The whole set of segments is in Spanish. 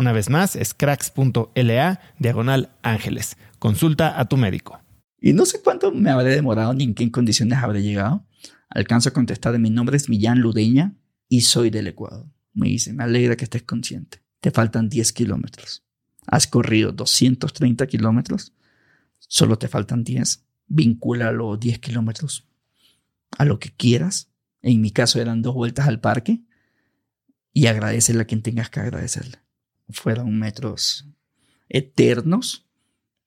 Una vez más, es cracks.la diagonal ángeles. Consulta a tu médico. Y no sé cuánto me habré demorado ni en qué condiciones habré llegado. Alcanzo a contestar, mi nombre es Millán Ludeña y soy del Ecuador. Me dice, me alegra que estés consciente. Te faltan 10 kilómetros. Has corrido 230 kilómetros. Solo te faltan 10. Vincula los 10 kilómetros a lo que quieras. En mi caso eran dos vueltas al parque y agradecerle a quien tengas que agradecerle. Fueron metros eternos,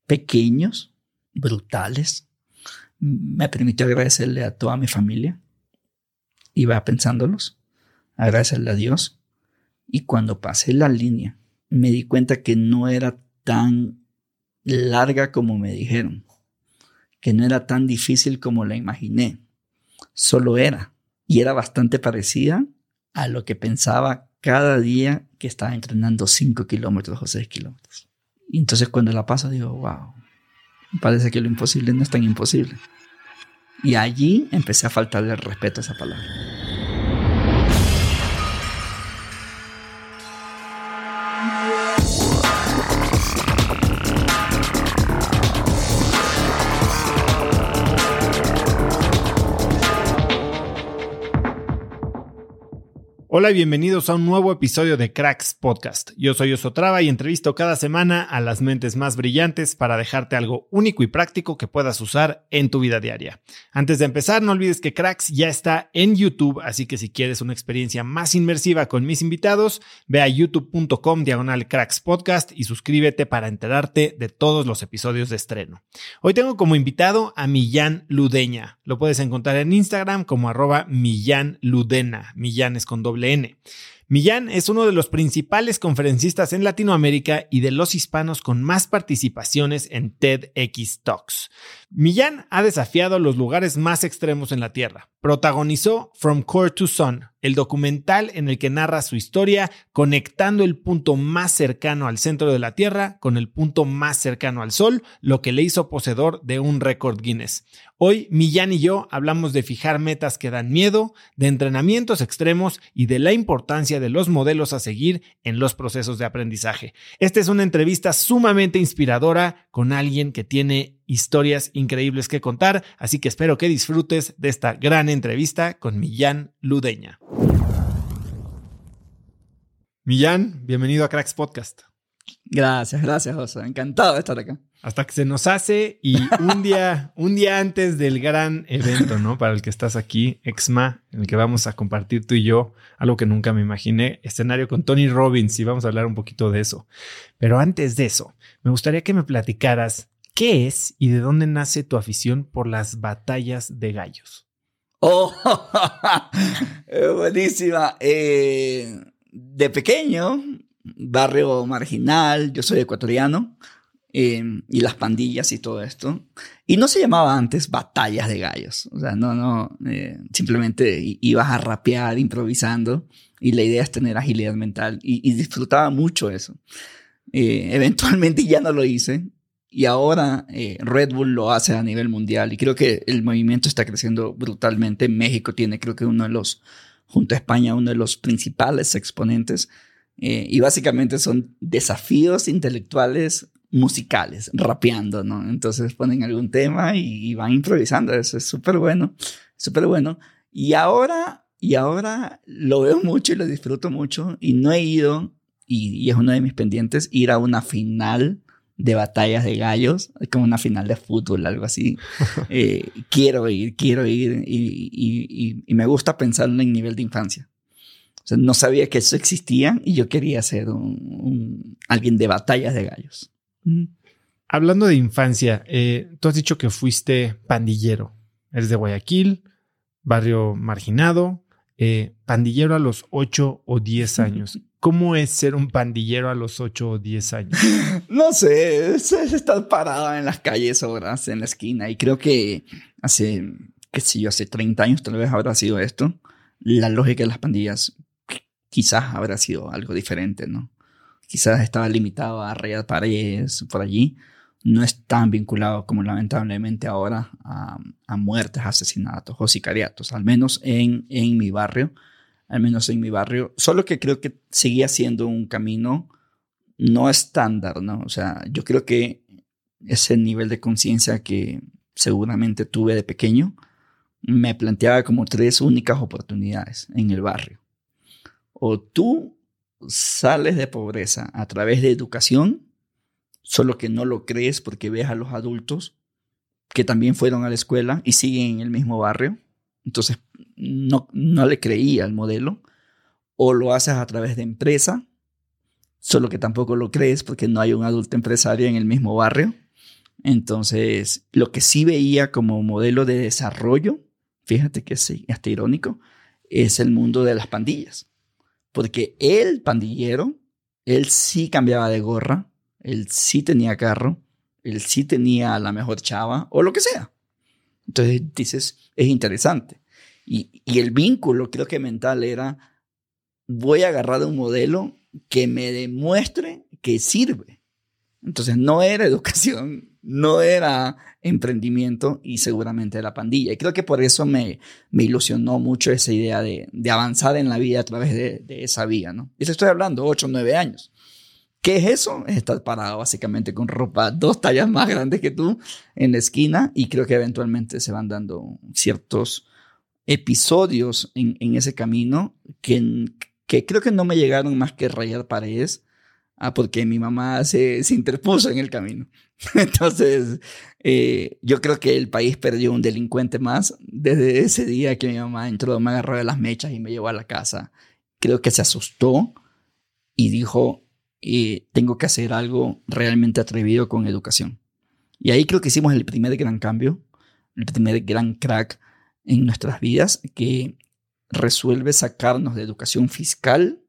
pequeños, brutales. Me permitió agradecerle a toda mi familia. Iba pensándolos, agradecerle a Dios. Y cuando pasé la línea, me di cuenta que no era tan larga como me dijeron, que no era tan difícil como la imaginé, solo era, y era bastante parecida a lo que pensaba cada día que estaba entrenando 5 kilómetros o 6 kilómetros. Y entonces cuando la paso digo, wow, parece que lo imposible no es tan imposible. Y allí empecé a faltarle el respeto a esa palabra. Hola y bienvenidos a un nuevo episodio de Cracks Podcast. Yo soy Osotrava y entrevisto cada semana a las mentes más brillantes para dejarte algo único y práctico que puedas usar en tu vida diaria. Antes de empezar, no olvides que Cracks ya está en YouTube, así que si quieres una experiencia más inmersiva con mis invitados, ve a youtube.com diagonal Cracks Podcast y suscríbete para enterarte de todos los episodios de estreno. Hoy tengo como invitado a Millán Ludeña. Lo puedes encontrar en Instagram como arroba Millán Ludena. Millán es con doble WN. Millán es uno de los principales conferencistas en Latinoamérica y de los hispanos con más participaciones en TEDx Talks. Millán ha desafiado los lugares más extremos en la Tierra. Protagonizó From Core to Sun, el documental en el que narra su historia conectando el punto más cercano al centro de la Tierra con el punto más cercano al Sol, lo que le hizo poseedor de un récord Guinness. Hoy Millán y yo hablamos de fijar metas que dan miedo, de entrenamientos extremos y de la importancia de los modelos a seguir en los procesos de aprendizaje. Esta es una entrevista sumamente inspiradora con alguien que tiene historias increíbles que contar, así que espero que disfrutes de esta gran entrevista con Millán Ludeña. Millán, bienvenido a Cracks Podcast. Gracias, gracias, José. Encantado de estar acá. Hasta que se nos hace y un día, un día antes del gran evento, ¿no? Para el que estás aquí, Exma, en el que vamos a compartir tú y yo algo que nunca me imaginé, escenario con Tony Robbins y vamos a hablar un poquito de eso. Pero antes de eso, me gustaría que me platicaras qué es y de dónde nace tu afición por las batallas de gallos. Oh, buenísima. Eh, de pequeño, barrio marginal, yo soy ecuatoriano. Em, y las pandillas y todo esto. Y no se llamaba antes batallas de gallos. O sea, no, no, eh, simplemente ibas a rapear improvisando y la idea es tener agilidad mental y, disfrutaba mucho eso. Eh, eventualmente ya no lo hice y ahora eh, Red Bull lo hace a nivel mundial y creo que el movimiento está creciendo brutalmente. México tiene creo que uno de los, junto a España, uno de los principales exponentes. y básicamente son desafíos intelectuales musicales, rapeando, ¿no? Entonces ponen algún tema y, van improvisando, eso es súper bueno, súper bueno. Y ahora, y ahora lo veo mucho y lo disfruto mucho y no he ido, y, es uno de mis pendientes, ir a una final de batallas de gallos, como una final de fútbol, algo así. Eh, quiero ir, quiero ir y, y, me gusta pensarlo en nivel de infancia. O sea, no sabía que eso existía y yo quería ser un, alguien de batallas de gallos. Hablando de infancia, eh, tú has dicho que fuiste pandillero. Eres de Guayaquil, barrio marginado, eh, pandillero a los 8 o 10 años. ¿Cómo es ser un pandillero a los 8 o 10 años? No sé, es, estar parado en las calles horas, en la esquina. Y creo que hace, qué sé yo, hace 30 años tal vez habrá sido esto. La lógica de las pandillas quizás habrá sido algo diferente, ¿no? Quizás estaba limitado a rayar paredes por allí, no es tan vinculado como lamentablemente ahora a, muertes, asesinatos o sicariatos, al menos en, en mi barrio, al menos en mi barrio, solo que creo que seguía siendo un camino no estándar, ¿no? O sea, yo creo que ese nivel de conciencia que seguramente tuve de pequeño me planteaba como tres únicas oportunidades en el barrio. O tú sales de pobreza a través de educación, solo que no lo crees porque ves a los adultos que también fueron a la escuela y siguen en el mismo barrio. Entonces, no, no le creía al modelo. O lo haces a través de empresa, solo que tampoco lo crees porque no hay un adulto empresario en el mismo barrio. Entonces, lo que sí veía como modelo de desarrollo, fíjate que es hasta irónico, es el mundo de las pandillas. Porque el pandillero, él sí cambiaba de gorra, él sí tenía carro, él sí tenía la mejor chava o lo que sea. Entonces dices, es interesante. Y, y el vínculo creo que mental era, voy a agarrar un modelo que me demuestre que sirve. Entonces no era educación, no era emprendimiento y seguramente la pandilla. Y creo que por eso me, me ilusionó mucho esa idea de, de avanzar en la vida a través de, de esa vía, ¿no? Y te estoy hablando, 8 o 9 años. ¿Qué es eso? Es estar parado básicamente con ropa dos tallas más grandes que tú en la esquina y creo que eventualmente se van dando ciertos episodios en, en ese camino que, que creo que no me llegaron más que rayar paredes, ah, porque mi mamá se, se interpuso en el camino. Entonces, eh, yo creo que el país perdió un delincuente más desde ese día que mi mamá entró, me agarró de las mechas y me llevó a la casa. Creo que se asustó y dijo, eh, tengo que hacer algo realmente atrevido con educación. Y ahí creo que hicimos el primer gran cambio, el primer gran crack en nuestras vidas que resuelve sacarnos de educación fiscal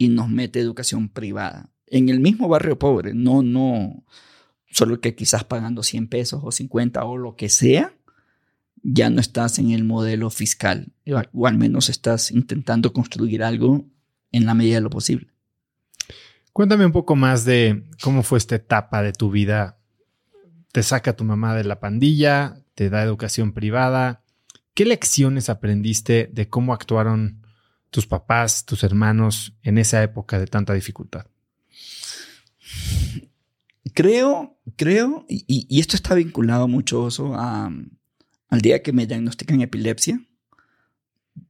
y nos mete educación privada en el mismo barrio pobre, no, no, solo que quizás pagando 100 pesos o 50 o lo que sea, ya no estás en el modelo fiscal, o al menos estás intentando construir algo en la medida de lo posible. Cuéntame un poco más de cómo fue esta etapa de tu vida. Te saca tu mamá de la pandilla, te da educación privada. ¿Qué lecciones aprendiste de cómo actuaron tus papás, tus hermanos en esa época de tanta dificultad? Creo, creo, y, esto está vinculado mucho a, al día que me diagnostican epilepsia.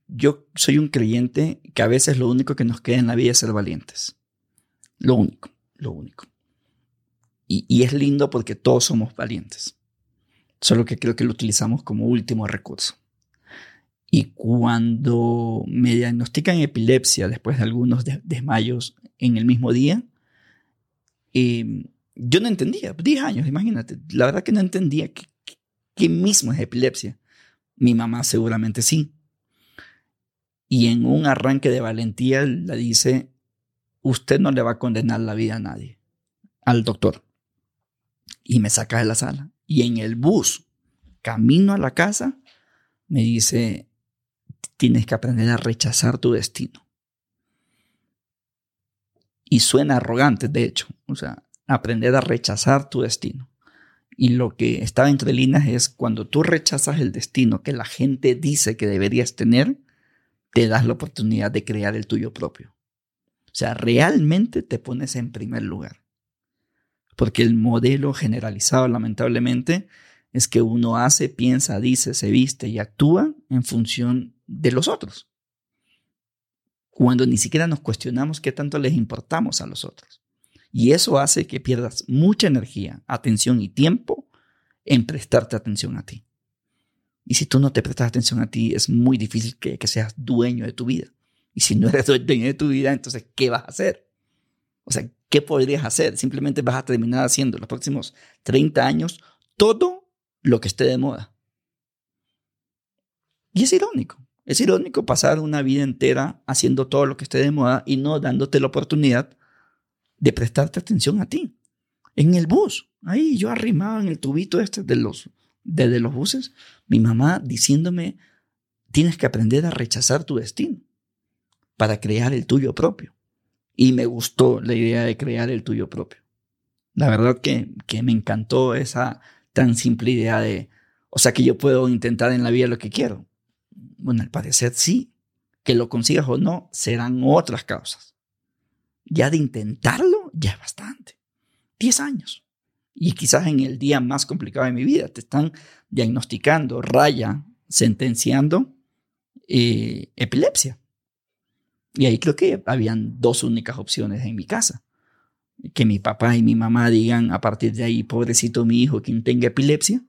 Yo soy un creyente que a veces lo único que nos queda en la vida es ser valientes. Lo único, lo único. y, es lindo porque todos somos valientes. Solo que creo que lo utilizamos como último recurso. Y cuando me diagnostican epilepsia después de algunos desmayos en el mismo día, em, yo no entendía, 10 años, imagínate, la verdad que no entendía qué mismo es epilepsia. Mi mamá seguramente sí. Y en un arranque de valentía le dice, usted no le va a condenar la vida a nadie, al doctor y me saca de la sala. Y en el bus, camino a la casa, me dice, tienes que aprender a rechazar tu destino. Y suena arrogante, de hecho, o sea, aprender a rechazar tu destino. Y lo que estaba entre líneas es cuando tú rechazas el destino que la gente dice que deberías tener, te das la oportunidad de crear el tuyo propio. O sea, realmente te pones en primer lugar porque el modelo generalizado, lamentablemente, es que uno hace, piensa, dice, se viste y actúa en función de los otros. Cuando ni siquiera nos cuestionamos qué tanto les importamos a los otros. Y eso hace que pierdas mucha energía, atención y tiempo en prestarte atención a ti. Y si tú no te prestas atención a ti, es muy difícil que, que seas dueño de tu vida. Y si no eres dueño de tu vida, entonces, ¿qué vas a hacer? O sea, ¿qué podrías hacer? Simplemente vas a terminar haciendo los próximos 30 años todo lo que esté de moda. Y es irónico. Es irónico pasar una vida entera haciendo todo lo que esté de moda y no dándote la oportunidad de prestarte atención a ti. En el bus, ahí yo arrimado en el tubito este de los, de los buses, mi mamá diciéndome, tienes que aprender a rechazar tu destino para crear el tuyo propio y me gustó la idea de crear el tuyo propio. La verdad que, que me encantó esa tan simple idea de, o sea, que yo puedo intentar en la vida lo que quiero. Bueno, al parecer sí. Que lo consigas o no, serán otras causas. Ya de intentarlo, ya es bastante. Diez años. Y quizás en el día más complicado de mi vida te están diagnosticando, raya, sentenciando eh, epilepsia. Y ahí creo que habían dos únicas opciones en mi casa. Que mi papá y mi mamá digan a partir de ahí, pobrecito mi hijo, quien tenga epilepsia.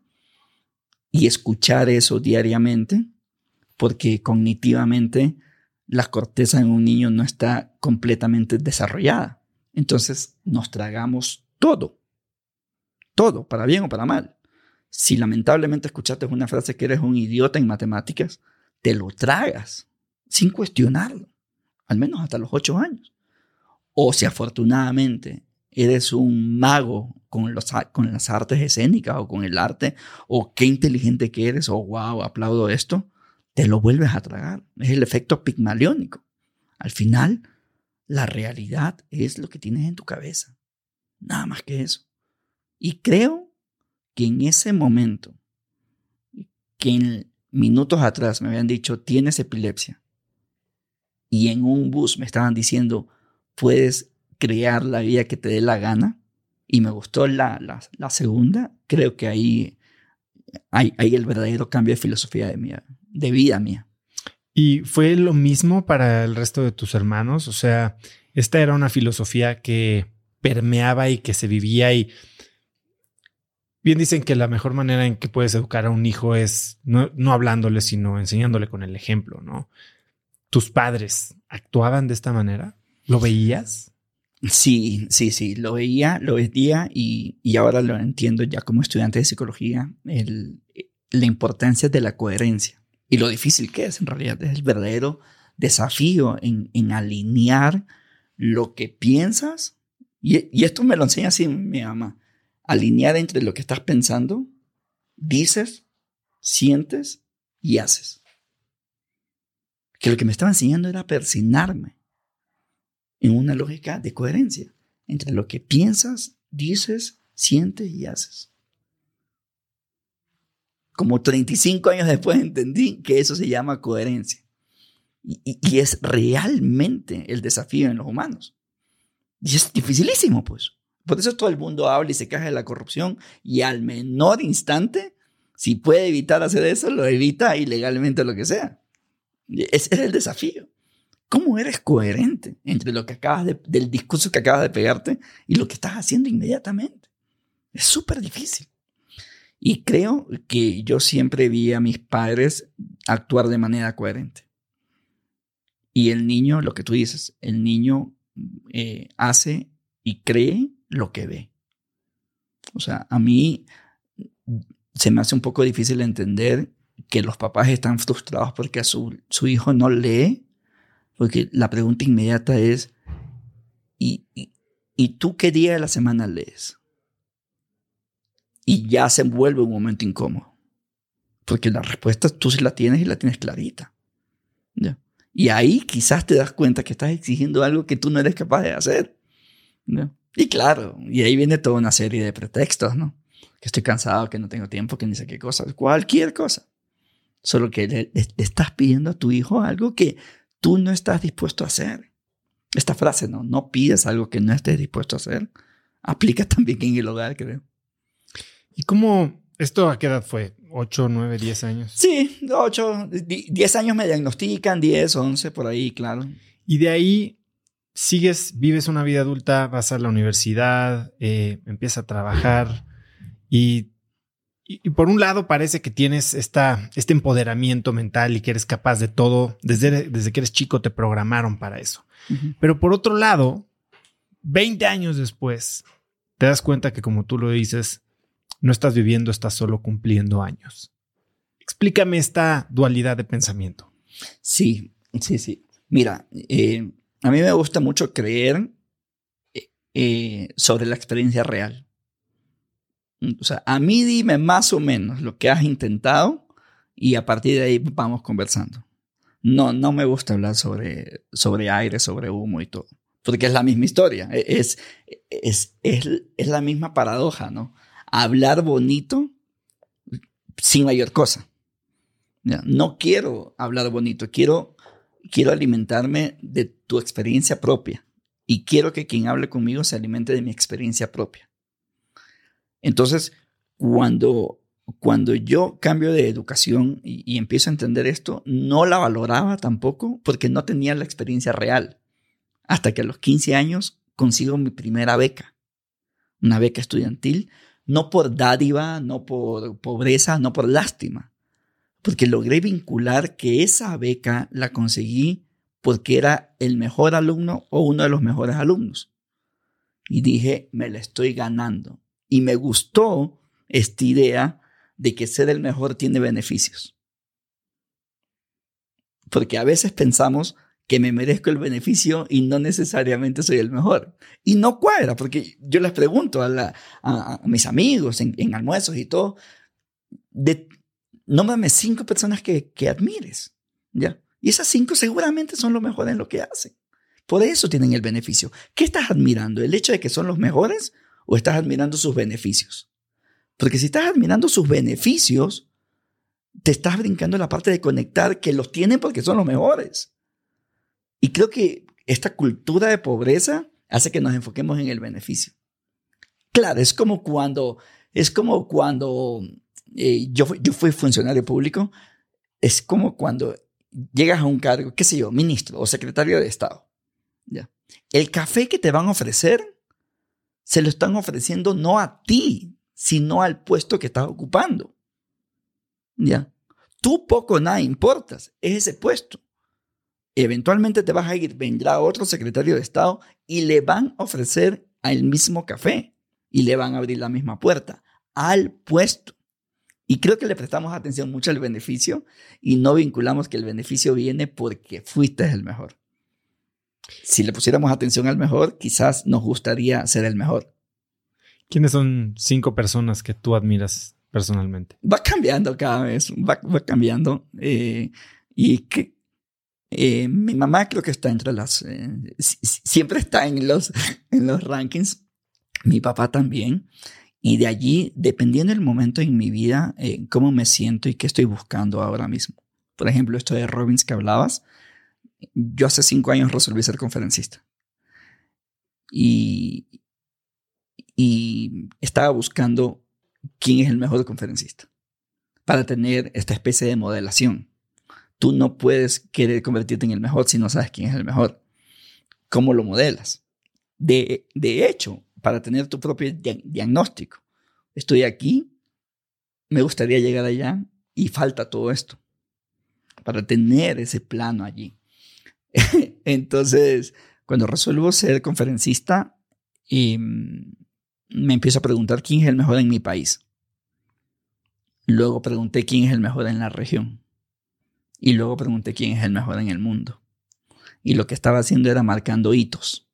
Y escuchar eso diariamente, porque cognitivamente la corteza en un niño no está completamente desarrollada. Entonces nos tragamos todo. Todo, para bien o para mal. Si lamentablemente escuchaste una frase que eres un idiota en matemáticas, te lo tragas sin cuestionarlo al menos hasta los ocho años. O si afortunadamente eres un mago con, los, con las artes escénicas o con el arte, o qué inteligente que eres, o wow, aplaudo esto, te lo vuelves a tragar. Es el efecto pigmaliónico. Al final, la realidad es lo que tienes en tu cabeza. Nada más que eso. Y creo que en ese momento, que en minutos atrás me habían dicho, tienes epilepsia, y en un bus me estaban diciendo, puedes crear la vida que te dé la gana. Y me gustó la, la, segunda. Creo que ahí hay, el verdadero cambio de filosofía de, mía, de vida mía. ¿Y fue lo mismo para el resto de tus hermanos? O sea, esta era una filosofía que permeaba y que se vivía y bien dicen que la mejor manera en que puedes educar a un hijo es no, no hablándole, sino enseñándole con el ejemplo, ¿no? tus padres actuaban de esta manera? ¿Lo veías? Sí, sí, sí, lo veía, lo veía y, ahora lo entiendo ya como estudiante de psicología, la importancia de la coherencia y lo difícil que es en realidad, es el verdadero desafío en, alinear lo que piensas y, y, esto me lo enseña así mi mamá, alinear entre lo que estás pensando, dices, sientes y haces. Que lo que me estaba enseñando era persignarme en una lógica de coherencia entre lo que piensas, dices, sientes y haces. Como 35 años después entendí que eso se llama coherencia. Y, es realmente el desafío en los humanos. Y es dificilísimo, pues. Por eso todo el mundo habla y se queja de la corrupción y al menor instante, si puede evitar hacer eso, lo evita ilegalmente o lo que sea. Ese es el desafío. ¿Cómo eres coherente entre lo que acabas de, del discurso que acabas de pegarte y lo que estás haciendo inmediatamente? Es súper difícil. Y creo que yo siempre vi a mis padres actuar de manera coherente. Y el niño, lo que tú dices, el niño eh, hace y cree lo que ve. O sea, a mí se me hace un poco difícil entender que los papás están frustrados porque su, su hijo no lee, porque la pregunta inmediata es, ¿y, tú qué día de la semana lees? y ya se vuelve un momento incómodo. Porque la respuesta tú sí la tienes y la tienes clarita. ¿Ya? Y ahí quizás te das cuenta que estás exigiendo algo que tú no eres capaz de hacer. ¿Ya? Y claro, y ahí viene toda una serie de pretextos, ¿no? Que estoy cansado, que no tengo tiempo, que ni sé qué cosa, cualquier cosa. Solo que le estás pidiendo a tu hijo algo que tú no estás dispuesto a hacer. Esta frase, ¿no? No pides algo que no estés dispuesto a hacer. Aplica también en el hogar, creo. ¿Y cómo, esto a qué edad fue? ¿8, 9, 10 años? Sí, 8, 10 años me diagnostican, 10, 11, por ahí, claro. Y de ahí sigues, vives una vida adulta, vas a la universidad, eh, empiezas a trabajar y, y, por un lado parece que tienes esta, este empoderamiento mental y que eres capaz de todo. Desde, desde que eres chico te programaron para eso. Uh -huh. Pero por otro lado, 20 años después, te das cuenta que como tú lo dices, no estás viviendo, estás solo cumpliendo años. Explícame esta dualidad de pensamiento. Sí, sí, sí. Mira, eh, a mí me gusta mucho creer eh, sobre la experiencia real. O sea, a mí dime más o menos lo que has intentado y a partir de ahí vamos conversando. No, no me gusta hablar sobre, sobre aire, sobre humo y todo, porque es la misma historia, es, es, es, es la misma paradoja, ¿no? hablar bonito sin mayor cosa. No quiero hablar bonito, quiero, quiero alimentarme de tu experiencia propia y quiero que quien hable conmigo se alimente de mi experiencia propia. Entonces, cuando, cuando yo cambio de educación y, y empiezo a entender esto, no la valoraba tampoco porque no tenía la experiencia real. Hasta que a los 15 años consigo mi primera beca, una beca estudiantil no por dádiva, no por pobreza, no por lástima, porque logré vincular que esa beca la conseguí porque era el mejor alumno o uno de los mejores alumnos. Y dije, me la estoy ganando. Y me gustó esta idea de que ser el mejor tiene beneficios. Porque a veces pensamos que me merezco el beneficio y no necesariamente soy el mejor. Y no cuadra, porque yo les pregunto a, mis amigos en, en, almuerzos y todo, de, cinco personas que, que admires, ¿ya? Y esas cinco seguramente son los mejores en lo que hacen. Por eso tienen el beneficio. ¿Qué estás admirando? ¿El hecho de que son los mejores o estás admirando sus beneficios? Porque si estás admirando sus beneficios, te estás brincando la parte de conectar que los tienen porque son los mejores. Y creo que esta cultura de pobreza hace que nos enfoquemos en el beneficio. Claro, es como cuando, es como cuando eh, yo, yo fui funcionario público, es como cuando llegas a un cargo, qué sé yo, ministro o secretario de Estado. ¿ya? El café que te van a ofrecer, se lo están ofreciendo no a ti, sino al puesto que estás ocupando. ¿Ya? Tú poco nada importas, es ese puesto eventualmente te vas a ir, vendrá otro secretario de Estado y le van a ofrecer el mismo café y le van a abrir la misma puerta al puesto. Y creo que le prestamos atención mucho al beneficio y no vinculamos que el beneficio viene porque fuiste el mejor. Si le pusiéramos atención al mejor, quizás nos gustaría ser el mejor. ¿Quiénes son cinco personas que tú admiras personalmente? Va cambiando cada vez, va, va cambiando. Eh, y que, eh, mi mamá creo que está entre las... Eh, siempre está en los, en los rankings. Mi papá también. Y de allí, dependiendo del momento en mi vida, cómo me siento y qué estoy buscando ahora mismo. Por ejemplo, esto de Robbins que hablabas. Yo hace cinco años resolví ser conferencista. Y, y estaba buscando quién es el mejor conferencista para tener esta especie de modelación Tú no puedes querer convertirte en el mejor si no sabes quién es el mejor. ¿Cómo lo modelas? De, de hecho, para tener tu propio diagnóstico, estoy aquí, me gustaría llegar allá y falta todo esto para tener ese plano allí. Entonces, cuando resuelvo ser conferencista, mm, me empiezo a preguntar quién es el mejor en mi país. Luego pregunté quién es el mejor en la región. Y luego pregunté quién es el mejor en el mundo. Y lo que estaba haciendo era marcando hitos.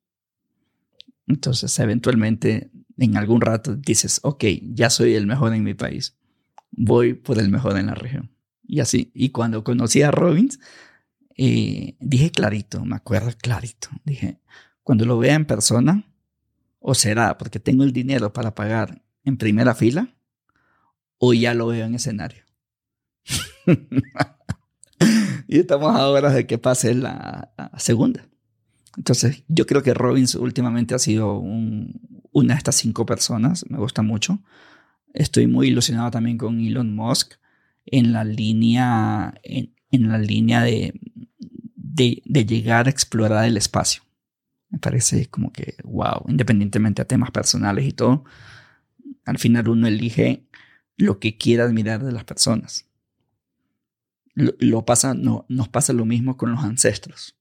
Entonces, eventualmente, en algún rato dices, ok, ya soy el mejor en mi país. Voy por el mejor en la región. Y así. Y cuando conocí a Robbins, eh, dije clarito, me acuerdo clarito. Dije, cuando lo vea en persona, o será porque tengo el dinero para pagar en primera fila, o ya lo veo en escenario. y estamos ahora de que pase la, segunda. Entonces, yo creo que Robbins últimamente ha sido una de estas cinco personas. Me gusta mucho. Estoy muy ilusionado también con Elon Musk en la línea, en, la línea de, de, llegar a explorar el espacio. Me parece como que, wow, independientemente a temas personales y todo, al final uno elige lo que quiera admirar de las personas. Lo, pasa, no, nos pasa lo mismo con los ancestros.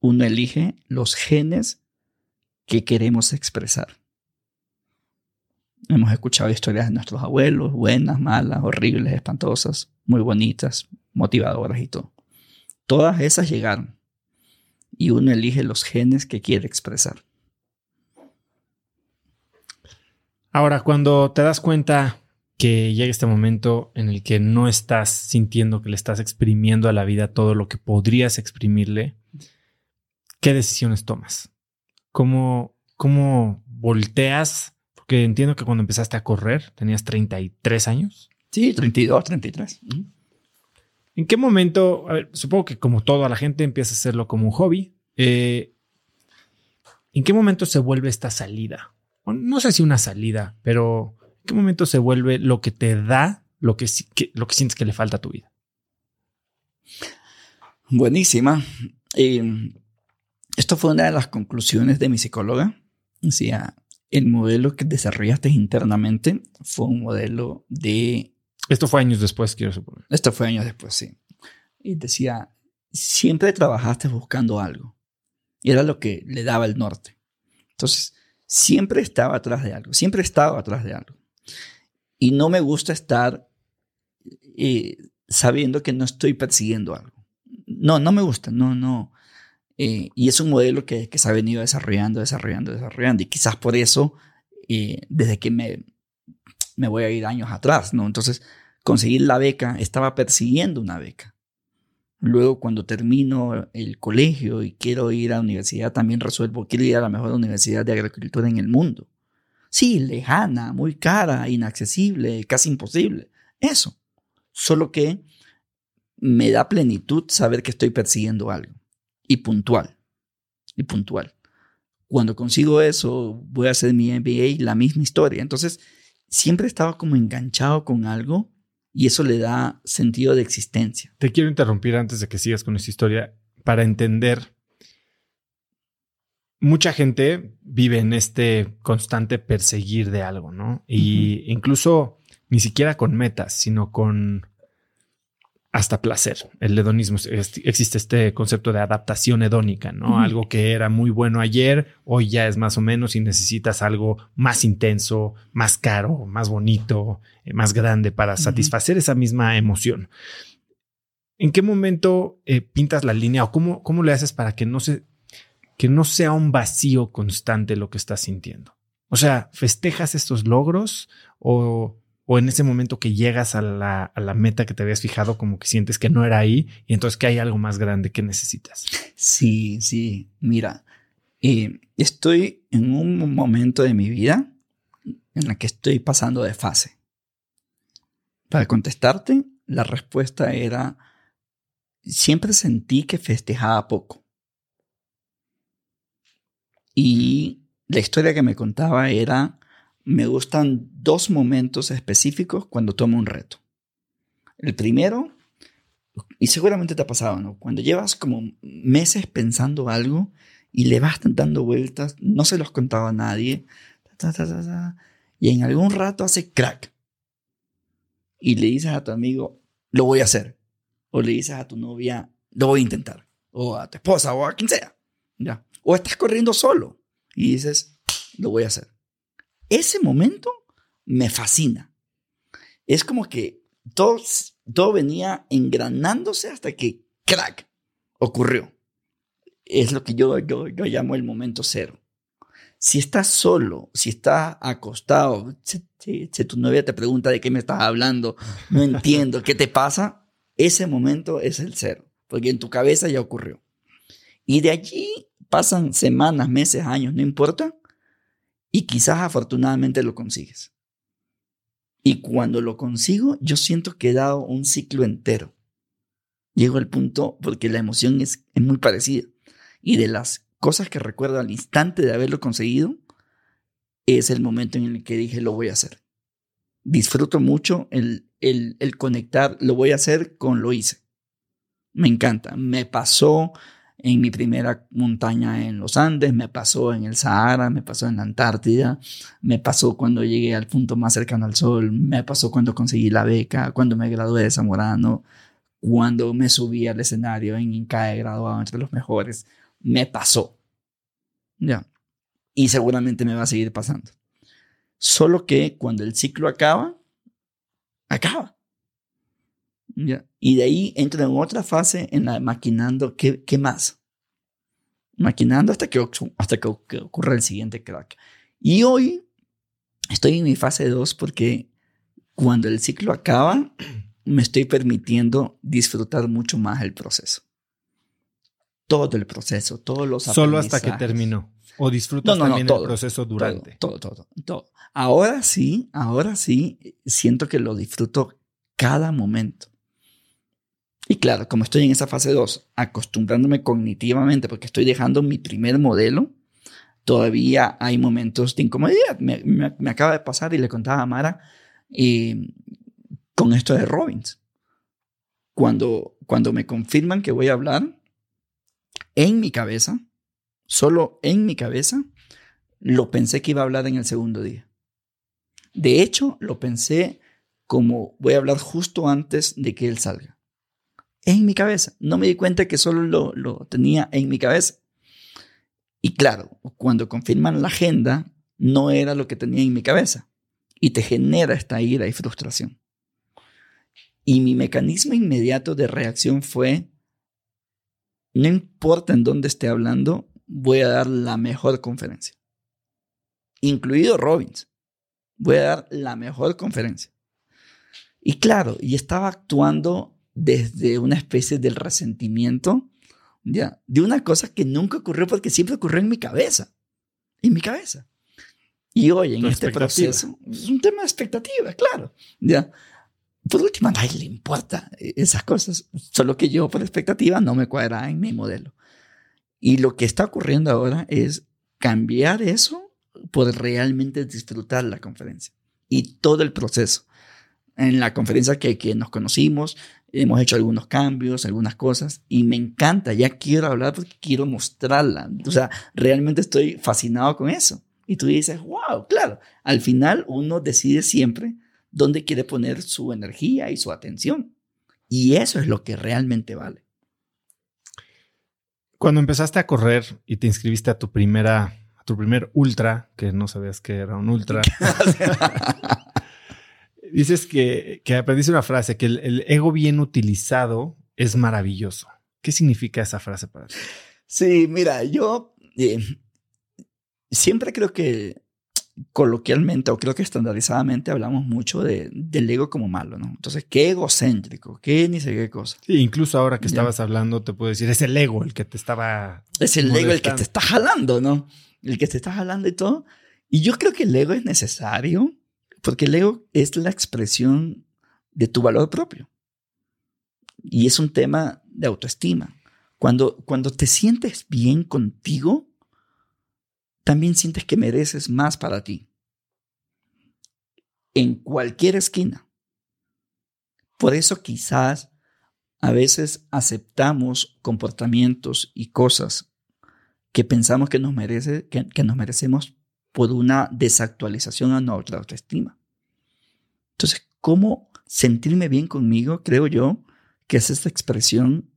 Uno elige los genes que queremos expresar. Hemos escuchado historias de nuestros abuelos, buenas, malas, horribles, espantosas, muy bonitas, motivadoras y todo. Todas esas llegaron y uno elige los genes que quiere expresar. Ahora, cuando te das cuenta que llega este momento en el que no estás sintiendo que le estás exprimiendo a la vida todo lo que podrías exprimirle, ¿qué decisiones tomas? ¿Cómo, cómo volteas que entiendo que cuando empezaste a correr tenías 33 años. Sí, 32, 33. ¿En qué momento, a ver, supongo que como todo, a la gente empieza a hacerlo como un hobby. Eh, ¿En qué momento se vuelve esta salida? No sé si una salida, pero ¿en qué momento se vuelve lo que te da lo que, lo que sientes que le falta a tu vida? Buenísima. esto fue una de las conclusiones de mi psicóloga. Decía, el modelo que desarrollaste internamente fue un modelo de... Esto fue años después, quiero suponer. Esto fue años después, sí. Y decía, siempre trabajaste buscando algo. Y era lo que le daba el norte. Entonces, siempre estaba atrás de algo, siempre estaba atrás de algo. Y no me gusta estar eh, sabiendo que no estoy persiguiendo algo. No, no me gusta, no, no. Eh, y es un modelo que, que, se ha venido desarrollando, desarrollando, desarrollando. Y quizás por eso, eh, desde que me, me voy a ir años atrás, ¿no? Entonces, conseguir la beca, estaba persiguiendo una beca. Luego, cuando termino el colegio y quiero ir a la universidad, también resuelvo, quiero ir a la mejor universidad de agricultura en el mundo. Sí, lejana, muy cara, inaccesible, casi imposible. Eso. Solo que me da plenitud saber que estoy persiguiendo algo y puntual. Y puntual. Cuando consigo eso, voy a hacer mi MBA, la misma historia. Entonces, siempre estaba como enganchado con algo y eso le da sentido de existencia. Te quiero interrumpir antes de que sigas con esta historia para entender. Mucha gente vive en este constante perseguir de algo, ¿no? Y incluso ni siquiera con metas, sino con hasta placer. El hedonismo, existe este concepto de adaptación hedónica, ¿no? Algo que era muy bueno ayer, hoy ya es más o menos y necesitas algo más intenso, más caro, más bonito, eh, más grande para satisfacer esa misma emoción. ¿En qué momento eh, pintas la línea o cómo, cómo le haces para que no, se, que no sea un vacío constante lo que estás sintiendo? O sea, ¿festejas estos logros o o en ese momento que llegas a la, meta que te habías fijado, como que sientes que no era ahí y entonces que hay algo más grande que necesitas. Sí, sí, mira, eh, estoy en un momento de mi vida en el que estoy pasando de fase. Para contestarte, la respuesta era, siempre sentí que festejaba poco. Y la historia que me contaba era me gustan dos momentos específicos cuando tomo un reto. El primero, y seguramente te ha pasado, ¿no? Cuando llevas como meses pensando algo y le vas dando vueltas, no se los contaba a nadie, Y en algún rato hace crack. Y le dices a tu amigo, lo voy a hacer. O le dices a tu novia, lo voy a intentar. O a tu esposa o a quien sea. ¿ya? O estás corriendo solo y dices, lo voy a hacer. Ese momento me fascina. Es como que todo, todo venía engranándose hasta que crack ocurrió. Es lo que yo, yo, yo llamo el momento cero. Si estás solo, si estás acostado, si, si, tu novia te pregunta de qué me estás hablando, no entiendo qué te pasa, ese momento es el cero, porque en tu cabeza ya ocurrió. Y de allí pasan semanas, meses, años, no importa, y quizás afortunadamente lo consigues. Y cuando lo consigo, yo siento que he dado un ciclo entero. Llego al punto porque la emoción es, muy parecida. Y de las cosas que recuerdo al instante de haberlo conseguido, es el momento en el que dije, lo voy a hacer. Disfruto mucho el, el, el conectar, lo voy a hacer con lo hice. Me encanta. Me pasó en mi primera montaña en los Andes, me pasó en el Sahara, me pasó en la Antártida, me pasó cuando llegué al punto más cercano al Sol, me pasó cuando conseguí la beca, cuando me gradué de Zamorano, cuando me subí al escenario en Incae graduado entre los mejores, me pasó. Ya. Y seguramente me va a seguir pasando. Solo que cuando el ciclo acaba, acaba. Y de ahí entro en otra fase en la maquinando qué, qué más. Maquinando hasta que, hasta que ocurra el siguiente crack. Y hoy estoy en mi fase 2 porque cuando el ciclo acaba, me estoy permitiendo disfrutar mucho más el proceso. Todo el proceso, todos los Solo hasta que terminó. ¿O disfrutas también el proceso durante? Todo, todo, todo, todo. Ahora sí, ahora sí, siento que lo disfruto cada momento. Y claro, como estoy en esa fase 2, acostumbrándome cognitivamente porque estoy dejando mi primer modelo, todavía hay momentos de incomodidad. Me, acaba de pasar y le contaba a Mara eh, con esto de Robbins. Cuando, cuando me confirman que voy a hablar, en mi cabeza, solo en mi cabeza, lo pensé que iba a hablar en el segundo día. De hecho, lo pensé como voy a hablar justo antes de que él salga en mi cabeza. No me di cuenta que solo lo, lo tenía en mi cabeza. Y claro, cuando confirman la agenda, no era lo que tenía en mi cabeza. Y te genera esta ira y frustración. Y mi mecanismo inmediato de reacción fue, no importa en dónde esté hablando, voy a dar la mejor conferencia. Incluido Robbins. Voy a dar la mejor conferencia. Y claro, y estaba actuando desde una especie del resentimiento, ya, de una cosa que nunca ocurrió porque siempre ocurrió en mi cabeza, en mi cabeza. Y hoy en este proceso es un tema de expectativa, claro, ya. Por último, a nadie le importa esas cosas, solo que yo por expectativa no me cuadra en mi modelo. Y lo que está ocurriendo ahora es cambiar eso por realmente disfrutar la conferencia y todo el proceso. En la conferencia que, que nos conocimos, Hemos hecho algunos cambios, algunas cosas, y me encanta, ya quiero hablar porque quiero mostrarla. O sea, realmente estoy fascinado con eso. Y tú dices, wow, claro, al final uno decide siempre dónde quiere poner su energía y su atención. Y eso es lo que realmente vale. Cuando empezaste a correr y te inscribiste a tu primera, a tu primer ultra, que no sabías que era un ultra. Dices que, que aprendiste una frase, que el, ego bien utilizado es maravilloso. ¿Qué significa esa frase para ti? Sí, mira, yo eh, siempre creo que coloquialmente o creo que estandarizadamente hablamos mucho de, del ego como malo, ¿no? Entonces, qué egocéntrico, qué ni sé qué cosa. Sí, incluso ahora que estabas hablando, te puedo decir, es el ego el que te estaba... Es el ego el que te está jalando, ¿no? El que te está jalando y todo. Y yo creo que el ego es necesario porque el ego es la expresión de tu valor propio. Y es un tema de autoestima. Cuando, cuando te sientes bien contigo, también sientes que mereces más para ti. En cualquier esquina. Por eso quizás a veces aceptamos comportamientos y cosas que pensamos que nos, merece, que nos merecemos por una desactualización a nuestra autoestima. Entonces, ¿cómo sentirme bien conmigo? Creo yo que es esta expresión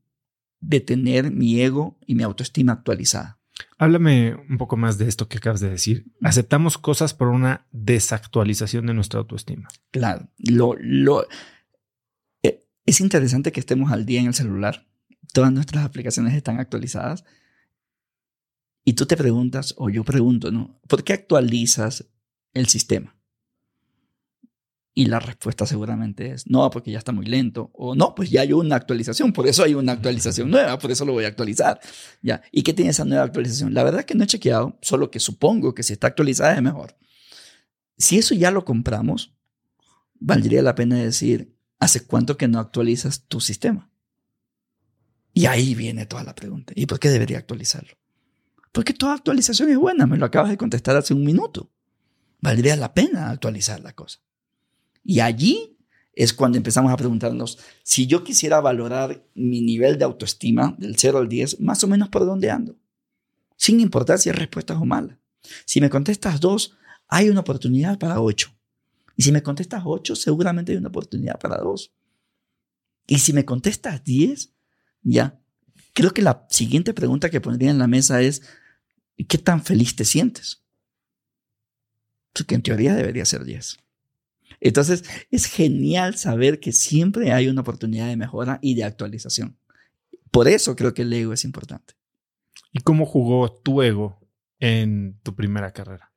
de tener mi ego y mi autoestima actualizada. Háblame un poco más de esto que acabas de decir. Aceptamos cosas por una desactualización de nuestra autoestima. Claro, lo, lo, eh, es interesante que estemos al día en el celular. Todas nuestras aplicaciones están actualizadas. Y tú te preguntas, o yo pregunto, ¿no? ¿Por qué actualizas el sistema? Y la respuesta seguramente es, no, porque ya está muy lento. O no, pues ya hay una actualización, por eso hay una actualización nueva, por eso lo voy a actualizar. ¿Ya? ¿Y qué tiene esa nueva actualización? La verdad es que no he chequeado, solo que supongo que si está actualizada es mejor. Si eso ya lo compramos, valdría la pena decir, ¿hace cuánto que no actualizas tu sistema? Y ahí viene toda la pregunta. ¿Y por qué debería actualizarlo? Porque toda actualización es buena, me lo acabas de contestar hace un minuto. Valdría la pena actualizar la cosa. Y allí es cuando empezamos a preguntarnos, si yo quisiera valorar mi nivel de autoestima del 0 al 10, más o menos por dónde ando, sin importar si es respuesta o mala. Si me contestas 2, hay una oportunidad para 8. Y si me contestas 8, seguramente hay una oportunidad para 2. Y si me contestas 10, ya. Creo que la siguiente pregunta que pondría en la mesa es, ¿qué tan feliz te sientes? Porque en teoría debería ser 10. Entonces, es genial saber que siempre hay una oportunidad de mejora y de actualización. Por eso creo que el ego es importante. ¿Y cómo jugó tu ego en tu primera carrera?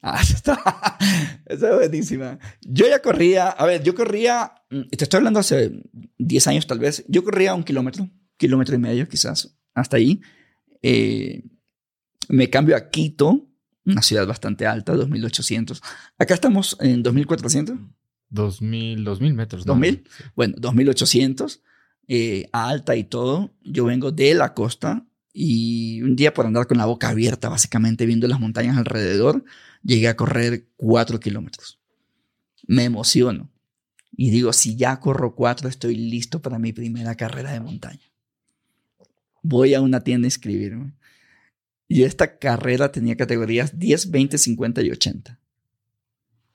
Ah, está, esa es buenísima. Yo ya corría, a ver, yo corría, mm, te estoy hablando hace 10 años tal vez, yo corría un kilómetro, kilómetro y medio quizás, hasta ahí. Eh, me cambio a Quito una ciudad bastante alta, 2800. Acá estamos en 2400. 2000, 2000 metros. 2000. Bueno, 2800, eh, alta y todo. Yo vengo de la costa y un día por andar con la boca abierta, básicamente viendo las montañas alrededor, llegué a correr 4 kilómetros. Me emociono y digo, si ya corro 4, estoy listo para mi primera carrera de montaña. Voy a una tienda a inscribirme. Y esta carrera tenía categorías 10, 20, 50 y 80.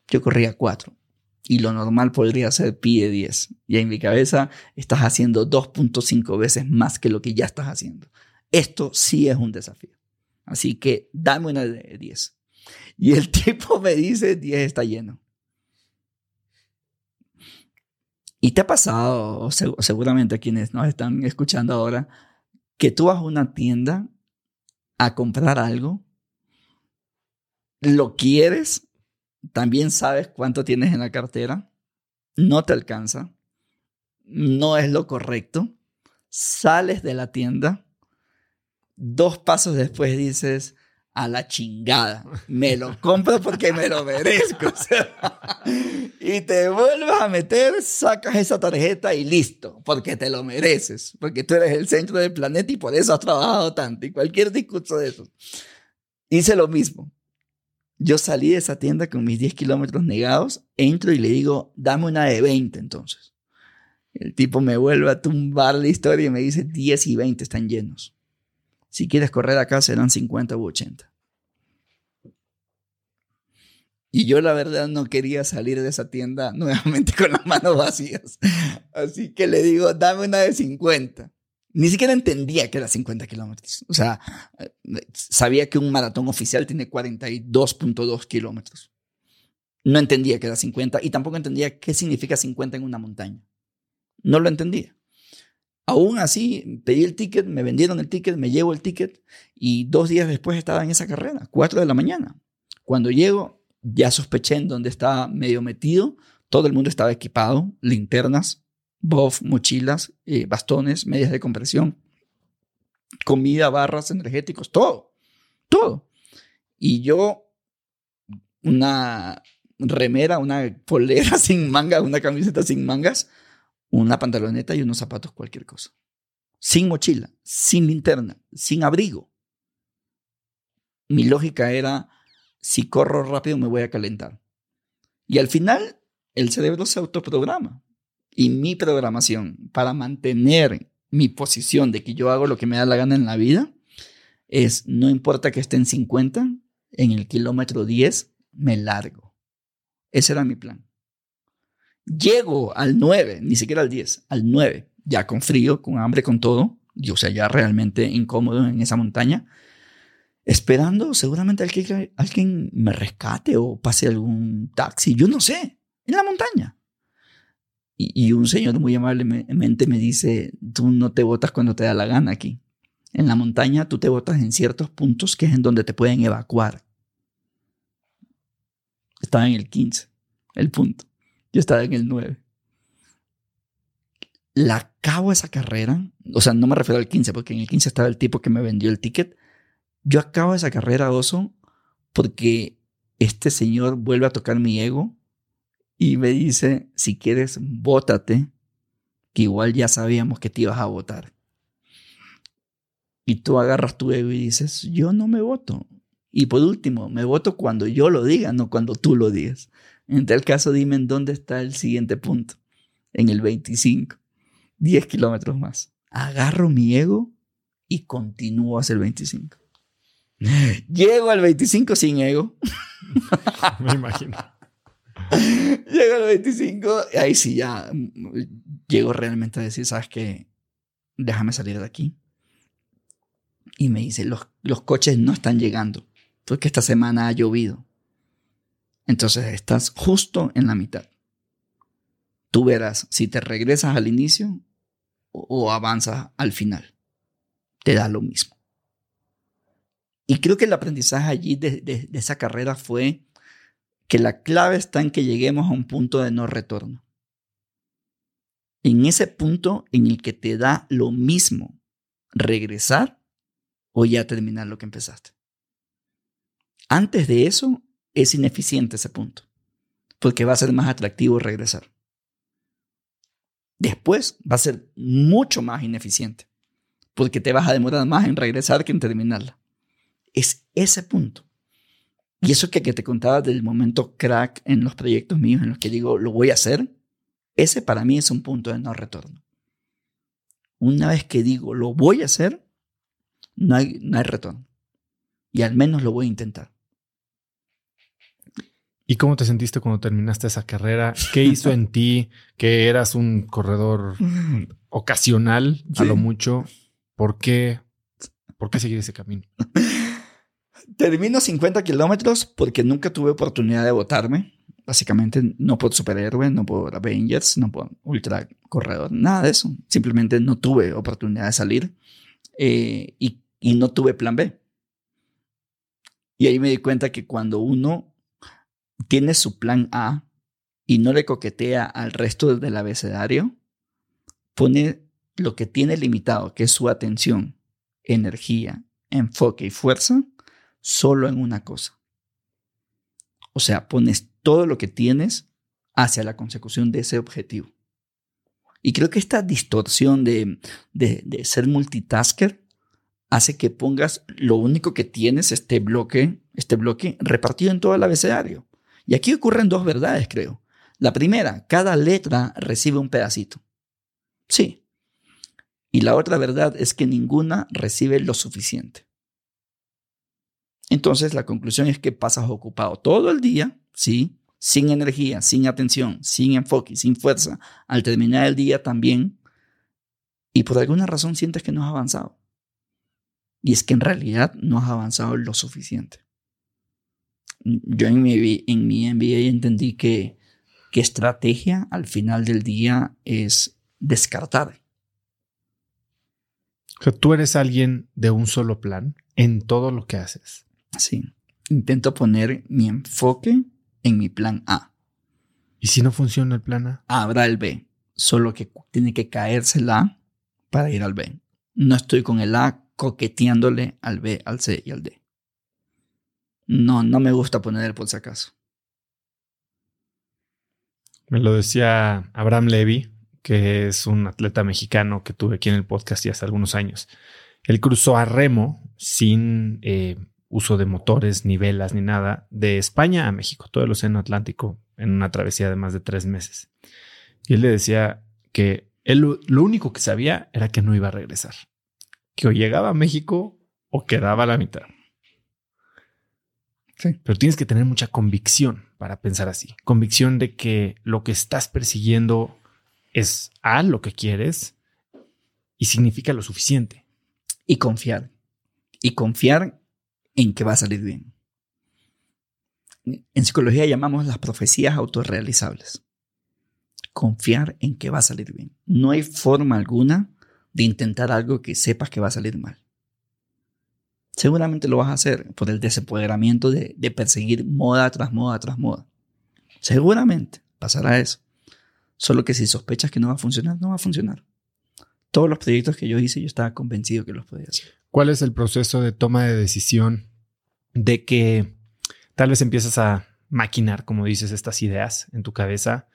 Yo corría 4. Y lo normal podría ser pi de 10. Y en mi cabeza estás haciendo 2.5 veces más que lo que ya estás haciendo. Esto sí es un desafío. Así que dame una de 10. Y el tipo me dice 10 está lleno. Y te ha pasado, seguramente quienes nos están escuchando ahora, que tú vas a una tienda a comprar algo, lo quieres, también sabes cuánto tienes en la cartera, no te alcanza, no es lo correcto, sales de la tienda, dos pasos después dices, a la chingada. Me lo compro porque me lo merezco. y te vuelves a meter, sacas esa tarjeta y listo, porque te lo mereces, porque tú eres el centro del planeta y por eso has trabajado tanto. Y cualquier discurso de eso. Hice lo mismo. Yo salí de esa tienda con mis 10 kilómetros negados, entro y le digo, dame una de 20 entonces. El tipo me vuelve a tumbar la historia y me dice, 10 y 20 están llenos. Si quieres correr acá serán 50 u 80. Y yo la verdad no quería salir de esa tienda nuevamente con las manos vacías. Así que le digo, dame una de 50. Ni siquiera entendía que era 50 kilómetros. O sea, sabía que un maratón oficial tiene 42.2 kilómetros. No entendía que era 50 y tampoco entendía qué significa 50 en una montaña. No lo entendía. Aún así, pedí el ticket, me vendieron el ticket, me llevo el ticket y dos días después estaba en esa carrera, 4 de la mañana. Cuando llego, ya sospeché en dónde estaba medio metido. Todo el mundo estaba equipado, linternas, buff, mochilas, eh, bastones, medias de compresión, comida, barras, energéticos, todo, todo. Y yo, una remera, una polera sin manga, una camiseta sin mangas, una pantaloneta y unos zapatos, cualquier cosa. Sin mochila, sin linterna, sin abrigo. Mi lógica era, si corro rápido me voy a calentar. Y al final, el cerebro se autoprograma. Y mi programación para mantener mi posición de que yo hago lo que me da la gana en la vida es, no importa que esté en 50, En el kilómetro 10 me largo. Ese era mi plan. Llego al 9, ni siquiera al 10, al 9, ya con frío, con hambre, con todo. Yo, o sea, ya realmente incómodo en esa montaña, esperando seguramente alguien me rescate o pase algún taxi, yo no sé, en la montaña. Y, y un señor muy amablemente me dice, tú no te botas cuando te da la gana aquí. En la montaña tú te botas en ciertos puntos que es en donde te pueden evacuar. Estaba en el 15, el punto. Yo estaba en el 9. La acabo esa carrera, o sea, no me refiero al 15, porque en el 15 estaba el tipo que me vendió el ticket. Yo acabo esa carrera, oso, porque este señor vuelve a tocar mi ego y me dice, si quieres, bótate, que igual ya sabíamos que te ibas a votar. Y tú agarras tu ego y dices, yo no me voto. Y por último, me voto cuando yo lo diga, no cuando tú lo digas. En tal caso, dime en dónde está el siguiente punto. En el 25. 10 kilómetros más. Agarro mi ego y continúo hacia el 25. Llego al 25 sin ego. Me imagino. Llego al 25, y ahí sí ya llego realmente a decir, ¿sabes qué? Déjame salir de aquí. Y me dice, los, los coches no están llegando, porque esta semana ha llovido. Entonces estás justo en la mitad. Tú verás si te regresas al inicio o, avanzas al final. Te da lo mismo. Y creo que el aprendizaje allí de, esa carrera fue que la clave está en que lleguemos a un punto de no retorno. En ese punto en el que te da lo mismo regresar o ya terminar lo que empezaste. Antes de eso, es ineficiente ese punto, porque va a ser más atractivo regresar. Después va a ser mucho más ineficiente, porque te vas a demorar más en regresar que en terminarla. Es ese punto. Y eso que, que te contaba del momento crack en los proyectos míos en los que digo, lo voy a hacer, ese para mí es un punto de no retorno. Una vez que digo, lo voy a hacer, no hay, no hay retorno. Y al menos lo voy a intentar. ¿Y cómo te sentiste cuando terminaste esa carrera? ¿Qué hizo en ti que eras un corredor ocasional a lo mucho? ¿Por qué, ¿Por qué seguir ese camino? Termino 50 kilómetros porque nunca tuve oportunidad de votarme. Básicamente no por superhéroe, no por Avengers, no por ultra corredor, nada de eso. Simplemente no tuve oportunidad de salir eh, y, y no tuve plan B. Y ahí me di cuenta que cuando uno tiene su plan A y no le coquetea al resto del abecedario, pone lo que tiene limitado, que es su atención, energía, enfoque y fuerza, solo en una cosa. O sea, pones todo lo que tienes hacia la consecución de ese objetivo. Y creo que esta distorsión de, de, ser multitasker hace que pongas lo único que tienes, este bloque, este bloque repartido en todo el abecedario. Y aquí ocurren dos verdades, creo. La primera, cada letra recibe un pedacito. Sí. Y la otra verdad es que ninguna recibe lo suficiente. Entonces la conclusión es que pasas ocupado todo el día, sí, sin energía, sin atención, sin enfoque, sin fuerza. Al terminar el día también. Y por alguna razón sientes que no has avanzado. Y es que en realidad no has avanzado lo suficiente yo en mi, en mi MBA entendí que, que estrategia al final del día es descartar. tú eres alguien de un solo plan en todo lo que haces. Sí. Intento poner mi enfoque en mi plan A. ¿Y si no funciona el plan A? Habrá el B. Solo que tiene que caerse el A para ir al B. No estoy con el A coqueteándole al B, al C y al D. No, no me gusta poner el por acaso. Me lo decía Abraham Levy, que es un atleta mexicano que tuve aquí en el podcast ya hace algunos años. Él cruzó a remo sin eh, uso de motores, ni velas, ni nada, de España a México, todo el Océano Atlántico, en una travesía de más de tres meses. Y él le decía que él lo único que sabía era que no iba a regresar, que o llegaba a México o quedaba a la mitad. Sí. Pero tienes que tener mucha convicción para pensar así. Convicción de que lo que estás persiguiendo es A, lo que quieres, y significa lo suficiente. Y confiar. Y confiar en que va a salir bien. En psicología llamamos las profecías autorrealizables. Confiar en que va a salir bien. No hay forma alguna de intentar algo que sepas que va a salir mal. Seguramente lo vas a hacer por el desempoderamiento de, de perseguir moda tras moda tras moda. Seguramente pasará eso. Solo que si sospechas que no va a funcionar, no va a funcionar. Todos los proyectos que yo hice, yo estaba convencido que los podía hacer. ¿Cuál es el proceso de toma de decisión de que tal vez empiezas a maquinar, como dices, estas ideas en tu cabeza?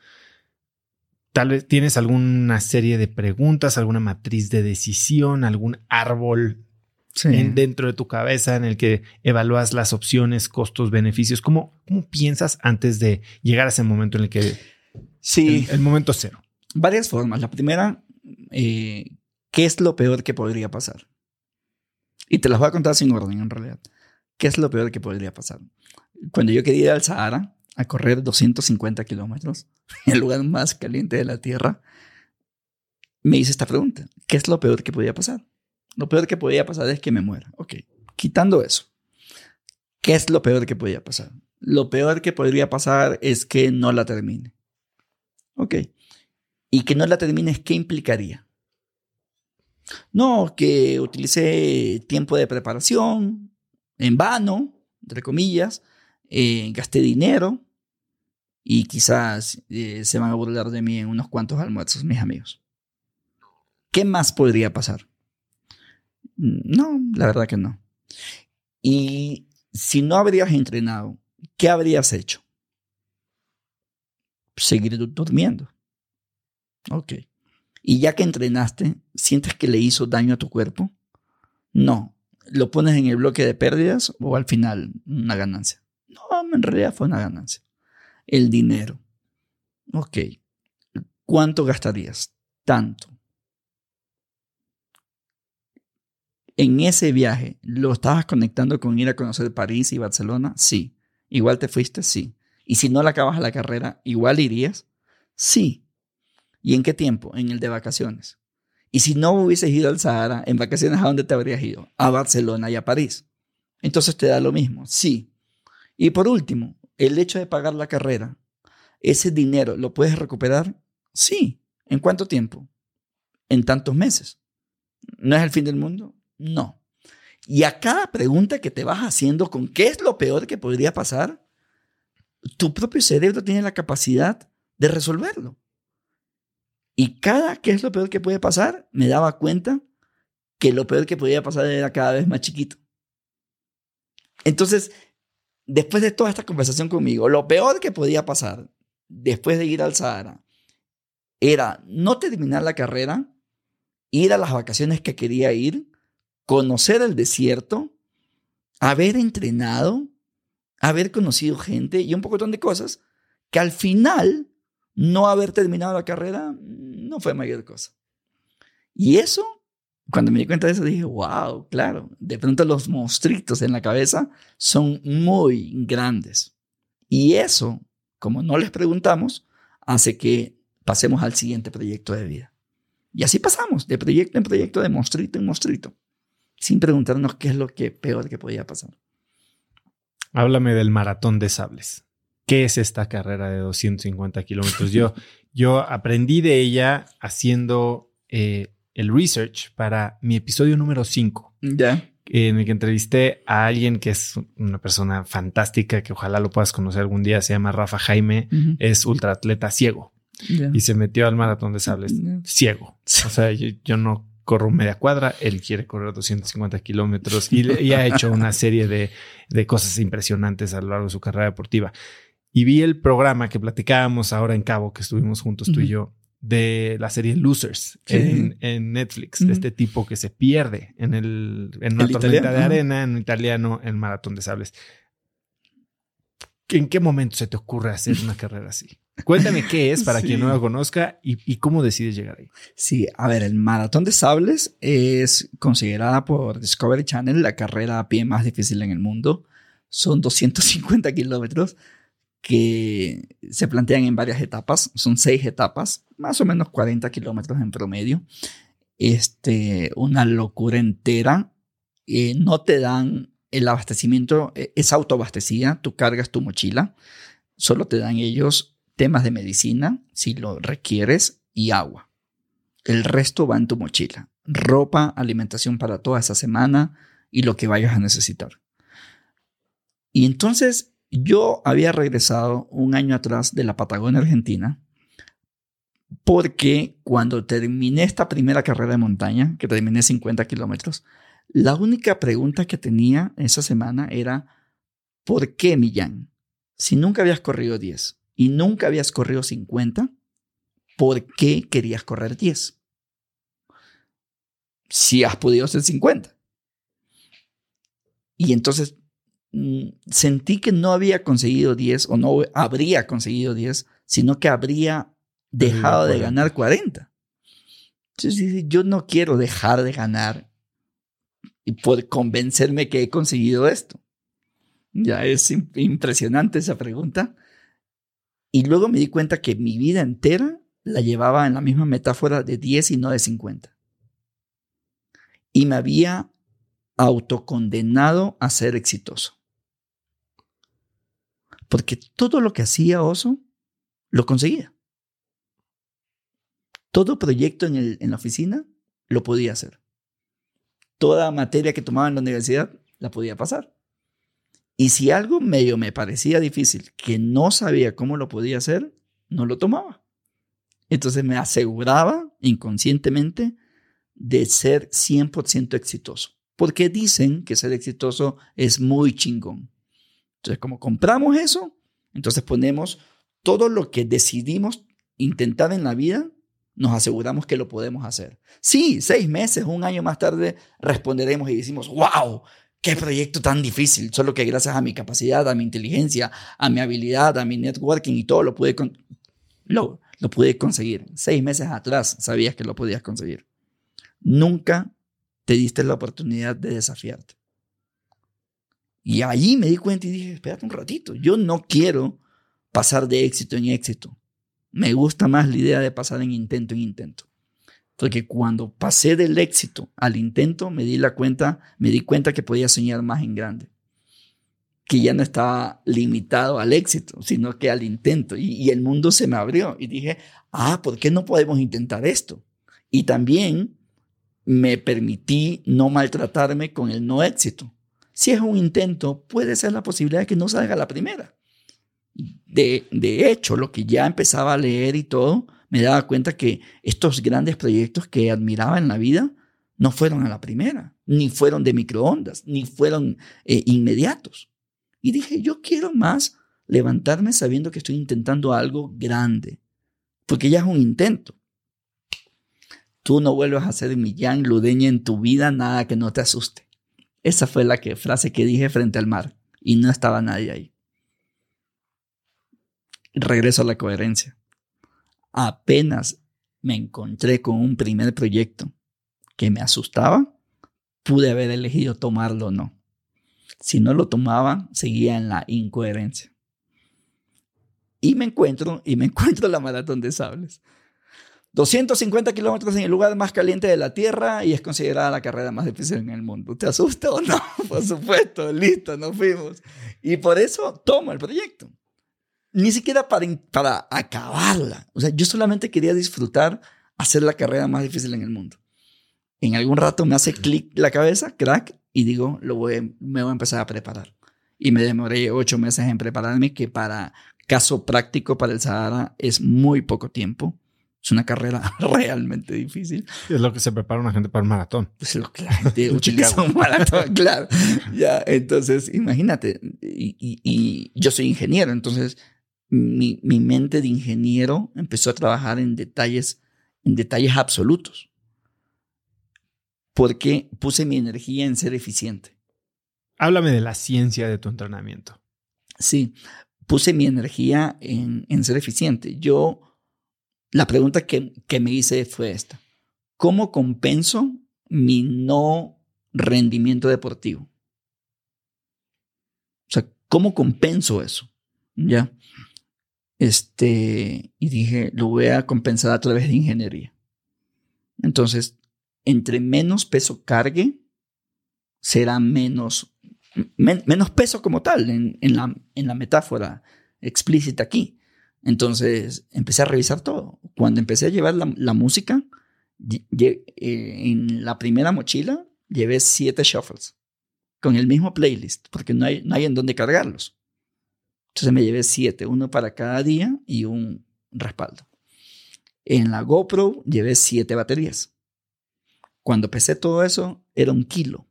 Tal vez tienes alguna serie de preguntas, alguna matriz de decisión, algún árbol Sí. en- dentro de tu cabeza en el que evalúas las opciones, costos, beneficios. ¿Cómo, cómo piensas antes de llegar a ese momento en el que sí. el, el momento cero? varias formas. La primera, eh, ¿qué es lo peor que podría pasar? Y te las voy a contar sin orden, en realidad. ¿Qué es lo peor que podría pasar? Cuando yo quería ir al Sahara a correr 250 kilómetros, en el lugar más caliente de la Tierra, me hice esta pregunta. ¿Qué es lo peor que podía pasar? Lo peor que podía pasar es que me muera. Ok, quitando eso. ¿Qué es lo peor que podía pasar? Lo peor que podría pasar es que no la termine. Ok. Y que no la termines, ¿qué implicaría? No, que utilicé tiempo de preparación en vano, entre comillas, eh, gasté dinero y quizás eh, se van a burlar de mí en unos cuantos almuerzos, mis amigos. ¿Qué más podría pasar? No, la verdad que no. Y si no habrías entrenado, ¿qué habrías hecho? Seguir du- durmiendo. Ok. Y ya que entrenaste, ¿sientes que le hizo daño a tu cuerpo? No. ¿Lo pones en el bloque de pérdidas o al final una ganancia? No, en realidad fue una ganancia. El dinero. Ok. ¿Cuánto gastarías? Tanto. En ese viaje, ¿lo estabas conectando con ir a conocer París y Barcelona? Sí. ¿Igual te fuiste? Sí. ¿Y si no la acabas la carrera, igual irías? Sí. ¿Y en qué tiempo? En el de vacaciones. Y si no hubieses ido al Sahara, en vacaciones, ¿a dónde te habrías ido? A Barcelona y a París. Entonces te da lo mismo. Sí. Y por último, el hecho de pagar la carrera, ¿ese dinero lo puedes recuperar? Sí. ¿En cuánto tiempo? En tantos meses. ¿No es el fin del mundo? No. Y a cada pregunta que te vas haciendo con qué es lo peor que podría pasar, tu propio cerebro tiene la capacidad de resolverlo. Y cada qué es lo peor que puede pasar, me daba cuenta que lo peor que podía pasar era cada vez más chiquito. Entonces, después de toda esta conversación conmigo, lo peor que podía pasar después de ir al Sahara era no terminar la carrera, ir a las vacaciones que quería ir, conocer el desierto, haber entrenado, haber conocido gente y un poco de cosas que al final no haber terminado la carrera no fue mayor cosa. Y eso, cuando me di cuenta de eso, dije, wow, claro, de pronto los monstruitos en la cabeza son muy grandes. Y eso, como no les preguntamos, hace que pasemos al siguiente proyecto de vida. Y así pasamos, de proyecto en proyecto, de monstruito en monstruito, sin preguntarnos qué es lo que peor que podía pasar. Háblame del maratón de sables. ¿Qué es esta carrera de 250 kilómetros? Yo, yo aprendí de ella haciendo eh, el research para mi episodio número 5, Ya. en el que entrevisté a alguien que es una persona fantástica, que ojalá lo puedas conocer algún día, se llama Rafa Jaime, Ujú. es ultraatleta ciego Ya. y se metió al maratón de sables ciego. O sea, yo, yo no corro media cuadra, él quiere correr 250 kilómetros y, ha hecho una serie de, de cosas impresionantes a lo largo de su carrera deportiva. Y vi el programa que platicábamos ahora en Cabo, que estuvimos juntos tú y yo, de la serie Losers Sí. en, en Netflix, de este tipo que se pierde en, el, en una ¿El tormenta italiano? de arena, en italiano, en maratón de sables. ¿En qué momento se te ocurre hacer una carrera así? Cuéntame qué es para Sí. quien no lo conozca y, y cómo decides llegar ahí. Sí, a ver, el maratón de sables es considerada por Discovery Channel la carrera a pie más difícil en el mundo. son 250 kilómetros que se plantean en varias etapas. Son seis etapas, más o menos 40 kilómetros en promedio. Este, una locura entera. Eh, no te dan el abastecimiento, eh, es autoabastecida, tú cargas tu mochila, solo te dan ellos temas de medicina, si lo requieres, y agua. El resto va en tu mochila. Ropa, alimentación para toda esa semana y lo que vayas a necesitar. Y entonces yo había regresado un año atrás de la Patagonia Argentina porque cuando terminé esta primera carrera de montaña, que terminé 50 kilómetros, la única pregunta que tenía esa semana era, ¿por qué Millán? Si nunca habías corrido 10 y nunca habías corrido 50, ¿por qué querías correr 10? Si has podido hacer 50. Y entonces mm, sentí que no había conseguido 10 o no habría conseguido 10, sino que habría dejado de ganar 40. Entonces yo no quiero dejar de ganar y por convencerme que he conseguido esto. Ya es impresionante esa pregunta. Y luego me di cuenta que mi vida entera la llevaba en la misma metáfora de 10 y no de 50. Y me había autocondenado a ser exitoso. Porque todo lo que hacía Oso, lo conseguía. Todo proyecto en, el, en la oficina, lo podía hacer. Toda materia que tomaba en la universidad, la podía pasar. Y si algo medio me parecía difícil, que no sabía cómo lo podía hacer, no lo tomaba. Entonces me aseguraba inconscientemente de ser 100% exitoso. Porque dicen que ser exitoso es muy chingón. Entonces, como compramos eso, entonces ponemos todo lo que decidimos intentar en la vida, nos aseguramos que lo podemos hacer. Sí, seis meses, un año más tarde, responderemos y decimos, wow, qué proyecto tan difícil, solo que gracias a mi capacidad, a mi inteligencia, a mi habilidad, a mi networking y todo lo pude, lo, lo pude conseguir. Seis meses atrás sabías que lo podías conseguir. Nunca te diste la oportunidad de desafiarte. Y allí me di cuenta y dije, espérate un ratito, yo no quiero pasar de éxito en éxito. Me gusta más la idea de pasar en intento en intento. Porque cuando pasé del éxito al intento, me di la cuenta, me di cuenta que podía soñar más en grande. Que ya no estaba limitado al éxito, sino que al intento. Y, el mundo se me abrió. Y dije, ah, ¿por qué no podemos intentar esto? Y también me permití no maltratarme con el no éxito. Si es un intento, puede ser la posibilidad de que no salga la primera. De, de hecho, lo que ya empezaba a leer y todo, me daba cuenta que estos grandes proyectos que admiraba en la vida no fueron a la primera, ni fueron de microondas, ni fueron eh, inmediatos. Y dije, yo quiero más levantarme sabiendo que estoy intentando algo grande, porque ya es un intento. Tú no vuelvas a ser Millán Ludeña en tu vida, nada que no te asuste. Esa fue la frase que dije frente al mar y no estaba nadie ahí. Regreso a la coherencia. Apenas me encontré con un primer proyecto que me asustaba, pude haber elegido tomarlo o no. Si no lo tomaba, seguía en la incoherencia. Y me encuentro, y me encuentro la maratón de sables. 250 kilómetros en el lugar más caliente de la Tierra y es considerada la carrera más difícil en el mundo. ¿Te asusta o no? Por supuesto, listo, nos fuimos. Y por eso tomo el proyecto. Ni siquiera para, para acabarla. O sea, yo solamente quería disfrutar hacer la carrera más difícil en el mundo. En algún rato me hace clic la cabeza, crack, y digo, lo voy, me voy a empezar a preparar. Y me demoré ocho meses en prepararme, que para caso práctico para el Sahara es muy poco tiempo es una carrera realmente difícil. Es lo que se prepara una gente para un maratón. Es lo que la gente utiliza un maratón, claro. Ya, entonces, imagínate, y, yo soy ingeniero, entonces mi, mi, mente de ingeniero empezó a trabajar en detalles, en detalles absolutos. Porque puse mi energía en ser eficiente. Háblame de la ciencia de tu entrenamiento. Sí, puse mi energía en, en ser eficiente. Yo la pregunta que, me hice fue esta. ¿Cómo compenso mi no rendimiento deportivo? sea, ¿cómo compenso eso? ¿Ya? Este, y dije, lo voy a compensar a través de ingeniería. Entonces, entre menos peso cargue, será menos, menos peso como tal en, la, en la metáfora explícita aquí. Entonces empecé a revisar todo. Cuando empecé a llevar la, música, eh, en la primera mochila llevé siete shuffles con el mismo playlist, porque no hay, no hay en dónde cargarlos. Entonces me llevé siete, uno para cada día y un respaldo. En la GoPro llevé siete baterías. Cuando pesé todo eso, era un kilo.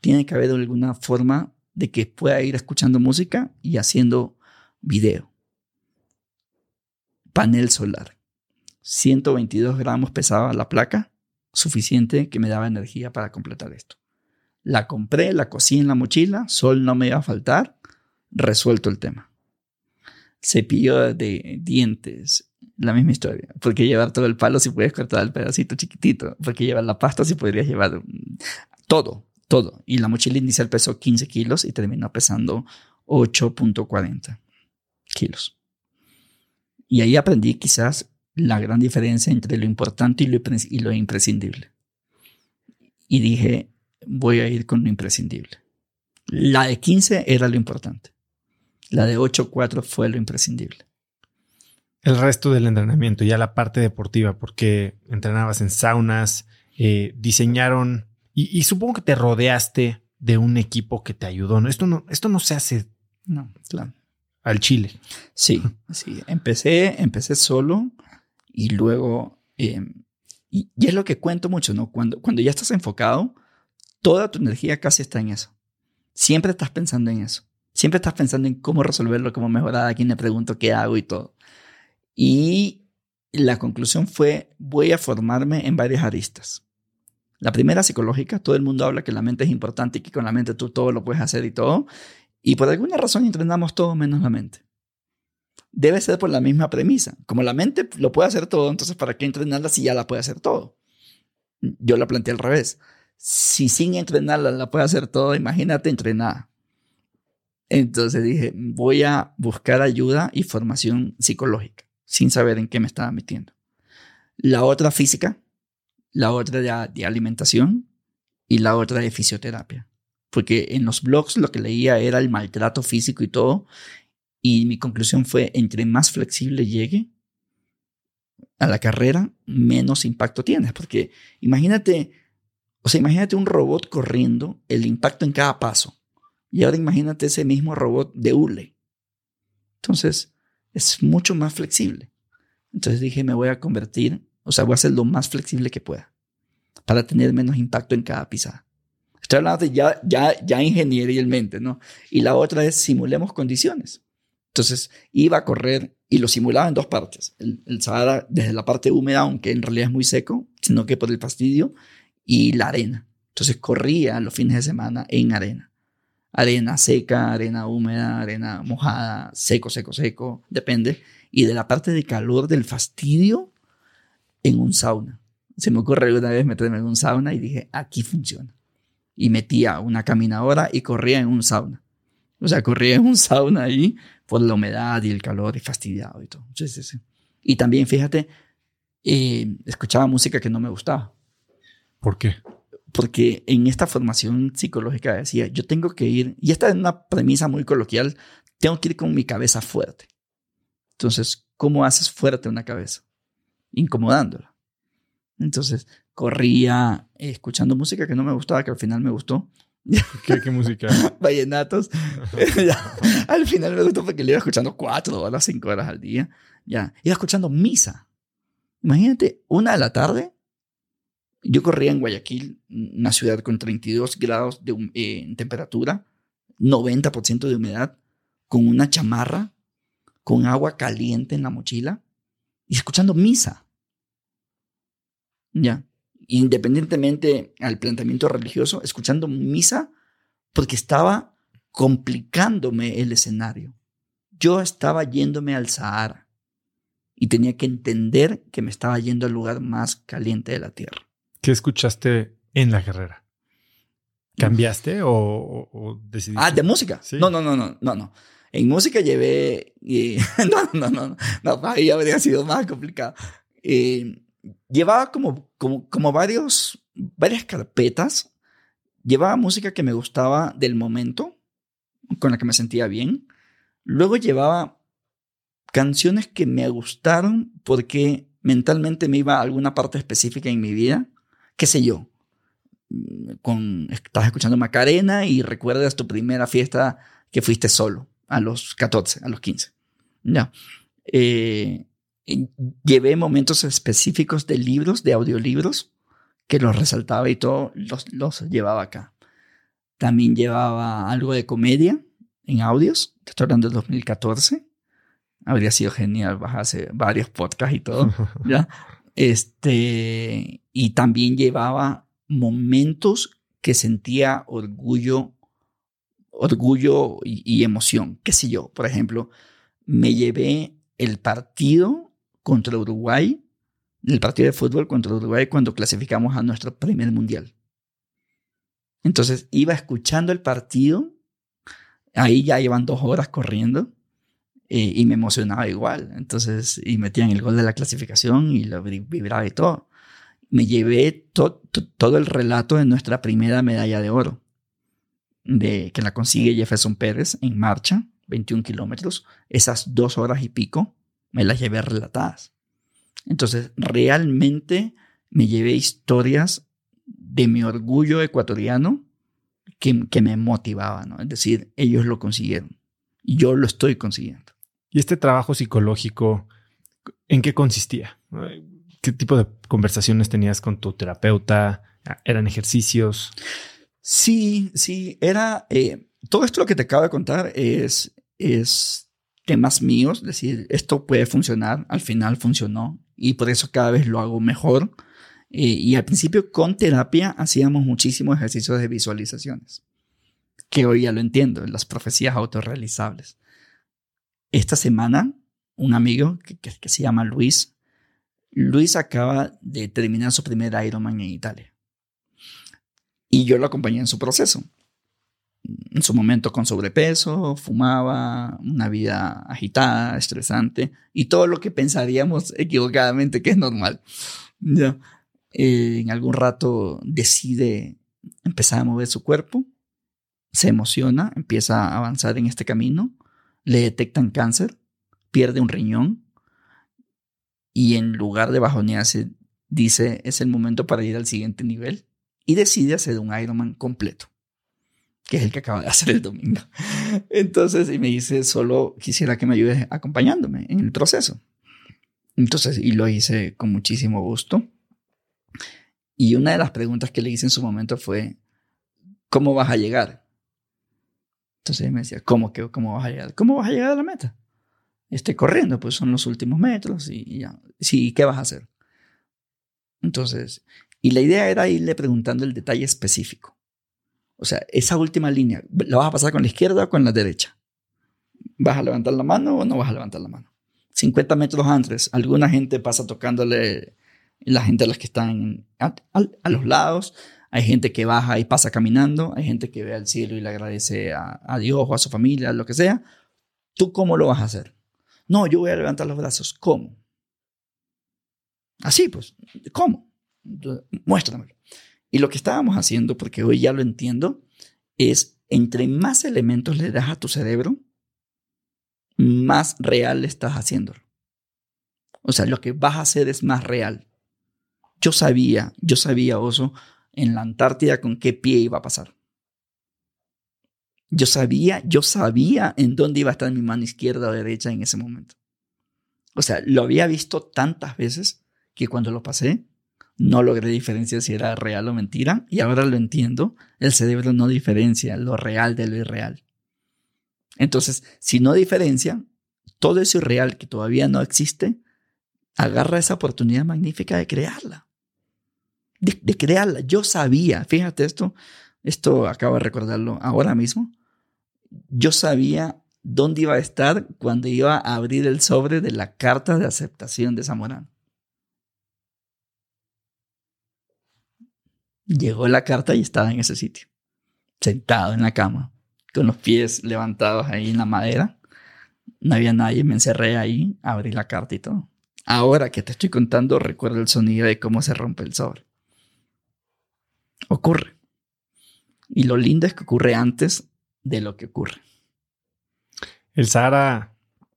Tiene que haber alguna forma de que pueda ir escuchando música y haciendo video. Panel solar. 122 gramos pesaba la placa, suficiente que me daba energía para completar esto. La compré, la cosí en la mochila, sol no me iba a faltar, resuelto el tema. Cepillo de dientes, la misma historia. Porque llevar todo el palo si puedes cortar el pedacito chiquitito. Porque llevar la pasta si podrías llevar mm, todo, todo. Y la mochila inicial pesó 15 kilos y terminó pesando 8.40 kilos. Y ahí aprendí quizás la gran diferencia entre lo importante y lo, y lo imprescindible. Y dije, voy a ir con lo imprescindible. La de 15 era lo importante. La de 8.4 fue lo imprescindible. El resto del entrenamiento, ya la parte deportiva, porque entrenabas en saunas, eh, diseñaron y, supongo que te rodeaste de un equipo que te ayudó. ¿no? Esto, no, esto no se hace no, claro. al Chile. Sí, sí. Empecé, empecé solo y luego, em, y, y, es lo que cuento mucho, ¿no? Cuando, cuando ya estás enfocado, toda tu energía casi está en eso. Siempre estás pensando en eso. Siempre estás pensando en cómo resolverlo, cómo mejorar, a quién le pregunto qué hago y todo. Y la conclusión fue, voy a formarme en varias aristas. La primera psicológica, todo el mundo habla que la mente es importante y que con la mente tú todo lo puedes hacer y todo. Y por alguna razón entrenamos todo menos la mente. Debe ser por la misma premisa. Como la mente lo puede hacer todo, entonces ¿para qué entrenarla si ya la puede hacer todo? Yo la planteé al revés. Si sin entrenarla la puede hacer todo, imagínate entrenada. Entonces dije, voy a buscar ayuda y formación psicológica, sin saber en qué me estaba metiendo. La otra física, la otra de, alimentación y la otra de fisioterapia. Porque en los blogs lo que leía era el maltrato físico y todo. Y mi conclusión fue, entre más flexible llegue a la carrera, menos impacto tienes. Porque imagínate, o sea, imagínate un robot corriendo, el impacto en cada paso. Y ahora imagínate ese mismo robot de hule. Entonces, es mucho más flexible. Entonces dije, me voy a convertir o sea, voy a hacer lo más flexible que pueda para tener menos impacto en cada pisada. Estoy hablando de ya, ya, ya mente, ¿no? Y la otra es simulemos condiciones. Entonces, iba a correr y lo simulaba en dos partes. El, el Sahara desde la parte húmeda, aunque en realidad es muy seco, sino que por el fastidio, y la arena. Entonces, corría los fines de semana en arena. Arena seca, arena húmeda, arena mojada, seco, seco, seco, depende. Y de la parte de calor del fastidio, en un sauna. Se me ocurre una vez meterme en un sauna y dije, aquí funciona. Y metía una caminadora y corría en un sauna. O sea, corría en un sauna ahí por la humedad y el calor y fastidiado y todo. Sí. Y también, fíjate, eh, escuchaba música que no me gustaba. ¿Por qué? Porque en esta formación psicológica decía, yo tengo que ir, y esta es una premisa muy coloquial, tengo que ir con mi cabeza fuerte. Entonces, ¿cómo haces fuerte una cabeza? incomodándola. Entonces corría escuchando música que no me gustaba, que al final me gustó. ¿Qué, música? Vallenatos. al final me gustó porque le iba escuchando cuatro horas, cinco horas al día. Ya, iba escuchando misa. Imagínate, una de la tarde, yo corría en Guayaquil, una ciudad con 32 grados de eh, temperatura, 90% de humedad, con una chamarra, con agua caliente en la mochila y escuchando misa. Ya. Independientemente al planteamiento religioso, escuchando misa porque estaba complicándome el escenario. Yo estaba yéndome al Sahara y tenía que entender que me estaba yendo al lugar más caliente de la tierra. ¿Qué escuchaste en la carrera? ¿Cambiaste o, o decidiste? Ah, de música. No, no, no, no, no, no. En música llevé. no, no, no, no, no, ahí habría sido más complicado. Eh, llevaba como, como, como varios, varias carpetas. Llevaba música que me gustaba del momento, con la que me sentía bien. Luego llevaba canciones que me gustaron porque mentalmente me iba a alguna parte específica en mi vida. ¿Qué sé yo? Con, estás escuchando Macarena y recuerdas tu primera fiesta que fuiste solo a los 14, a los 15. Ya. Eh, llevé momentos específicos de libros, de audiolibros, que los resaltaba y todo, los, los llevaba acá. También llevaba algo de comedia en audios, estoy hablando del 2014. Habría sido genial bajarse varios podcasts y todo, ¿ya? Este, y también llevaba momentos que sentía orgullo orgullo y, emoción, qué sé yo. Por ejemplo, me llevé el partido contra Uruguay, el partido de fútbol contra Uruguay cuando clasificamos a nuestro primer mundial. Entonces iba escuchando el partido, ahí ya iban dos horas corriendo eh, y me emocionaba igual. Entonces, y metían el gol de la clasificación y lo vibraba y todo. Me llevé todo el relato de nuestra primera medalla de oro de, que la consigue Jefferson Pérez en marcha, 21 kilómetros, esas dos horas y pico, me las llevé relatadas. Entonces, realmente me llevé historias de mi orgullo ecuatoriano que, que me motivaban, ¿no? Es decir, ellos lo consiguieron y yo lo estoy consiguiendo. ¿Y este trabajo psicológico, en qué consistía? ¿Qué tipo de conversaciones tenías con tu terapeuta? ¿Eran ejercicios? Sí, sí, era... Eh, todo esto lo que te acabo de contar es, es temas míos, es decir, esto puede funcionar, al final funcionó y por eso cada vez lo hago mejor. Eh, y al principio con terapia hacíamos muchísimos ejercicios de visualizaciones, que hoy ya lo entiendo, las profecías autorrealizables. Esta semana, un amigo que, que se llama Luis, Luis acaba de terminar su primer Ironman en Italia. Y yo lo acompañé en su proceso. En su momento con sobrepeso, fumaba, una vida agitada, estresante y todo lo que pensaríamos equivocadamente que es normal. ¿Ya? Eh, en algún rato decide empezar a mover su cuerpo, se emociona, empieza a avanzar en este camino, le detectan cáncer, pierde un riñón y en lugar de bajonearse dice es el momento para ir al siguiente nivel y decide hacer un Ironman completo, que es el que acaba de hacer el domingo. Entonces, y me dice, solo quisiera que me ayudes acompañándome en el proceso. Entonces, y lo hice con muchísimo gusto. Y una de las preguntas que le hice en su momento fue, ¿cómo vas a llegar? Entonces me decía, ¿cómo, que, ¿cómo vas a llegar? ¿Cómo vas a llegar a la meta? Estoy corriendo, pues son los últimos metros y, ya. Sí, ¿qué vas a hacer? Entonces, y la idea era irle preguntando el detalle específico. O sea, esa última línea, ¿la vas a pasar con la izquierda o con la derecha? ¿Vas a levantar la mano o no vas a levantar la mano? 50 metros antes, alguna gente pasa tocándole, la gente a las que están a, los lados, hay gente que baja y pasa caminando, hay gente que ve al cielo y le agradece a Dios o a su familia, lo que sea. ¿Tú cómo lo vas a hacer? No, yo voy a levantar los brazos. ¿Cómo? Así, pues, ¿cómo? muéstramelo. Y lo que estábamos haciendo, porque hoy ya lo entiendo, es entre más elementos le das a tu cerebro, más real estás haciéndolo. O sea, lo que vas a hacer es más real. Yo sabía, yo sabía, Oso, en la Antártida con qué pie iba a pasar. Yo sabía, yo sabía en dónde iba a estar mi mano izquierda o derecha en ese momento. O sea, lo había visto tantas veces que cuando lo pasé, no logré diferenciar si era real o mentira y ahora lo entiendo. El cerebro no diferencia lo real de lo irreal. Entonces, si no diferencia, todo eso irreal que todavía no existe, agarra esa oportunidad magnífica de crearla. De, de crearla. Yo sabía, fíjate esto, esto acabo de recordarlo ahora mismo. Yo sabía dónde iba a estar cuando iba a abrir el sobre de la carta de aceptación de Zamorano. Llegó la carta y estaba en ese sitio. sentado en la cama, con los pies levantados ahí en la madera. No había nadie, me encerré ahí, abrí la carta y todo. Ahora que te estoy contando, recuerdo el sonido de cómo se rompe el sobre. Ocurre. Y lo lindo es que ocurre antes de lo que ocurre. El Sahara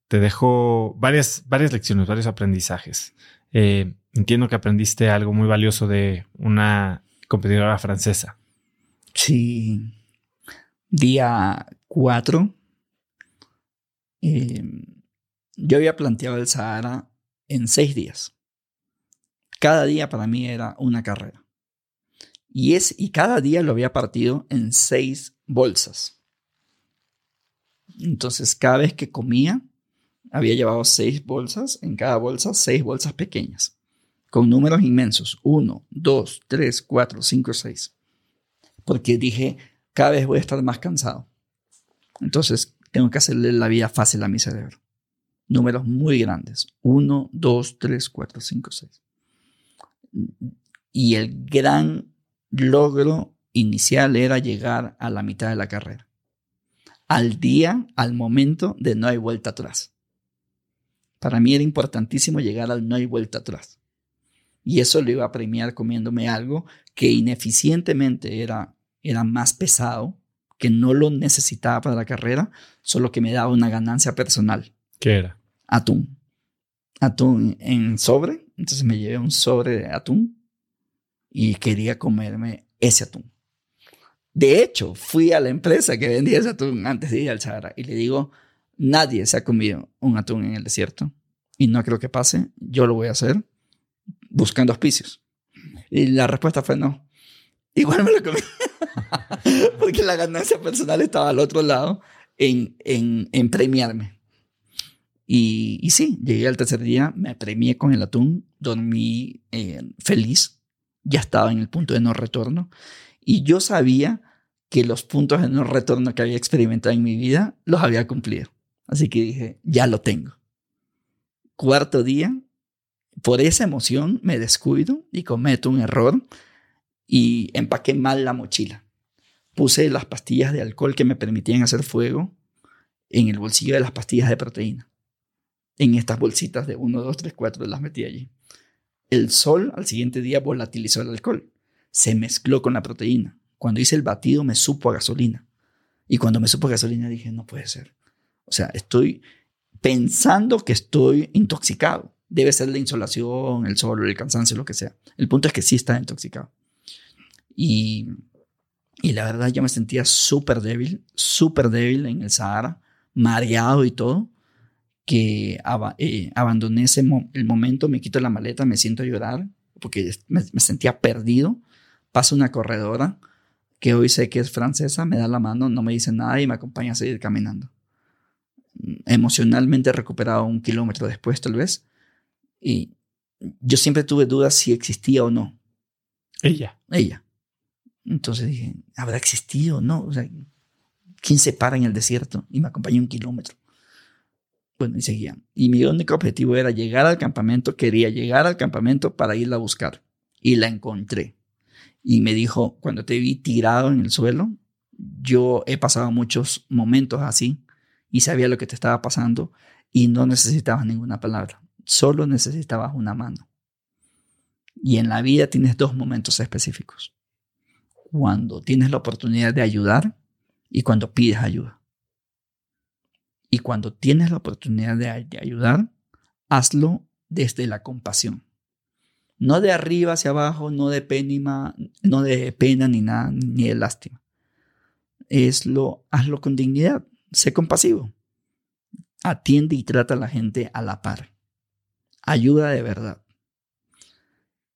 te dejó varias, varias lecciones, varios aprendizajes. Eh, entiendo que aprendiste algo muy valioso de una competidora francesa. Sí. Día 4. Eh, yo había planteado el Sahara en seis días. Cada día para mí era una carrera. Y, es, y cada día lo había partido en seis bolsas. Entonces, cada vez que comía, había llevado seis bolsas, en cada bolsa seis bolsas pequeñas, con números inmensos, uno, dos, tres, cuatro, cinco, seis. Porque dije, cada vez voy a estar más cansado. Entonces, tengo que hacerle la vida fácil a mi cerebro. Números muy grandes, uno, dos, tres, cuatro, cinco, seis. Y el gran logro inicial era llegar a la mitad de la carrera. Al día, al momento de no hay vuelta atrás. Para mí era importantísimo llegar al no hay vuelta atrás. Y eso lo iba a premiar comiéndome algo que ineficientemente era, era más pesado, que no lo necesitaba para la carrera, solo que me daba una ganancia personal. ¿Qué era? Atún. Atún en sobre. Entonces me llevé un sobre de atún y quería comerme ese atún. De hecho, fui a la empresa que vendía ese atún antes de ir al Sahara y le digo, Nadie se ha comido un atún en el desierto y no creo que pase. Yo lo voy a hacer buscando auspicios. Y la respuesta fue no. Igual me lo comí. Porque la ganancia personal estaba al otro lado en, en, premiarme. Y, y, sí, llegué al tercer día, me premié con el atún, dormí eh, feliz, ya estaba en el punto de no retorno. Y yo sabía que los puntos de no retorno que había experimentado en mi vida los había cumplido. Así que dije, ya lo tengo. Cuarto día, por esa emoción me descuido y cometo un error y empaqué mal la mochila. Puse las pastillas de alcohol que me permitían hacer fuego en el bolsillo de las pastillas de proteína. En estas bolsitas de 1, 2, 3, 4 las metí allí. El sol al siguiente día volatilizó el alcohol. Se mezcló con la proteína. Cuando hice el batido me supo a gasolina. Y cuando me supo a gasolina dije, no puede ser. O sea, estoy pensando que estoy intoxicado. Debe ser la insolación, el sol, el cansancio, lo que sea. El punto es que sí está intoxicado. Y, y la verdad yo me sentía súper débil, súper débil en el Sahara, mareado y todo, que eh, abandoné ese el momento, me quito la maleta, me siento a llorar, porque me, me sentía perdido. Pasa una corredora que hoy sé que es francesa, me da la mano, no me dice nada y me acompaña a seguir caminando emocionalmente recuperado un kilómetro después, tal vez. Y yo siempre tuve dudas si existía o no. Ella. Ella. Entonces dije, ¿habrá existido o no? O sea, ¿quién se para en el desierto? Y me acompañó un kilómetro. Bueno, y seguía. Y mi único objetivo era llegar al campamento. Quería llegar al campamento para irla a buscar. Y la encontré. Y me dijo, cuando te vi tirado en el suelo, yo he pasado muchos momentos así y sabía lo que te estaba pasando y no necesitabas ninguna palabra, solo necesitabas una mano. Y en la vida tienes dos momentos específicos. Cuando tienes la oportunidad de ayudar y cuando pides ayuda. Y cuando tienes la oportunidad de, ayudar, hazlo desde la compasión. No de arriba hacia abajo, no de pena, no de pena ni nada, ni de lástima. Hazlo con dignidad. Sé compasivo. Atiende y trata a la gente a la par. Ayuda de verdad.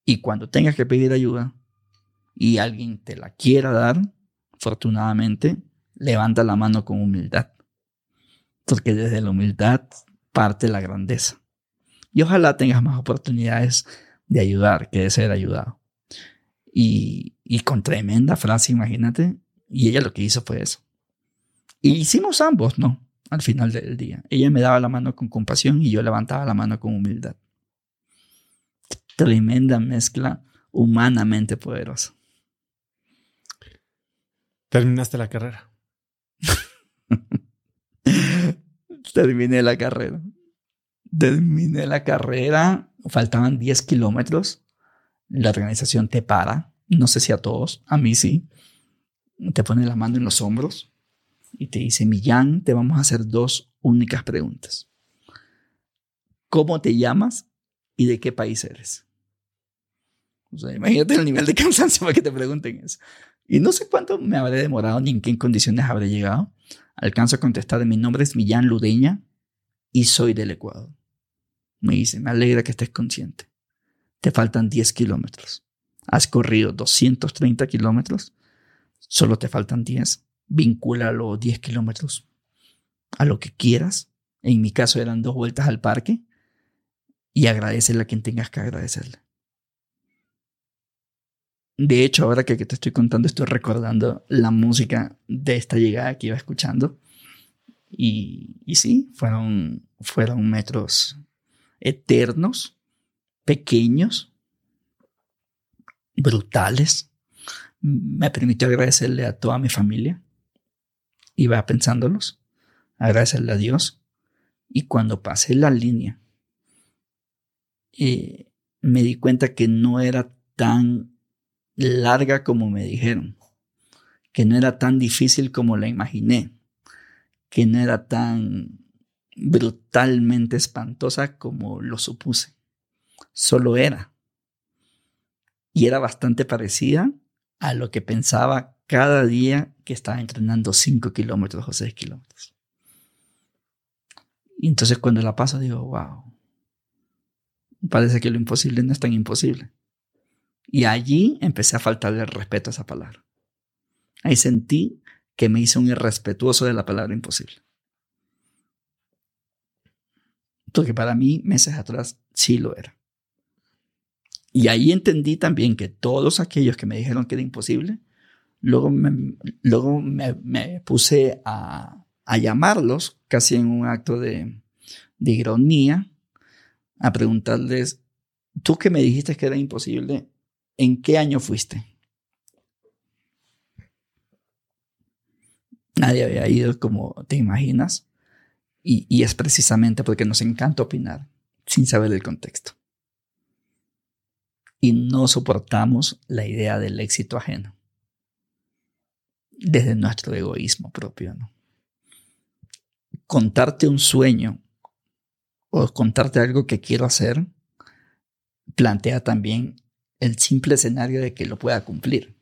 Y cuando tengas que pedir ayuda y alguien te la quiera dar, afortunadamente, levanta la mano con humildad. Porque desde la humildad parte la grandeza. Y ojalá tengas más oportunidades de ayudar que de ser ayudado. Y, y con tremenda frase, imagínate. Y ella lo que hizo fue eso. Y hicimos ambos, ¿no? Al final del día. Ella me daba la mano con compasión y yo levantaba la mano con humildad. Tremenda mezcla humanamente poderosa. Terminaste la carrera. Terminé la carrera. Terminé la carrera. Faltaban 10 kilómetros. La organización te para. No sé si a todos, a mí sí. Te pone la mano en los hombros y te dice, Millán, te vamos a hacer dos únicas preguntas. ¿Cómo te llamas y de qué país eres? O sea, imagínate el nivel de cansancio para que te pregunten eso. Y no sé cuánto me habré demorado ni en qué condiciones habré llegado. Alcanzo a contestar, mi nombre es Millán Ludeña y soy del Ecuador. Me dice, me alegra que estés consciente. Te faltan 10 kilómetros. Has corrido 230 kilómetros. Solo te faltan 10. Vincula los 10 kilómetros a lo que quieras. En mi caso eran dos vueltas al parque. Y agradecele a quien tengas que agradecerle. De hecho, ahora que te estoy contando, estoy recordando la música de esta llegada que iba escuchando. Y, sí, fueron, fueron metros eternos, pequeños, brutales. Me permitió agradecerle a toda mi familia. Iba pensándolos, agradecerle a Dios. Y cuando pasé la línea, eh, me di cuenta que no era tan larga como me dijeron, que no era tan difícil como la imaginé, que no era tan brutalmente espantosa como lo supuse. Solo era. Y era bastante parecida a lo que pensaba cada día que estaba entrenando 5 kilómetros o 6 kilómetros. Y entonces cuando la paso digo, wow, parece que lo imposible no es tan imposible. Y allí empecé a faltarle respeto a esa palabra. Ahí sentí que me hice un irrespetuoso de la palabra imposible. Porque para mí, meses atrás, sí lo era. Y ahí entendí también que todos aquellos que me dijeron que era imposible, luego me, luego me, puse a, a, llamarlos, casi en un acto de, de ironía, a preguntarles, tú que me dijiste que era imposible, ¿en qué año fuiste? Nadie había ido como te imaginas. Y, es precisamente porque nos encanta opinar sin saber el contexto. Y no soportamos la idea del éxito ajeno. Desde nuestro egoísmo propio. Contarte un sueño o contarte algo que quiero hacer plantea también el simple escenario de que lo pueda cumplir.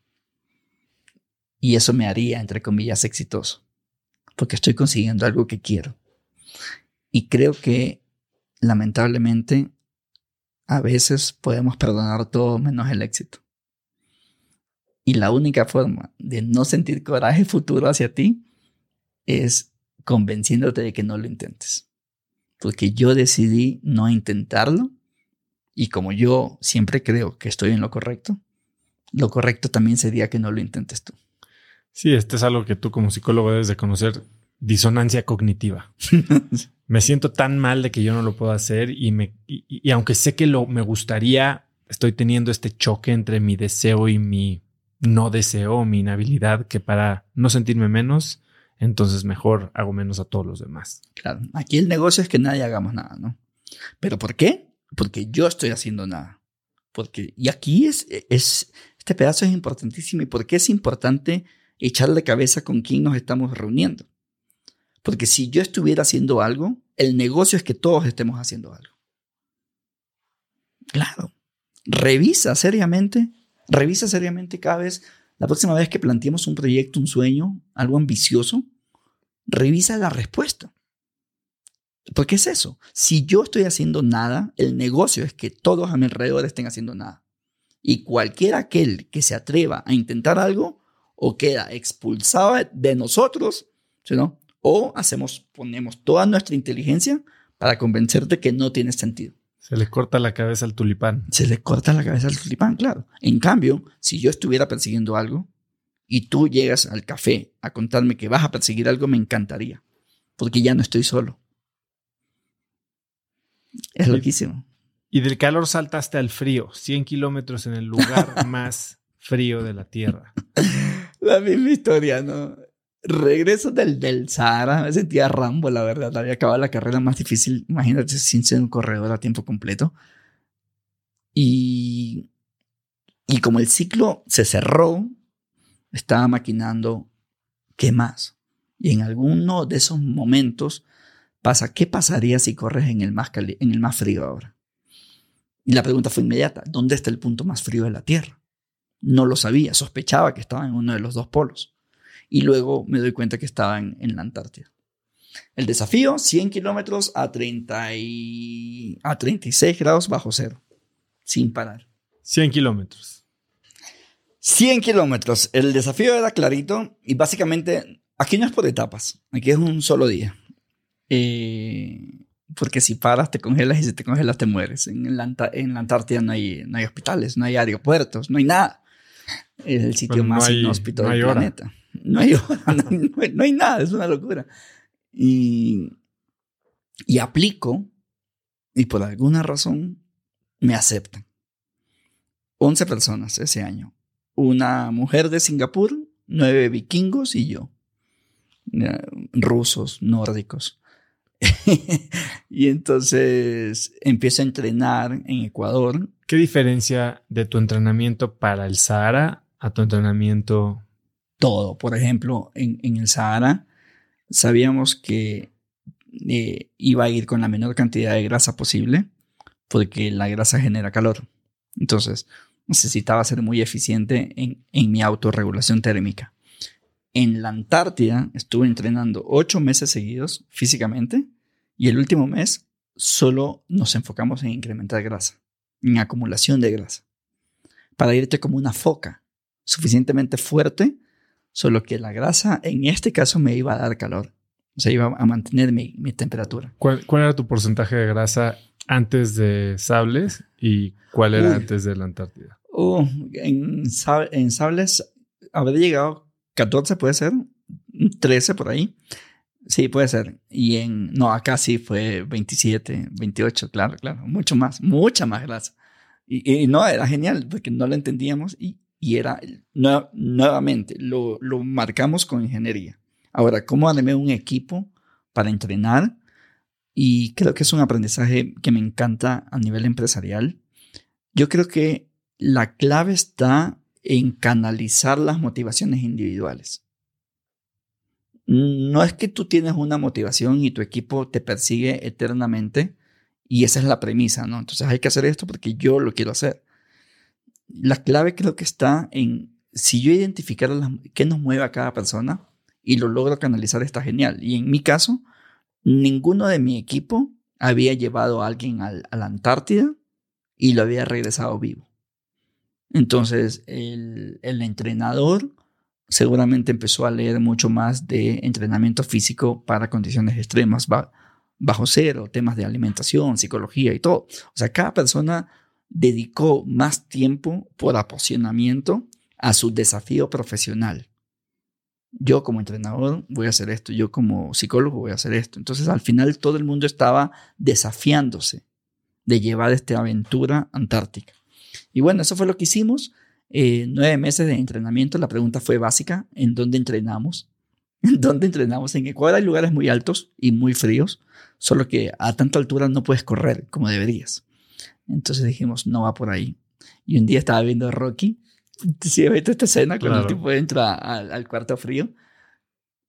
Y eso me haría, entre comillas, exitoso, porque estoy consiguiendo algo que quiero. Y creo que, lamentablemente, a veces podemos perdonar todo menos el éxito. Y la única forma de no sentir coraje futuro hacia ti es convenciéndote de que no lo intentes. Porque yo decidí no intentarlo y como yo siempre creo que estoy en lo correcto, lo correcto también sería que no lo intentes tú. Sí, este es algo que tú como psicólogo debes de conocer, disonancia cognitiva. me siento tan mal de que yo no lo puedo hacer y, me, y, aunque sé que lo, me gustaría, estoy teniendo este choque entre mi deseo y mi no deseo, mi inhabilidad, que para no sentirme menos, entonces mejor hago menos a todos los demás. Claro, aquí el negocio es que nadie hagamos nada, ¿no? ¿Pero por qué? Porque yo estoy haciendo nada. Porque, y aquí es, es, este pedazo es importantísimo. ¿Y por qué es importante echarle cabeza con quién nos estamos reuniendo? Porque si yo estuviera haciendo algo, el negocio es que todos estemos haciendo algo. Claro. Revisa seriamente, revisa seriamente cada vez, la próxima vez que planteemos un proyecto, un sueño, algo ambicioso, revisa la respuesta. Porque es eso. Si yo estoy haciendo nada, el negocio es que todos a mi alrededor estén haciendo nada. Y cualquiera aquel que se atreva a intentar algo o queda expulsado de nosotros, ¿no? o hacemos, ponemos toda nuestra inteligencia para convencerte que no tiene sentido. Se le corta la cabeza al tulipán. Se le corta la cabeza al tulipán, claro. En cambio, si yo estuviera persiguiendo algo y tú llegas al café a contarme que vas a perseguir algo, me encantaría, porque ya no estoy solo. Es loquísimo. Y del calor saltaste al frío, 100 kilómetros en el lugar más frío de la Tierra. La misma historia, ¿no? Regreso del, del Sahara, me sentía Rambo, la verdad. Había acabado la carrera más difícil, imagínate, sin ser un corredor a tiempo completo. Y, y como el ciclo se cerró, estaba maquinando qué más. Y en alguno de esos momentos pasa, ¿qué pasaría si corres en el más, en el más frío ahora? Y la pregunta fue inmediata, ¿dónde está el punto más frío de la Tierra? No lo sabía, sospechaba que estaba en uno de los dos polos. Y luego me doy cuenta que estaba en, la Antártida. El desafío, 100 kilómetros a, 30 a 36 grados bajo cero, sin parar. 100 kilómetros. 100 kilómetros. El desafío era clarito y básicamente aquí no es por etapas, aquí es un solo día. Eh, porque si paras te congelas y si te congelas te mueres. En la, en la Antártida no hay, no hay hospitales, no hay aeropuertos, no hay nada. Es el sitio más inhóspito del planeta. No hay hora, no hay, nada, es una locura. Y, y aplico y por alguna razón me aceptan. 11 personas ese año. Una mujer de Singapur, nueve vikingos y yo. Rusos, nórdicos. y entonces empiezo a entrenar en Ecuador. ¿Qué diferencia de tu entrenamiento para el Sahara a tu entrenamiento? Todo. Por ejemplo, en, el Sahara sabíamos que eh, iba a ir con la menor cantidad de grasa posible porque la grasa genera calor. Entonces necesitaba ser muy eficiente en, en mi autorregulación térmica. En la Antártida estuve entrenando ocho meses seguidos físicamente y el último mes solo nos enfocamos en incrementar grasa, en acumulación de grasa, para irte como una foca, suficientemente fuerte, solo que la grasa en este caso me iba a dar calor, o sea, iba a mantener mi, temperatura. ¿Cuál, era tu porcentaje de grasa antes de Sables y cuál era antes de la Antártida? Uh, en, en Sables habría llegado 14 puede ser, 13 por ahí. Sí, puede ser. Y en, no, acá sí fue 27, 28, claro, claro, mucho más, mucha más grasa. Y, no, era genial porque no lo entendíamos y, y era, nuevamente, lo, lo marcamos con ingeniería. Ahora, ¿cómo armé un equipo para entrenar? Y creo que es un aprendizaje que me encanta a nivel empresarial. Yo creo que la clave está en canalizar las motivaciones individuales. No es que tú tienes una motivación y tu equipo te persigue eternamente y esa es la premisa, ¿no? Entonces hay que hacer esto porque yo lo quiero hacer. La clave creo que está en si yo identificar qué nos mueve a cada persona y lo logro canalizar, está genial. Y en mi caso, ninguno de mi equipo había llevado a alguien a la Antártida y lo había regresado vivo. Entonces, el, entrenador seguramente empezó a leer mucho más de entrenamiento físico para condiciones extremas, bajo cero, temas de alimentación, psicología y todo. O sea, cada persona dedicó más tiempo por apasionamiento a su desafío profesional. Yo como entrenador voy a hacer esto, yo como psicólogo voy a hacer esto. Entonces al final todo el mundo estaba desafiándose de llevar esta aventura antártica. Y bueno, eso fue lo que hicimos. Eh, nueve meses de entrenamiento. La pregunta fue básica. ¿En dónde entrenamos? ¿En dónde entrenamos? En Ecuador hay lugares muy altos y muy fríos, solo que a tanta altura no puedes correr como deberías. Entonces dijimos, no va por ahí. Y un día estaba viendo Rocky. Si ¿Sí, esta escena cuando el tipo entra al, al cuarto frío.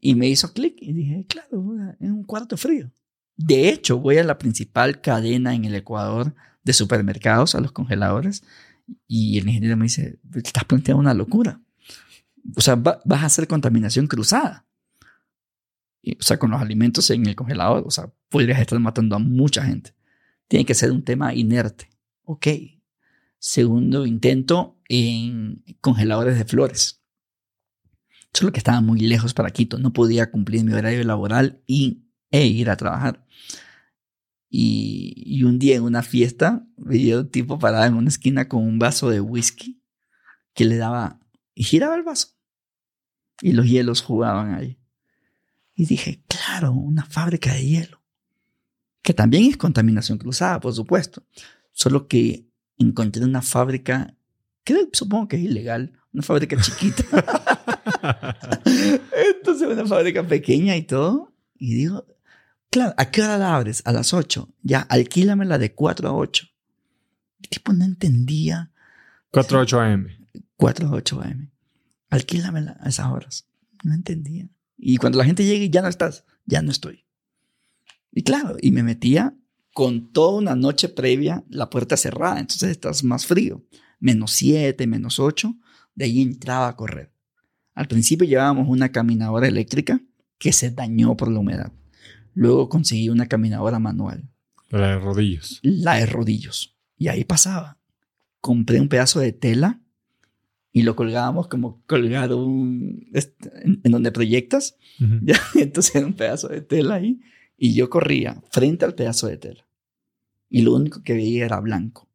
Y me hizo clic y dije, claro, es un cuarto frío. De hecho, voy a la principal cadena en el Ecuador de supermercados, a los congeladores, y el ingeniero me dice, estás planteando una locura. O sea, vas a hacer contaminación cruzada. o sea, con los alimentos en el congelador, o sea, podrías estar matando a mucha gente. Tiene que ser un tema inerte. Ok. Segundo intento en congeladores de flores. Solo que estaba muy lejos para Quito. No podía cumplir mi horario laboral y, e ir a trabajar. Y, un día en una fiesta veía un tipo parado en una esquina con un vaso de whisky que le daba y giraba el vaso. Y los hielos jugaban ahí. Y dije, claro, una fábrica de hielo. Que también es contaminación cruzada, por supuesto. Solo que encontré una fábrica, que supongo que es ilegal, una fábrica chiquita. Entonces, una fábrica pequeña y todo. Y digo, claro, ¿a qué hora la abres? A las 8. Ya, alquílamela de 4 a 8. El tipo no entendía. 4 a 8 AM. 4 a 8 AM. Alquílamela a esas horas. No entendía. Y cuando la gente llegue, ya no estás. Ya no estoy. Y claro, y me metía con toda una noche previa la puerta cerrada. Entonces estás más frío. Menos 7, menos 8. De ahí entraba a correr. Al principio llevábamos una caminadora eléctrica que se dañó por la humedad. Luego conseguí una caminadora manual. La de rodillos. La de rodillos. Y ahí pasaba. Compré un pedazo de tela y lo colgábamos como colgar un... en, donde proyectas. ¿ya? Entonces era un pedazo de tela ahí. Y yo corría frente al pedazo de tela. Y lo único que veía era blanco.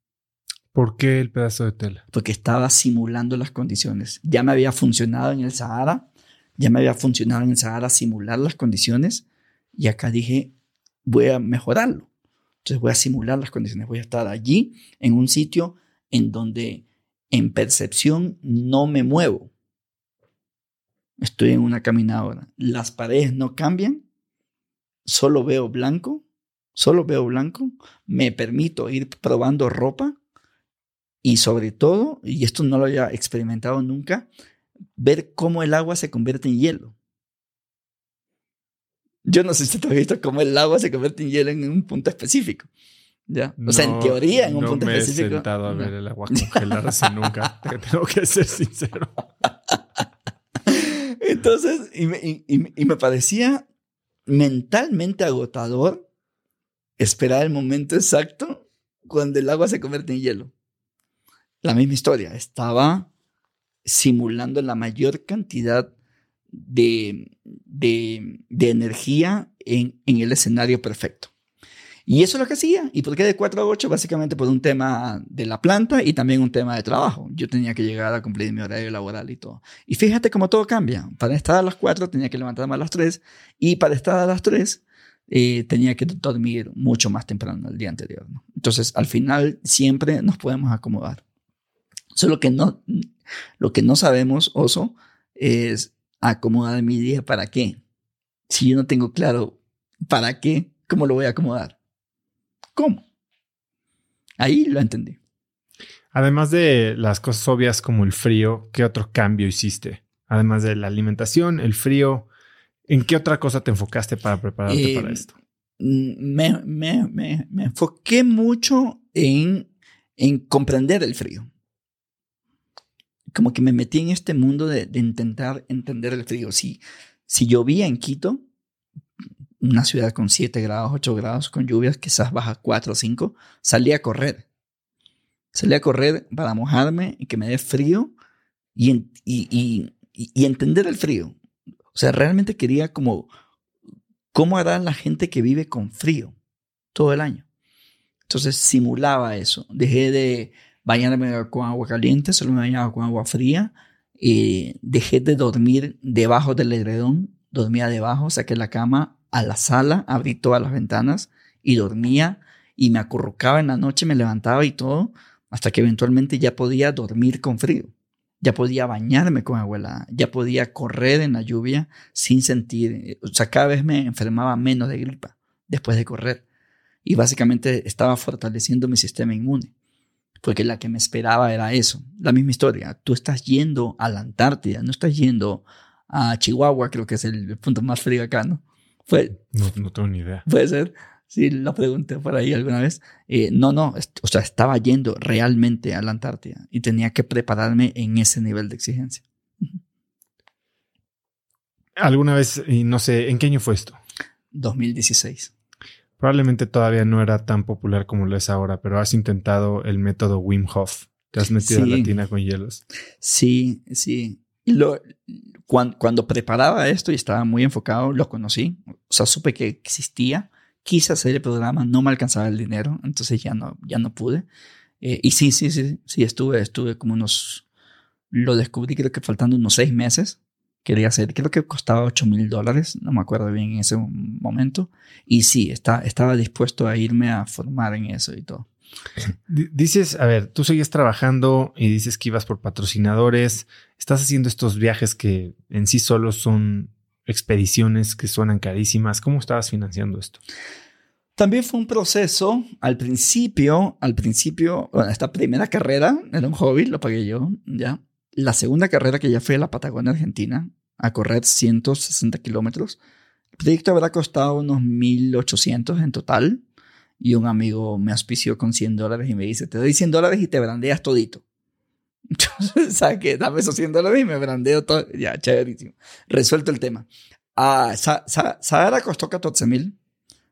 ¿Por qué el pedazo de tela? Porque estaba simulando las condiciones. Ya me había funcionado en el Sahara, ya me había funcionado en el Sahara simular las condiciones y acá dije, voy a mejorarlo. Entonces voy a simular las condiciones, voy a estar allí en un sitio en donde en percepción no me muevo. Estoy en una caminadora. Las paredes no cambian, solo veo blanco, solo veo blanco, me permito ir probando ropa y sobre todo, y esto no lo había experimentado nunca, ver cómo el agua se convierte en hielo. Yo no sé si te has visto cómo el agua se convierte en hielo en un punto específico. ¿Ya? O sea, en teoría, en un punto específico. No me he sentado a ver el agua congelarse nunca. Tengo que ser sincero. Entonces, y me, y me parecía mentalmente agotador esperar el momento exacto cuando el agua se convierte en hielo la misma historia. Estaba simulando la mayor cantidad de, de, energía en, en, el escenario perfecto. Y eso es lo que hacía. ¿Y por qué de 4 a 8? Básicamente por un tema de la planta y también un tema de trabajo. Yo tenía que llegar a cumplir mi horario laboral y todo. Y fíjate cómo todo cambia. Para estar a las 4 tenía que levantarme a las 3 y para estar a las 3 eh, tenía que dormir mucho más temprano el día anterior. Entonces, al final siempre nos podemos acomodar. Solo que no, lo que no sabemos, oso, es acomodar mi día para qué. Si yo no tengo claro para qué, ¿cómo lo voy a acomodar? ¿Cómo? Ahí lo entendí. Además de las cosas obvias como el frío, ¿qué otro cambio hiciste? Además de la alimentación, el frío, ¿en qué otra cosa te enfocaste para prepararte para eh, esto? Me, me, me, me enfoqué mucho en, en comprender el frío como que me metí en este mundo de, intentar entender el frío. Si, si llovía en Quito, una ciudad con 7 grados, 8 grados, con lluvias, quizás baja 4 o 5, salía a correr. Salía a correr para mojarme y que me dé frío y, y, y, entender el frío. O sea, realmente quería como, ¿cómo hará la gente que vive con frío todo el año? Entonces simulaba eso. Dejé de bañarme con agua caliente, solo me bañaba con agua fría. Y dejé de dormir debajo del edredón, dormía debajo, saqué la cama a la sala, abrí todas las ventanas y dormía y me acurrucaba en la noche, me levantaba y todo, hasta que eventualmente ya podía dormir con frío. Ya podía bañarme con agua ya podía correr en la lluvia sin sentir, o sea, cada vez me enfermaba menos de gripa después de correr. Y básicamente estaba fortaleciendo mi sistema inmune porque la que me esperaba era eso. La misma historia. Tú estás yendo a la Antártida, no estás yendo a Chihuahua, creo que es el punto más frío acá, ¿no? Fue, no, no tengo ni idea. Puede ser. Sí, lo pregunté por ahí alguna vez. Eh, no, no, o sea, estaba yendo realmente a la Antártida y tenía que prepararme en ese nivel de exigencia. ¿Alguna vez, y no sé, en qué año fue esto? 2016. Probablemente todavía no era tan popular como lo es ahora, pero has intentado el método Wim Hof. Te has metido en la tina con hielos. Sí, sí. Lo, cuando, cuando, preparaba esto y estaba muy enfocado, lo conocí. O sea, supe que existía. Quise hacer el programa, no me alcanzaba el dinero, entonces ya no, ya no pude. Eh, y sí, sí, sí, sí, estuve, estuve como unos, lo descubrí creo que faltando unos seis meses quería hacer. Creo que costaba 8 mil dólares, no me acuerdo bien en ese momento. Y sí, está, estaba dispuesto a irme a formar en eso y todo. Dices, a ver, tú sigues trabajando y dices que ibas por patrocinadores, estás haciendo estos viajes que en sí solo son expediciones que suenan carísimas. ¿Cómo estabas financiando esto? También fue un proceso. Al principio, al principio, bueno, esta primera carrera era un hobby, lo pagué yo, ya. La segunda carrera que ya fue a la Patagonia Argentina, a correr 160 kilómetros. El proyecto habrá costado unos 1.800 en total. Y un amigo me auspició con 100 dólares y me dice, te doy 100 dólares y te brandeas todito. Entonces, ¿sabes qué? Dame esos 100 dólares y me brandeo todo. Ya, chéverísimo. Resuelto el tema. Ah, Sahara costó 14 mil.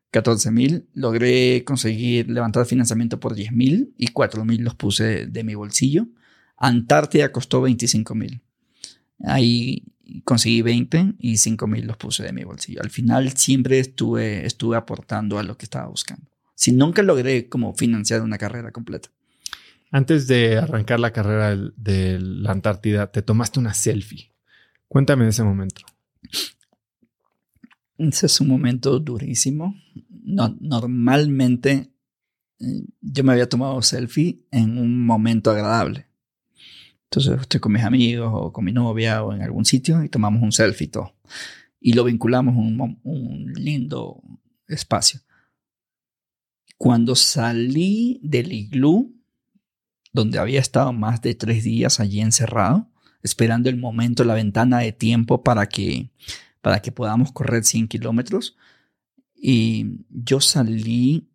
14 mil. Logré conseguir levantar financiamiento por 10 mil y 4 mil los puse de mi bolsillo. Antártida costó 25 mil. Ahí conseguí 20 y 5 mil los puse de mi bolsillo. Al final siempre estuve, estuve aportando a lo que estaba buscando si nunca logré como financiar una carrera completa. Antes de arrancar la carrera de la Antártida, te tomaste una selfie. Cuéntame de ese momento. Ese es un momento durísimo. No, normalmente eh, yo me había tomado selfie en un momento agradable. Entonces estoy con mis amigos o con mi novia o en algún sitio y tomamos un selfie y todo. Y lo vinculamos a un, lindo espacio. Cuando salí del iglú, donde había estado más de tres días allí encerrado, esperando el momento, la ventana de tiempo para que, para que podamos correr 100 kilómetros, y yo salí,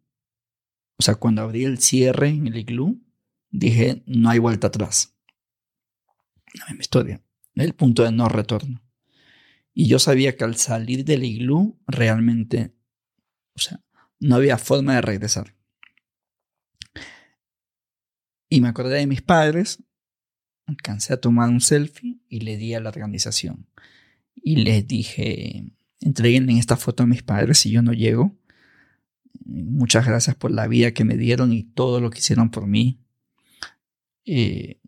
o sea, cuando abrí el cierre en el iglú, dije, no hay vuelta atrás. No hay historia, el punto de no retorno. Y yo sabía que al salir del iglú, realmente, o sea, no había forma de regresar. Y me acordé de mis padres, alcancé a tomar un selfie y le di a la organización. Y les dije, entreguen esta foto a mis padres si yo no llego. Muchas gracias por la vida que me dieron y todo lo que hicieron por mí. Eh,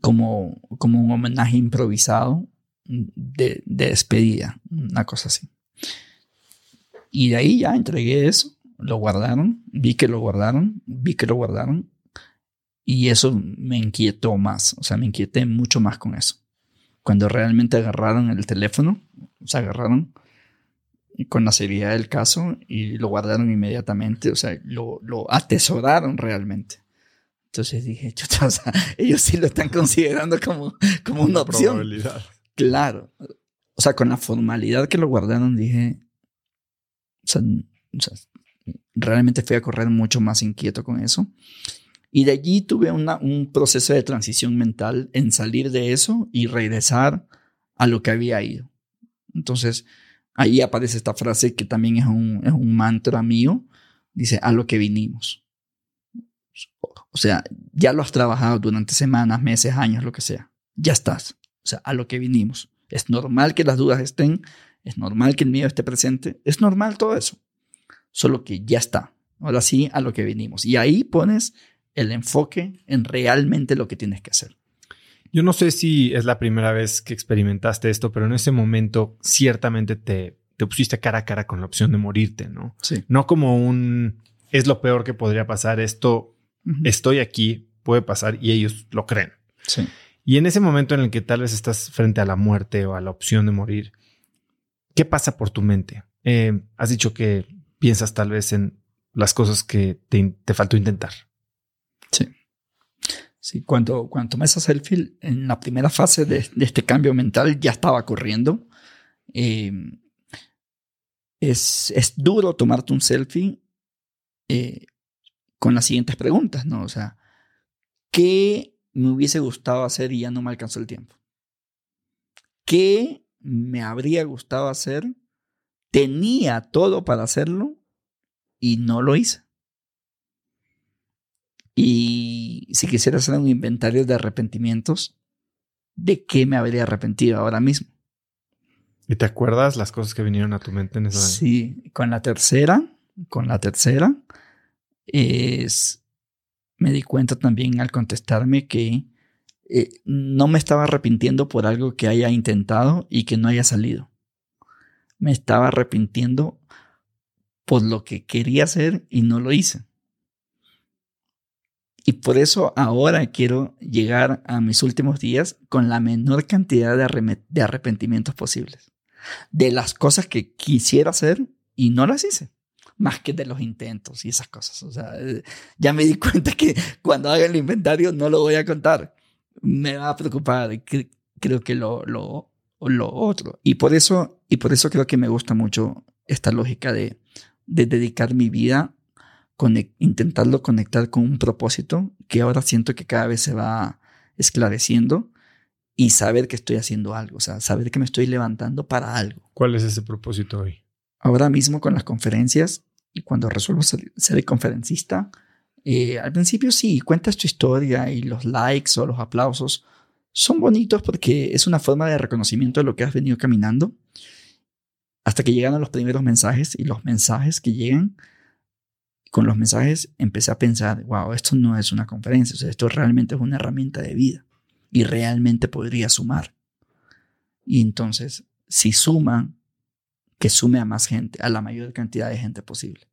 como, como un homenaje improvisado de, de despedida, una cosa así. Y de ahí ya entregué eso, lo guardaron, vi que lo guardaron, vi que lo guardaron. Y eso me inquietó más, o sea, me inquieté mucho más con eso. Cuando realmente agarraron el teléfono, o sea, agarraron con la seriedad del caso y lo guardaron inmediatamente, o sea, lo, lo atesoraron realmente. Entonces dije, o sea, ellos sí lo están considerando como, como una, opción. Claro. O sea, con la formalidad que lo guardaron, dije, o sea, realmente fui a correr mucho más inquieto con eso. Y de allí tuve un proceso de transición mental en salir de eso y regresar a lo que había ido. Entonces, ahí aparece esta frase que también es un, es un mantra mío. Dice, a lo que vinimos. O sea, ya lo has trabajado durante semanas, meses, años, lo que sea. Ya estás. O sea, a lo que vinimos. Es normal que las dudas estén, es normal que el miedo esté presente, es normal todo eso. Solo que ya está. Ahora sí, a lo que venimos. Y ahí pones el enfoque en realmente lo que tienes que hacer. Yo no sé si es la primera vez que experimentaste esto, pero en ese momento ciertamente te, te pusiste cara a cara con la opción de morirte, ¿no? Sí. No como un es lo peor que podría pasar, esto estoy aquí, puede pasar y ellos lo creen. Sí. Y en ese momento en el que tal vez estás frente a la muerte o a la opción de morir, ¿Qué pasa por tu mente? Eh, has dicho que piensas tal vez en las cosas que te, faltó intentar. Sí. Sí, cuando, cuando tomé esa selfie, en la primera fase de, este cambio mental ya estaba corriendo. Eh, es, es, duro tomarte un selfie eh, con las siguientes preguntas, ¿no? O sea, ¿qué me hubiese gustado hacer y ya no me alcanzó el tiempo? ¿Qué me habría gustado hacer, tenía todo para hacerlo y no lo hice. Y si quisiera hacer un inventario de arrepentimientos, ¿de qué me habría arrepentido ahora mismo? ¿Y te acuerdas las cosas que vinieron a tu mente en esa Sí, con la tercera, con la tercera, es, me di cuenta también al contestarme que eh, no me estaba arrepintiendo por algo que haya intentado y que no haya salido. Me estaba arrepintiendo por lo que quería hacer y no lo hice. Y por eso ahora quiero llegar a mis últimos días con la menor cantidad de, de arrepentimientos posibles. De las cosas que quisiera hacer y no las hice más que de los intentos y esas cosas. O sea, eh, ya me di cuenta que cuando haga el inventario no lo voy a contar. Me va a preocupar. Creo que lo, lo, lo otro. Y por eso, y por eso creo que me gusta mucho esta lógica de, de dedicar mi vida, intentarlo conectar con un propósito que ahora siento que cada vez se va esclareciendo y saber que estoy haciendo algo, o sea, saber que me estoy levantando para algo. ¿Cuál es ese propósito hoy? Ahora mismo con las conferencias y cuando resuelvo ser, conferencista, eh, al principio sí, cuentas tu historia y los likes o los aplausos son bonitos porque es una forma de reconocimiento de lo que has venido caminando. Hasta que llegan los primeros mensajes y los mensajes que llegan, con los mensajes empecé a pensar, wow, esto no es una conferencia, esto realmente es una herramienta de vida y realmente podría sumar. Y entonces, si suman, que sume a más gente, a la mayor cantidad de gente posible.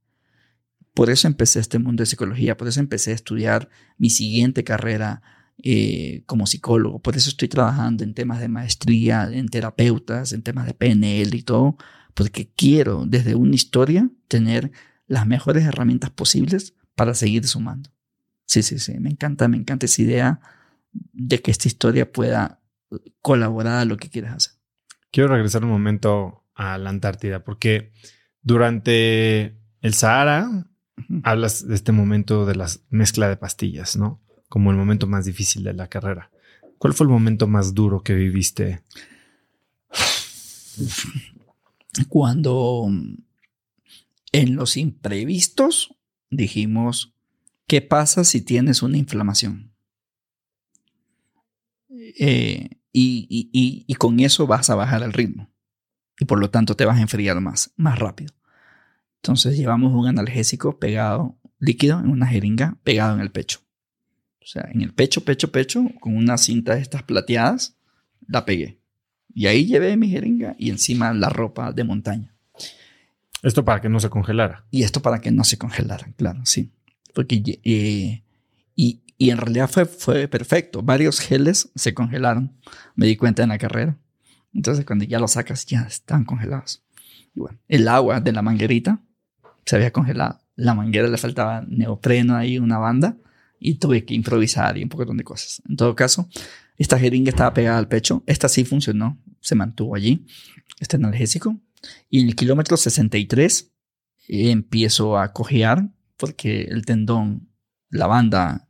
Por eso empecé este mundo de psicología, por eso empecé a estudiar mi siguiente carrera eh, como psicólogo, por eso estoy trabajando en temas de maestría, en terapeutas, en temas de PNL y todo, porque quiero desde una historia tener las mejores herramientas posibles para seguir sumando. Sí, sí, sí, me encanta, me encanta esa idea de que esta historia pueda colaborar a lo que quieras hacer. Quiero regresar un momento a la Antártida, porque durante el Sahara hablas de este momento de la mezcla de pastillas, ¿no? Como el momento más difícil de la carrera. ¿Cuál fue el momento más duro que viviste? Cuando en los imprevistos dijimos, ¿qué pasa si tienes una inflamación? Eh, y con eso vas a bajar el ritmo y por lo tanto te vas a enfriar más, más rápido. Entonces llevamos un analgésico pegado, líquido, en una jeringa, pegado en el pecho. O sea, en el pecho, pecho, pecho, con una cinta de estas plateadas, la pegué. Y ahí llevé mi jeringa y encima la ropa de montaña. Esto para que no se congelara. Y esto para que no se congelara, claro, sí. Porque, eh, y, y, en realidad fue, fue perfecto. Varios geles se congelaron. Me di cuenta en la carrera. Entonces cuando ya lo sacas ya están congelados. Y bueno, el agua de la manguerita se había congelado. La manguera le faltaba neopreno ahí, una banda, y tuve que improvisar y un poco de cosas. En todo caso, esta jeringa estaba pegada al pecho. Esta sí funcionó, se mantuvo allí, este analgésico. Y en el kilómetro 63 empiezo a cojear porque el tendón, la banda,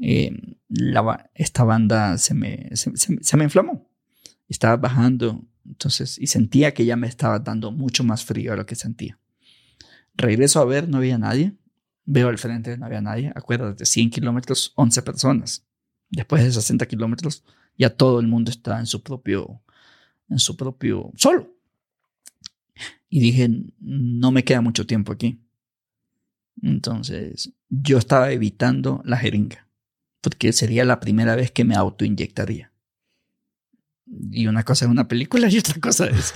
eh, esta banda se me, se me inflamó estaba bajando, entonces, y sentía que ya me estaba dando mucho más frío a lo que sentía. Regreso a ver, no había nadie. Veo al frente, no había nadie. Acuérdate, 100 kilómetros, 11 personas. Después de 60 kilómetros, ya todo el mundo está en su propio, en su propio, solo. Y dije, no me queda mucho tiempo aquí. Entonces, yo estaba evitando la jeringa, porque sería la primera vez que me autoinyectaría y una cosa es una película y otra cosa es.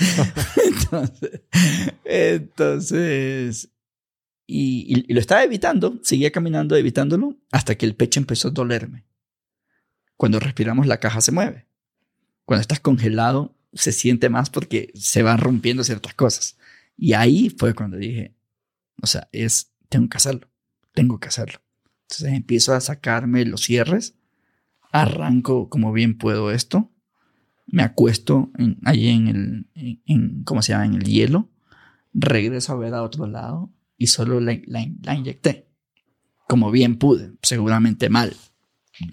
entonces, y, lo estaba evitando, seguía caminando, evitándolo, hasta que el pecho empezó a dolerme. Cuando respiramos, la caja se mueve. Cuando estás congelado, se siente más porque se van rompiendo ciertas cosas. Y ahí fue cuando dije, o sea, es, tengo que hacerlo, tengo que hacerlo. Entonces empiezo a sacarme los cierres, arranco como bien puedo esto, me acuesto en, allí en el, ¿cómo se llama? En el hielo, regreso a ver a otro lado y solo la, inyecté. Como bien pude, seguramente mal,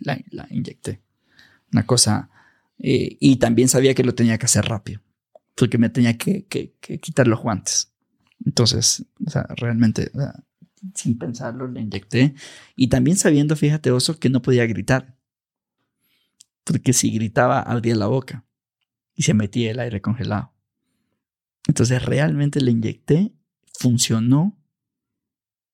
la, inyecté. Una cosa, eh, y también sabía que lo tenía que hacer rápido, porque me tenía que, quitar los guantes. Entonces, realmente, sin pensarlo, la inyecté. Y también sabiendo, fíjate, Oso, que no podía gritar porque si gritaba abría la boca y se metía el aire congelado. Entonces realmente le inyecté, funcionó,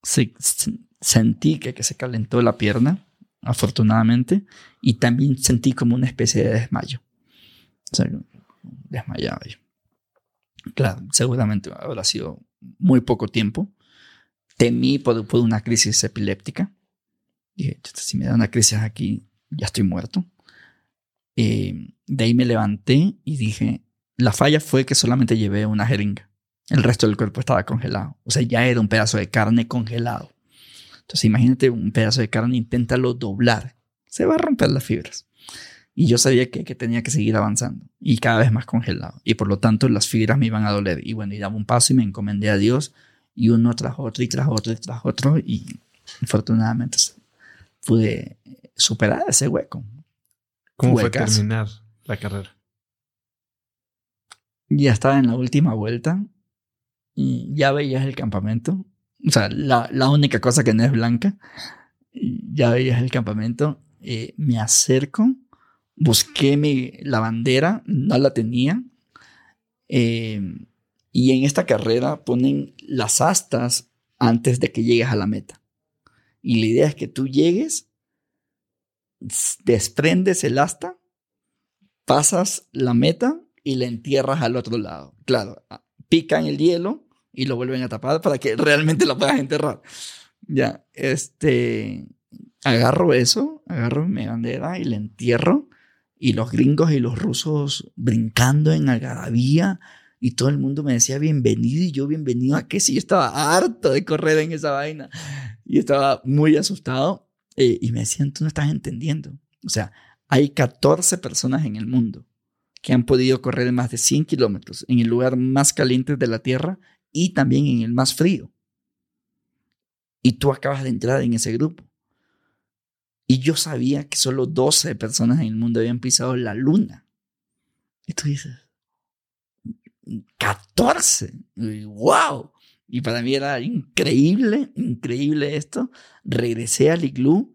sentí que, que se calentó la pierna, afortunadamente, y también sentí como una especie de desmayo. O sea, desmayaba yo. Claro, seguramente habrá sido muy poco tiempo. Temí por, por una crisis epiléptica. Dije, si me da una crisis aquí, ya estoy muerto. Eh, de ahí me levanté y dije, la falla fue que solamente llevé una jeringa. El resto del cuerpo estaba congelado. O sea, ya era un pedazo de carne congelado. Entonces, imagínate un pedazo de carne, inténtalo doblar. Se va a romper las fibras. Y yo sabía que, que, tenía que seguir avanzando y cada vez más congelado. Y por lo tanto, las fibras me iban a doler. Y bueno, y daba un paso y me encomendé a Dios. Y uno tras otro, y tras otro, y tras otro. Y afortunadamente pude superar ese hueco. ¿Cómo fue terminar la carrera? Ya estaba en la última vuelta y ya veías el campamento. O sea, la, la única cosa que no es blanca. Ya veías el campamento. Eh, me acerco, busqué mi, la bandera, no la tenía. Eh, y en esta carrera ponen las astas antes de que llegues a la meta. Y la idea es que tú llegues, desprendes el asta, pasas la meta y la entierras al otro lado. Claro, pican el hielo y lo vuelven a tapar para que realmente lo puedas enterrar. Ya, este, agarro eso, agarro mi bandera y la entierro y los gringos y los rusos brincando en algarabía y todo el mundo me decía bienvenido y yo bienvenido a qué si yo estaba harto de correr en esa vaina y estaba muy asustado eh, y me decían tú no estás entendiendo o sea hay 14 personas en el mundo que han podido correr más de 100 kilómetros en el lugar más caliente de la tierra y también en el más frío y tú acabas de entrar en ese grupo y yo sabía que solo 12 personas en el mundo habían pisado la luna y tú dices 14. ¡Wow! Y para mí era increíble, increíble esto. Regresé al iglú.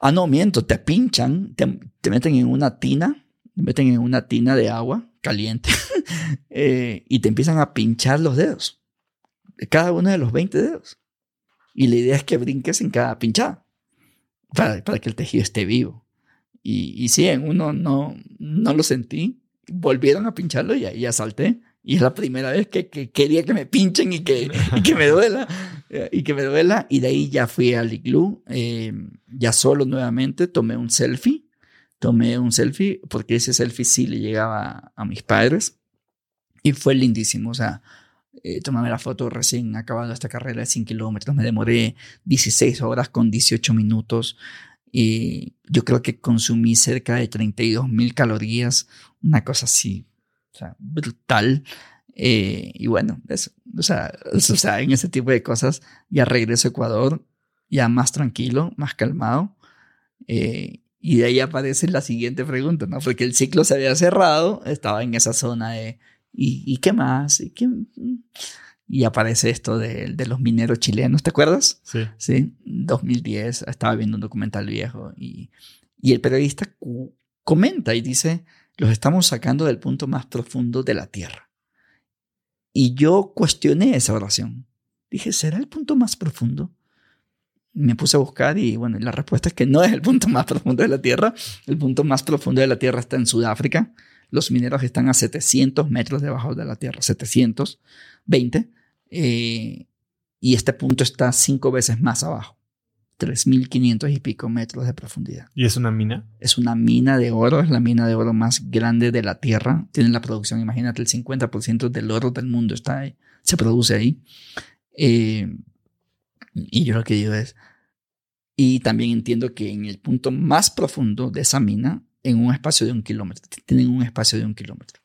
Ah, no, miento, te pinchan, te, meten en una tina, te meten en una tina de agua caliente eh, y te empiezan a pinchar los dedos. Cada uno de los 20 dedos. Y la idea es que brinques en cada pinchada para, que el tejido esté vivo. Y, y sí, en uno no, no lo sentí. Volvieron a pincharlo y ahí ya salté. Y es la primera vez que, quería que me pinchen y que, que me duela. Y que me duela. Y de ahí ya fui al iglú, eh, ya solo nuevamente, tomé un selfie. Tomé un selfie porque ese selfie sí le llegaba a mis padres. Y fue lindísimo. O sea, eh, la foto recién acabado esta carrera de 100 kilómetros. Me demoré 16 horas con 18 minutos. Y yo creo que consumí cerca de 32 mil calorías. Una cosa así o sea, brutal. Eh, y bueno, eso, o, sea, o sea, en ese tipo de cosas ya regreso a Ecuador, ya más tranquilo, más calmado. Eh, y de ahí aparece la siguiente pregunta, ¿no? Porque el ciclo se había cerrado, estaba en esa zona de, ¿y, y qué más? ¿Y, qué? y aparece esto de, de, los mineros chilenos, ¿te acuerdas? Sí. Sí, 2010, estaba viendo un documental viejo y, y el periodista comenta y dice, los estamos sacando del punto más profundo de la tierra. Y yo cuestioné esa oración. Dije, ¿será el punto más profundo? Me puse a buscar y bueno, la respuesta es que no es el punto más profundo de la Tierra. El punto más profundo de la Tierra está en Sudáfrica. Los mineros están a 700 metros debajo de la Tierra, 720. Eh, y este punto está cinco veces más abajo. 3.500 y pico metros de profundidad. ¿Y es una mina? Es una mina de oro, es la mina de oro más grande de la Tierra. Tiene la producción, imagínate, el 50% del oro del mundo está ahí, se produce ahí. Eh, y yo lo que digo es, y también entiendo que en el punto más profundo de esa mina, en un espacio de un kilómetro, tienen un espacio de un kilómetro.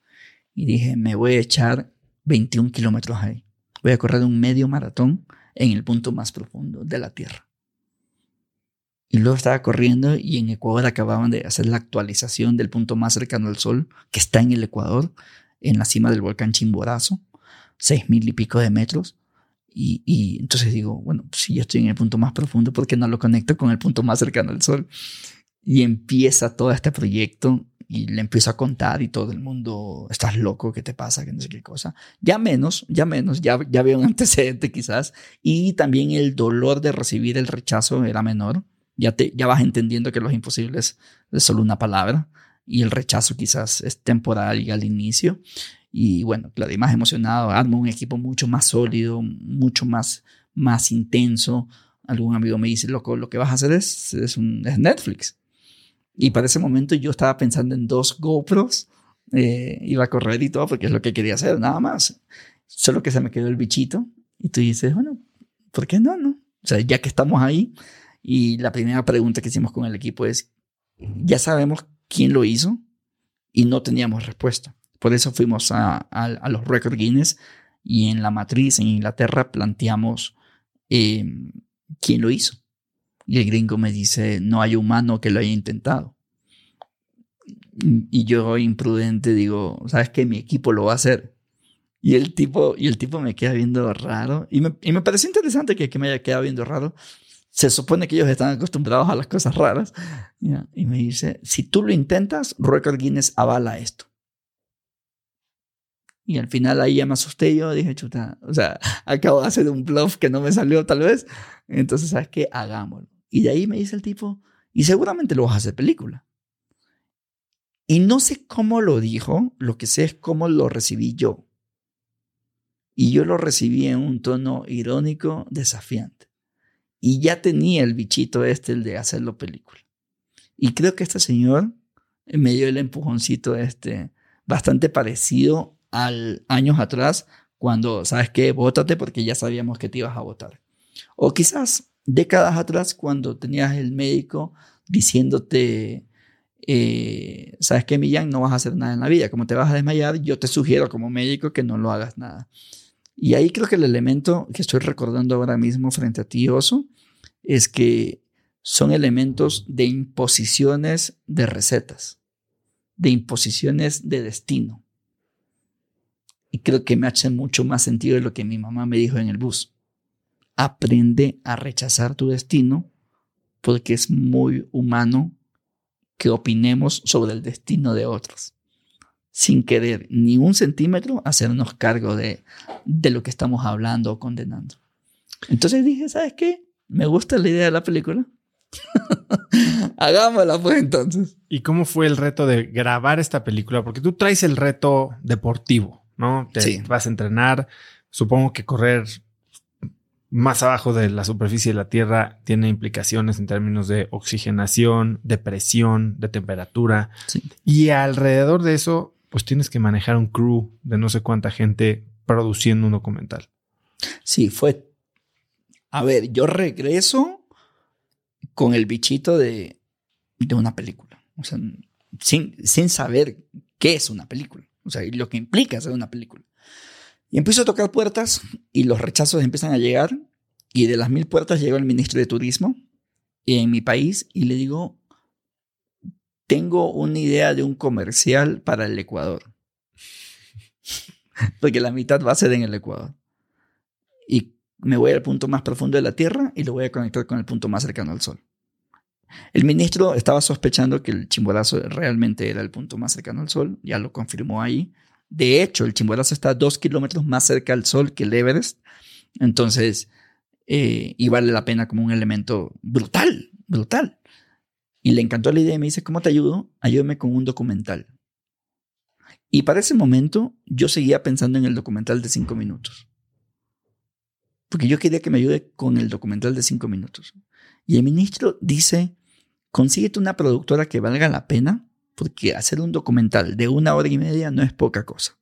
Y dije, me voy a echar 21 kilómetros ahí. Voy a correr un medio maratón en el punto más profundo de la Tierra. Y luego estaba corriendo y en Ecuador acababan de hacer la actualización del punto más cercano al Sol, que está en el Ecuador, en la cima del volcán Chimborazo, seis mil y pico de metros. Y, y, entonces digo, bueno, si yo estoy en el punto más profundo, ¿por qué no lo conecto con el punto más cercano al Sol? Y empieza todo este proyecto y le empiezo a contar y todo el mundo, estás loco, ¿qué te pasa? Que no sé qué cosa. Ya menos, ya menos, ya, ya veo un antecedente quizás. Y también el dolor de recibir el rechazo era menor ya, te, ya vas entendiendo que los imposibles es solo una palabra y el rechazo quizás es temporal y al inicio. Y bueno, y más emocionado, armo un equipo mucho más sólido, mucho más, más intenso. algún amigo me dice, loco, lo que vas a hacer es, es, un, es Netflix. Y para ese momento yo estaba pensando en dos GoPros, eh, iba a correr y todo, porque es lo que quería hacer, nada más. Solo que se me quedó el bichito. Y tú dices, bueno, ¿por qué no? no? O sea, ya que estamos ahí, y la primera pregunta que hicimos con el equipo es, ya sabemos quién lo hizo y no teníamos respuesta. Por eso fuimos a, los Record Guinness y en la matriz en Inglaterra planteamos em, quién lo hizo. Y el gringo me dice, no hay humano que lo haya intentado. Y yo imprudente digo, ¿sabes qué? Mi equipo lo va a hacer. Y el tipo, y el tipo me queda viendo raro. Y me, y me pareció interesante que, que me haya quedado viendo raro. Se supone que ellos están acostumbrados a las cosas raras. Y me dice, si tú lo intentas, Record Guinness avala esto. Y al final ahí ya me asusté yo, dije, chuta, o sea, acabo de hacer un bluff que no me salió tal vez. Entonces, ¿sabes qué? Hagámoslo. Y de ahí me dice el tipo, y seguramente lo vas a hacer película. Y no sé cómo lo dijo, lo que sé es cómo lo recibí yo. Y yo lo recibí en un tono irónico, desafiante. Y ya tenía el bichito este, el de hacerlo película. Y creo que este señor me dio el empujoncito este, bastante parecido al años atrás cuando, ¿sabes qué? Vótate porque ya sabíamos que te ibas a votar. O quizás décadas atrás cuando tenías el médico diciéndote, eh, ¿sabes qué, Millán? No vas a hacer nada en la vida. Como te vas a desmayar, yo te sugiero como médico que no lo hagas nada. Y ahí creo que el elemento que estoy recordando ahora mismo frente a ti, Oso, es que son elementos de imposiciones de recetas, de imposiciones de destino. Y creo que me hace mucho más sentido de lo que mi mamá me dijo en el bus. Aprende a rechazar tu destino porque es muy humano que opinemos sobre el destino de otros, sin querer ni un centímetro hacernos cargo de, de lo que estamos hablando o condenando. Entonces dije, ¿sabes qué? Me gusta la idea de la película. Hagámosla pues entonces. ¿Y cómo fue el reto de grabar esta película? Porque tú traes el reto deportivo. ¿no? Te vas a entrenar. Supongo que correr más abajo de la superficie de la Tierra tiene implicaciones en términos de oxigenación, de presión, de temperatura. Y alrededor de eso, pues tienes que manejar un crew de no sé cuánta gente produciendo un documental. Sí, fue... A ver, yo regreso con el bichito de, de una película. O sea, sin, sin saber qué es una película. O sea, lo que implica hacer una película. Y empiezo a tocar puertas y los rechazos empiezan a llegar. Y de las mil puertas llegó el ministro de Turismo en mi país y le digo, tengo una idea de un comercial para el Ecuador. Porque la mitad va a ser en el Ecuador. Y me voy al punto más profundo de la Tierra y lo voy a conectar con el punto más cercano al Sol. El ministro estaba sospechando que el Chimborazo realmente era el punto más cercano al Sol, ya lo confirmó ahí. De hecho, el Chimborazo está dos kilómetros más cerca al Sol que el Everest, entonces, eh, y vale la pena como un elemento brutal, brutal. Y le encantó la idea y me dice, ¿cómo te ayudo? Ayúdame con un documental. Y para ese momento yo seguía pensando en el documental de cinco minutos. Porque yo quería que me ayude con el documental de cinco minutos. Y el ministro dice, consíguete una productora que valga la pena, porque hacer un documental de una hora y media no es poca cosa.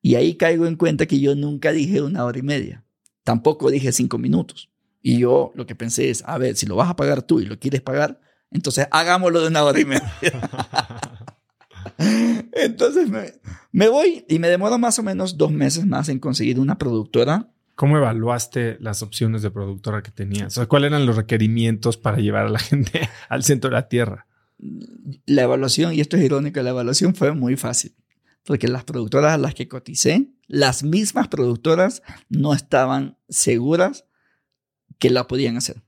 Y ahí caigo en cuenta que yo nunca dije una hora y media, tampoco dije cinco minutos. Y yo lo que pensé es, a ver, si lo vas a pagar tú y lo quieres pagar, entonces hagámoslo de una hora y media. entonces me, me voy y me demoro más o menos dos meses más en conseguir una productora ¿Cómo evaluaste las opciones de productora que tenías? ¿Cuáles eran los requerimientos para llevar a la gente al centro de la Tierra? La evaluación, y esto es irónico, la evaluación fue muy fácil, porque las productoras a las que coticé, las mismas productoras no estaban seguras que la podían hacer.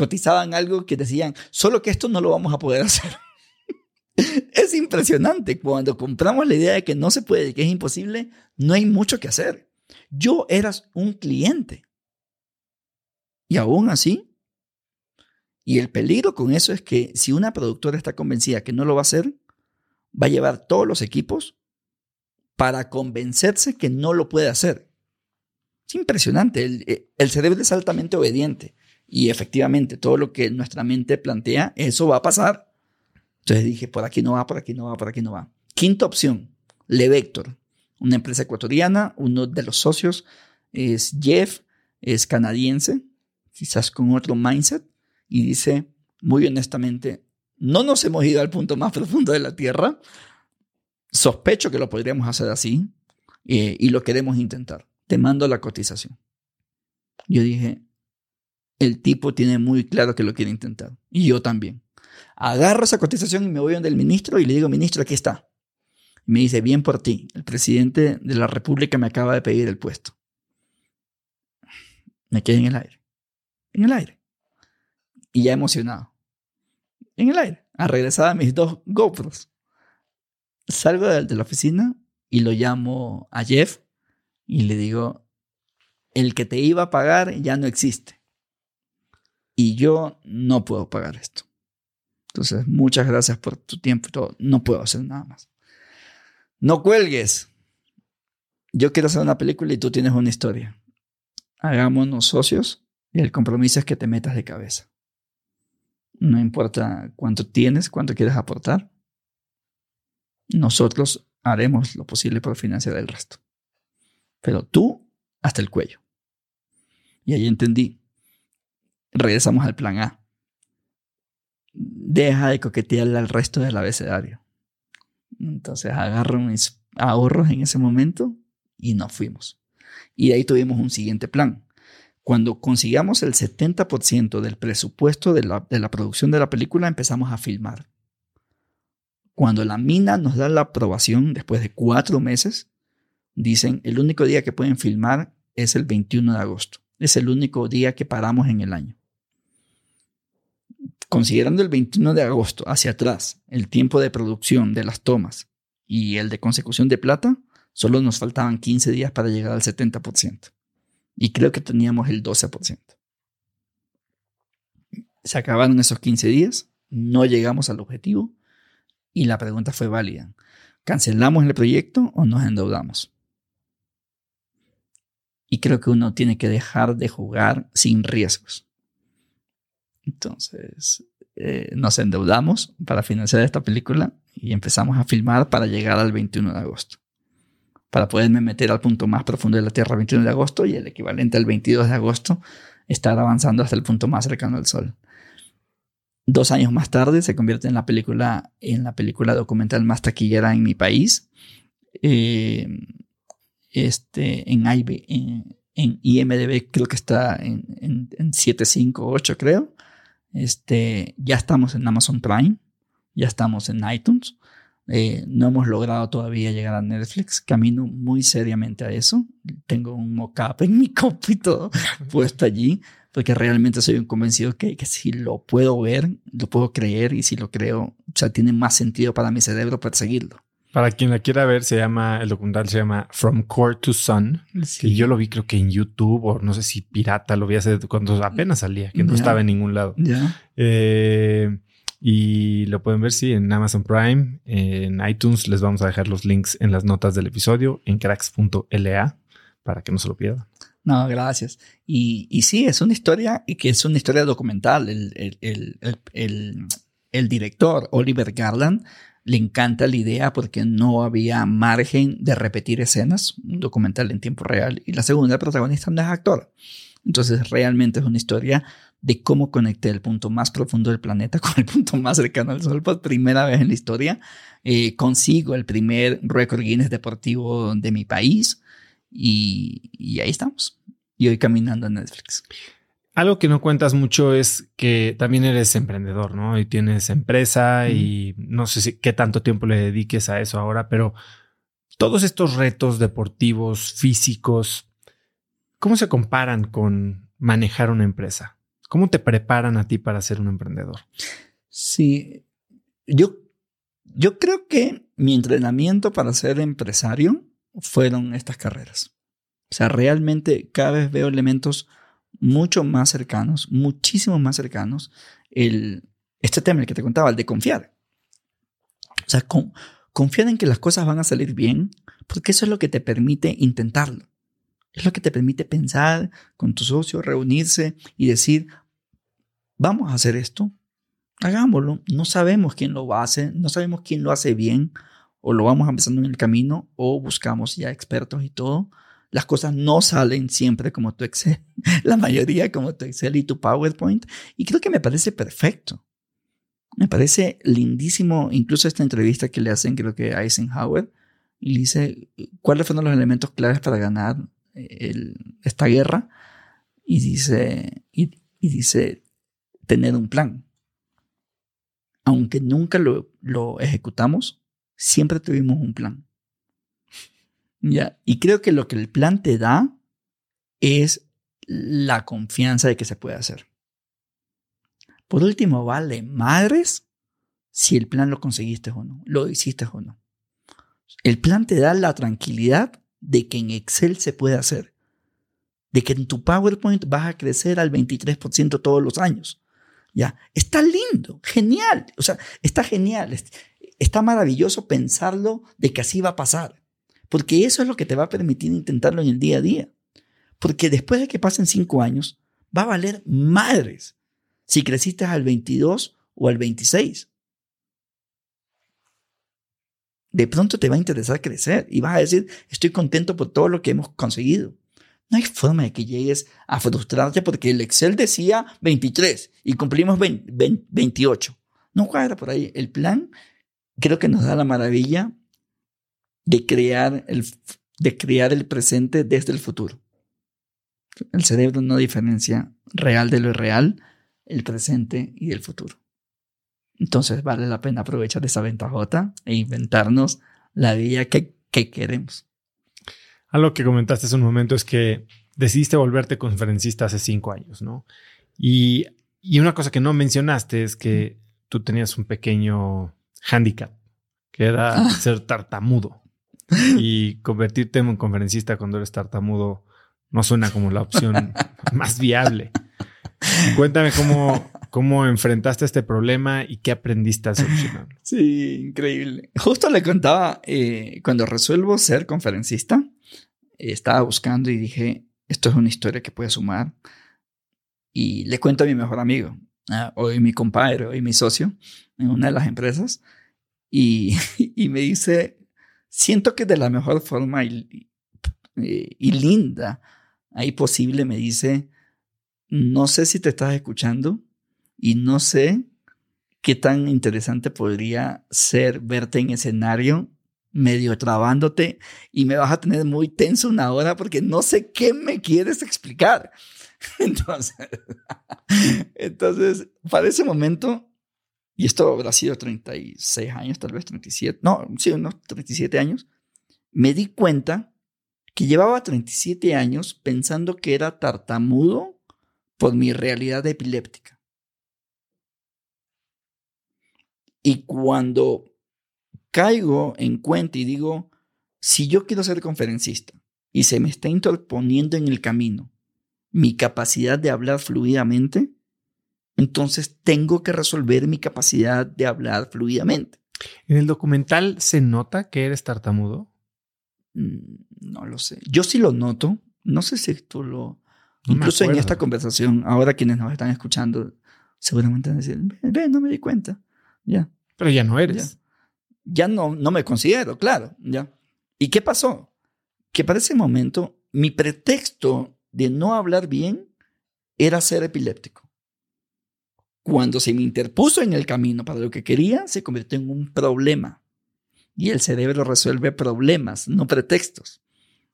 Cotizaban algo que decían, solo que esto no lo vamos a poder hacer. es impresionante. Cuando compramos la idea de que no se puede, que es imposible, no hay mucho que hacer. Yo era un cliente. Y aún así, y el peligro con eso es que si una productora está convencida que no lo va a hacer, va a llevar todos los equipos para convencerse que no lo puede hacer. Es impresionante, el, cerebro es altamente obediente. Y efectivamente, todo lo que nuestra mente plantea, eso va a pasar. Entonces dije, por aquí no va, por aquí no va, por aquí no va. Quinta opción, Levector, una empresa ecuatoriana, uno de los socios es Jeff, es canadiense, quizás con otro mindset, y dice, muy honestamente, no nos hemos ido al punto más profundo de la Tierra, sospecho que lo podríamos hacer así, eh, y lo queremos intentar. Te mando la cotización. Yo dije, el tipo tiene muy claro que lo quiere intentar, y yo también. Agarro esa cotización y me voy donde el ministro y le digo, ministro, aquí está. me dice, bien por ti, el presidente de la República me acaba de pedir el puesto. Me quedé en el aire. En el aire. Y ya emocionado. En el aire. A regresar a mis dos GoPros. Salgo de, de la oficina y lo llamo a Jeff y le digo, el que te iba a pagar ya no existe. Y yo no puedo pagar esto. Entonces, muchas gracias por tu tiempo y todo. No puedo hacer nada más. No cuelgues. Yo quiero hacer una película y tú tienes una historia hagámonos socios y el compromiso es que te metas de cabeza. No importa cuánto tienes, cuánto quieres aportar, nosotros haremos lo posible por financiar el resto. Pero tú hasta el cuello. Y ahí entendí. Regresamos al plan A. Deja de coquetearle al resto del abecedario. Entonces agarro mis ahorros en ese momento y nos fuimos. Y de ahí tuvimos un siguiente plan. Cuando consigamos el 70% del presupuesto de la, de la producción de la película, empezamos a filmar. Cuando la mina nos da la aprobación después de cuatro meses, dicen el único día que pueden filmar es el 21 de agosto. Es el único día que paramos en el año. Considerando el 21 de agosto hacia atrás, el tiempo de producción de las tomas y el de consecución de plata, Solo nos faltaban 15 días para llegar al 70%. Y creo que teníamos el 12%. Se acabaron esos 15 días, no llegamos al objetivo y la pregunta fue válida. ¿Cancelamos el proyecto o nos endeudamos? Y creo que uno tiene que dejar de jugar sin riesgos. Entonces, eh, nos endeudamos para financiar esta película y empezamos a filmar para llegar al 21 de agosto para poderme meter al punto más profundo de la Tierra el 21 de agosto y el equivalente al 22 de agosto estar avanzando hasta el punto más cercano al Sol. Dos años más tarde se convierte en la película, en la película documental más taquillera en mi país. Eh, este, en, en, IMDB creo que está en, en, en 758 creo. Este, ya estamos en Amazon Prime, ya estamos en iTunes. Eh, no hemos logrado todavía llegar a Netflix. Camino muy seriamente a eso. Tengo un mockup en mi compu y todo puesto allí, porque realmente soy un convencido que, que si lo puedo ver, lo puedo creer y si lo creo, o sea, tiene más sentido para mi cerebro perseguirlo. Para quien la quiera ver, se llama, el documental se llama From Core to Sun. Y yo lo vi creo que en YouTube o no sé si pirata, lo vi hace cuando apenas salía, que no estaba en ningún lado. Eh, y lo pueden ver, sí, en Amazon Prime, en iTunes. Les vamos a dejar los links en las notas del episodio, en cracks.la, para que no se lo pierdan. No, gracias. Y, y sí, es una historia y que es una historia documental. El, el, el, el, director, Oliver Garland, le encanta la idea porque no había margen de repetir escenas, un documental en tiempo real. Y la segunda protagonista no es actor. Entonces, realmente es una historia de cómo conecté el punto más profundo del planeta con el punto más cercano al Sol por primera vez en la historia. Eh, consigo el primer récord Guinness deportivo de mi país y, ahí estamos. Y hoy caminando en Netflix. Algo que no cuentas mucho es que también eres emprendedor, ¿no? Y tienes empresa y no sé si qué tanto tiempo le dediques a eso ahora, pero todos estos retos deportivos, físicos, ¿cómo se comparan con manejar una empresa? ¿Cómo te preparan a ti para ser un emprendedor? Sí, yo, yo creo que mi entrenamiento para ser empresario fueron estas carreras. O sea, realmente cada vez veo elementos mucho más cercanos, muchísimo más cercanos. El, este tema, el que te contaba, el de confiar. O sea, confiar en que las cosas van a salir bien, porque eso es lo que te permite intentarlo. Es lo que te permite pensar con tu socio, reunirse y decir, vamos a hacer esto, hagámoslo. No sabemos quién lo va a hacer, no sabemos quién lo hace bien, o lo vamos empezando en el camino, o buscamos ya expertos y todo. Las cosas no salen siempre como tu Excel, la mayoría como tu Excel y tu PowerPoint, y creo que me parece perfecto. Me parece lindísimo, incluso esta entrevista que le hacen, creo que a Eisenhower, y le dice cuáles fueron los elementos claves para ganar eh, esta guerra, y dice, y dice, tener un plan aunque nunca lo, ejecutamos, siempre tuvimos un plan. ¿Ya? Y creo que lo que el plan te da es la confianza de que se puede hacer. Por último, vale madres si el plan lo conseguiste o no, lo hiciste o no. El plan te da la tranquilidad de que en Excel se puede hacer, de que en tu PowerPoint vas a crecer al 23% todos los años, ¿Ya? Está lindo, genial, o sea, está genial, está maravilloso pensarlo de que así va a pasar, porque eso es lo que te va a permitir intentarlo en el día a día. Porque después de que pasen cinco años, va a valer madres si creciste al 22 o al 26. De pronto te va a interesar crecer y vas a decir, estoy contento por todo lo que hemos conseguido. No hay forma de que llegues a frustrarte porque el Excel decía 23 y cumplimos 28. No cuadra por ahí. El plan creo que nos da la maravilla de crear el, de crear el presente desde el futuro. El cerebro no diferencia real de lo irreal, el presente y el futuro. Entonces vale la pena aprovechar esa ventajota e inventarnos la vida que, que queremos. Algo que comentaste hace un momento es que decidiste volverte conferencista hace cinco años, ¿no? Y, una cosa que no mencionaste es que tú tenías un pequeño handicap, que era ah. ser tartamudo. Y convertirte en un conferencista cuando eres tartamudo no suena como la opción más viable. Cuéntame cómo, cómo enfrentaste este problema y qué aprendiste a solucionarlo. Sí, increíble. Justo le contaba, eh, cuando resuelvo ser conferencista, estaba buscando y dije, esto es una historia que puede sumar. Y le cuento a mi mejor amigo, ah, hoy mi compadre, hoy mi socio en una de las empresas, y, y me dice, siento que de la mejor forma y, linda ahí posible me dice, no sé si te estás escuchando y no sé qué tan interesante podría ser verte en escenario medio trabándote y me vas a tener muy tenso una hora porque no sé qué me quieres explicar. Entonces, entonces para ese momento, y esto habrá sido 36 años, tal vez 37, no, sí, unos 37 años, me di cuenta que llevaba 37 años pensando que era tartamudo por mi realidad epiléptica. Y cuando caigo en cuenta y digo, si yo quiero ser conferencista y se me está interponiendo en el camino mi capacidad de hablar fluidamente, entonces tengo que resolver mi capacidad de hablar fluidamente. ¿En el documental se nota que eres tartamudo? Mm, no lo sé. Yo sí lo noto. No sé si tú lo... Incluso en esta conversación, ahora quienes nos están escuchando, seguramente van a decir, ve, no me di cuenta. Ya. Pero ya no eres ya no, no me considero, claro, ya. ¿Y qué pasó? Que para ese momento mi pretexto de no hablar bien era ser epiléptico. Cuando se me interpuso en el camino para lo que quería, se convirtió en un problema. Y el cerebro resuelve problemas, no pretextos.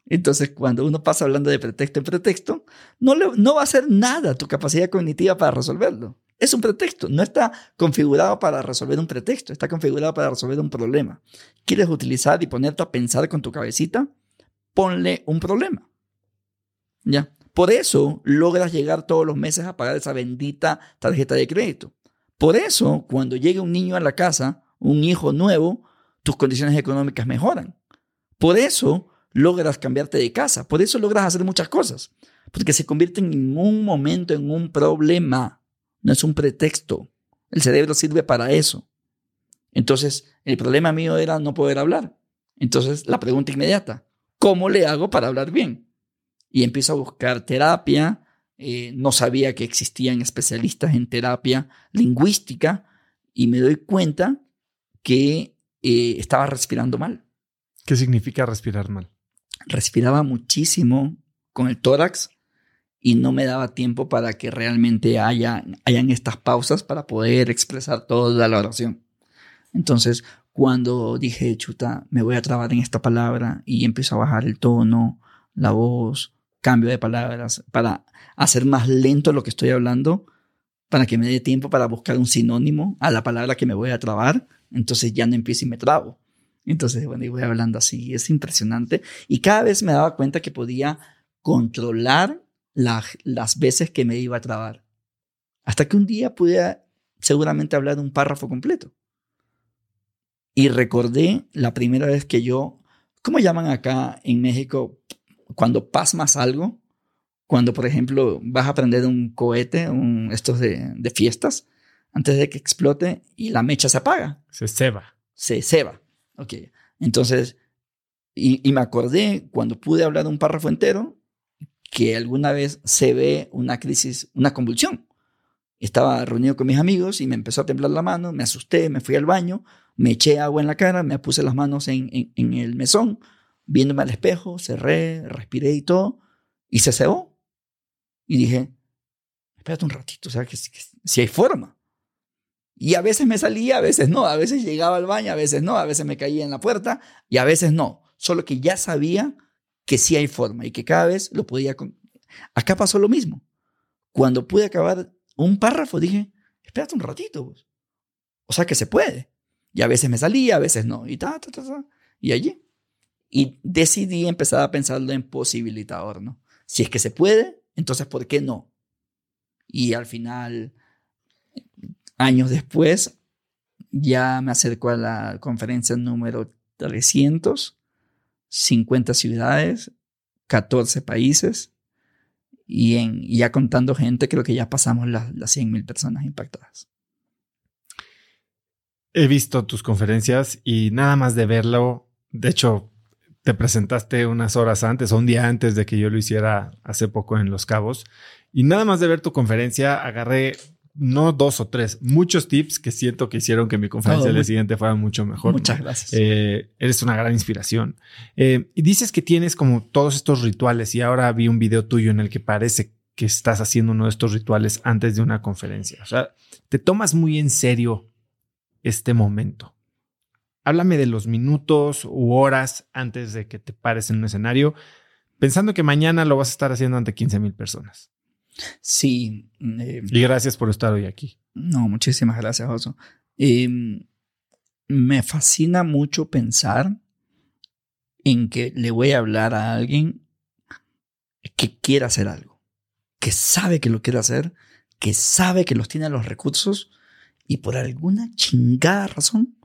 Entonces, cuando uno pasa hablando de pretexto en pretexto, no, le, no va a hacer nada tu capacidad cognitiva para resolverlo. Es un pretexto, no está configurado para resolver un pretexto, está configurado para resolver un problema. ¿Quieres utilizar y ponerte a pensar con tu cabecita? Ponle un problema. ¿Ya? Por eso logras llegar todos los meses a pagar esa bendita tarjeta de crédito. Por eso, cuando llegue un niño a la casa, un hijo nuevo, tus condiciones económicas mejoran. Por eso logras cambiarte de casa. Por eso logras hacer muchas cosas. Porque se convierten en un momento en un problema no es un pretexto. El cerebro sirve para eso. Entonces, el problema mío era no poder hablar. Entonces, la pregunta inmediata, ¿cómo le hago para hablar bien? Y empiezo a buscar terapia eh, no sabía que existían especialistas en terapia lingüística y me doy cuenta que eh, estaba respirando mal. ¿Qué significa respirar mal? Respiraba muchísimo con el tórax y no me daba tiempo para que realmente haya, hayan estas pausas para poder expresar toda la oración. Entonces, cuando dije, chuta, me voy a trabar en esta palabra y empiezo a bajar el tono, la voz, cambio de palabras, para hacer más lento lo que estoy hablando, para que me dé tiempo para buscar un sinónimo a la palabra que me voy a trabar, entonces ya no empiezo y me trabo. Entonces, bueno, y voy hablando así, es impresionante. Y cada vez me daba cuenta que podía controlar las veces que me iba a trabar. Hasta que un día pude seguramente hablar un párrafo completo. Y recordé la primera vez que yo, ¿cómo llaman acá en México cuando pasmas algo? Cuando, por ejemplo, vas a prender un cohete, un, estos de, de fiestas, antes de que explote y la mecha se apaga. Se ceba. Se ceba. Ok. Entonces, y, y, me acordé cuando pude hablar un párrafo entero que alguna vez se ve una crisis, una convulsión. Estaba reunido con mis amigos y me empezó a temblar la mano, me asusté, me fui al baño, me eché agua en la cara, me puse las manos en, en, el mesón, viéndome al espejo, cerré, respiré y todo, y se cebó. Y dije, espérate un ratito, o sea, que, si hay forma. Y a veces me salía, a veces no, a veces llegaba al baño, a veces no, a veces me caía en la puerta y a veces no. Solo que ya sabía que sí hay forma y que cada vez lo podía... Acá pasó lo mismo. Cuando pude acabar un párrafo, dije, espérate un ratito. Pues. O sea que se puede. Y a veces me salía, a veces no. Y ta, ta, ta, ta. Y allí. Y decidí empezar a pensarlo en posibilitador, ¿no? Si es que se puede, entonces ¿por qué no? Y al final, años después, ya me acerco a la conferencia número 300, 50 ciudades, 14 países, y, en, ya contando gente, creo que ya pasamos las, las 100 mil personas impactadas. He visto tus conferencias y nada más de verlo, de hecho, te presentaste unas horas antes o un día antes de que yo lo hiciera hace poco en Los Cabos. Y nada más de ver tu conferencia, agarré no dos o tres, muchos tips que siento que hicieron que mi conferencia del siguiente fuera mucho mejor. Muchas gracias. Eh, eres una gran inspiración. Eh, y dices que tienes como todos estos rituales y ahora vi un video tuyo en el que parece que estás haciendo uno de estos rituales antes de una conferencia. O sea, te tomas muy en serio este momento. Háblame de los minutos u horas antes de que te pares en un escenario, pensando que mañana lo vas a estar haciendo ante 15 mil personas. Sí. Eh, y gracias por estar hoy aquí. No, muchísimas gracias, Oso. Em, me fascina mucho pensar en que le voy a hablar a alguien que quiera hacer algo, que sabe que lo quiere hacer, que sabe que los tiene los recursos y por alguna chingada razón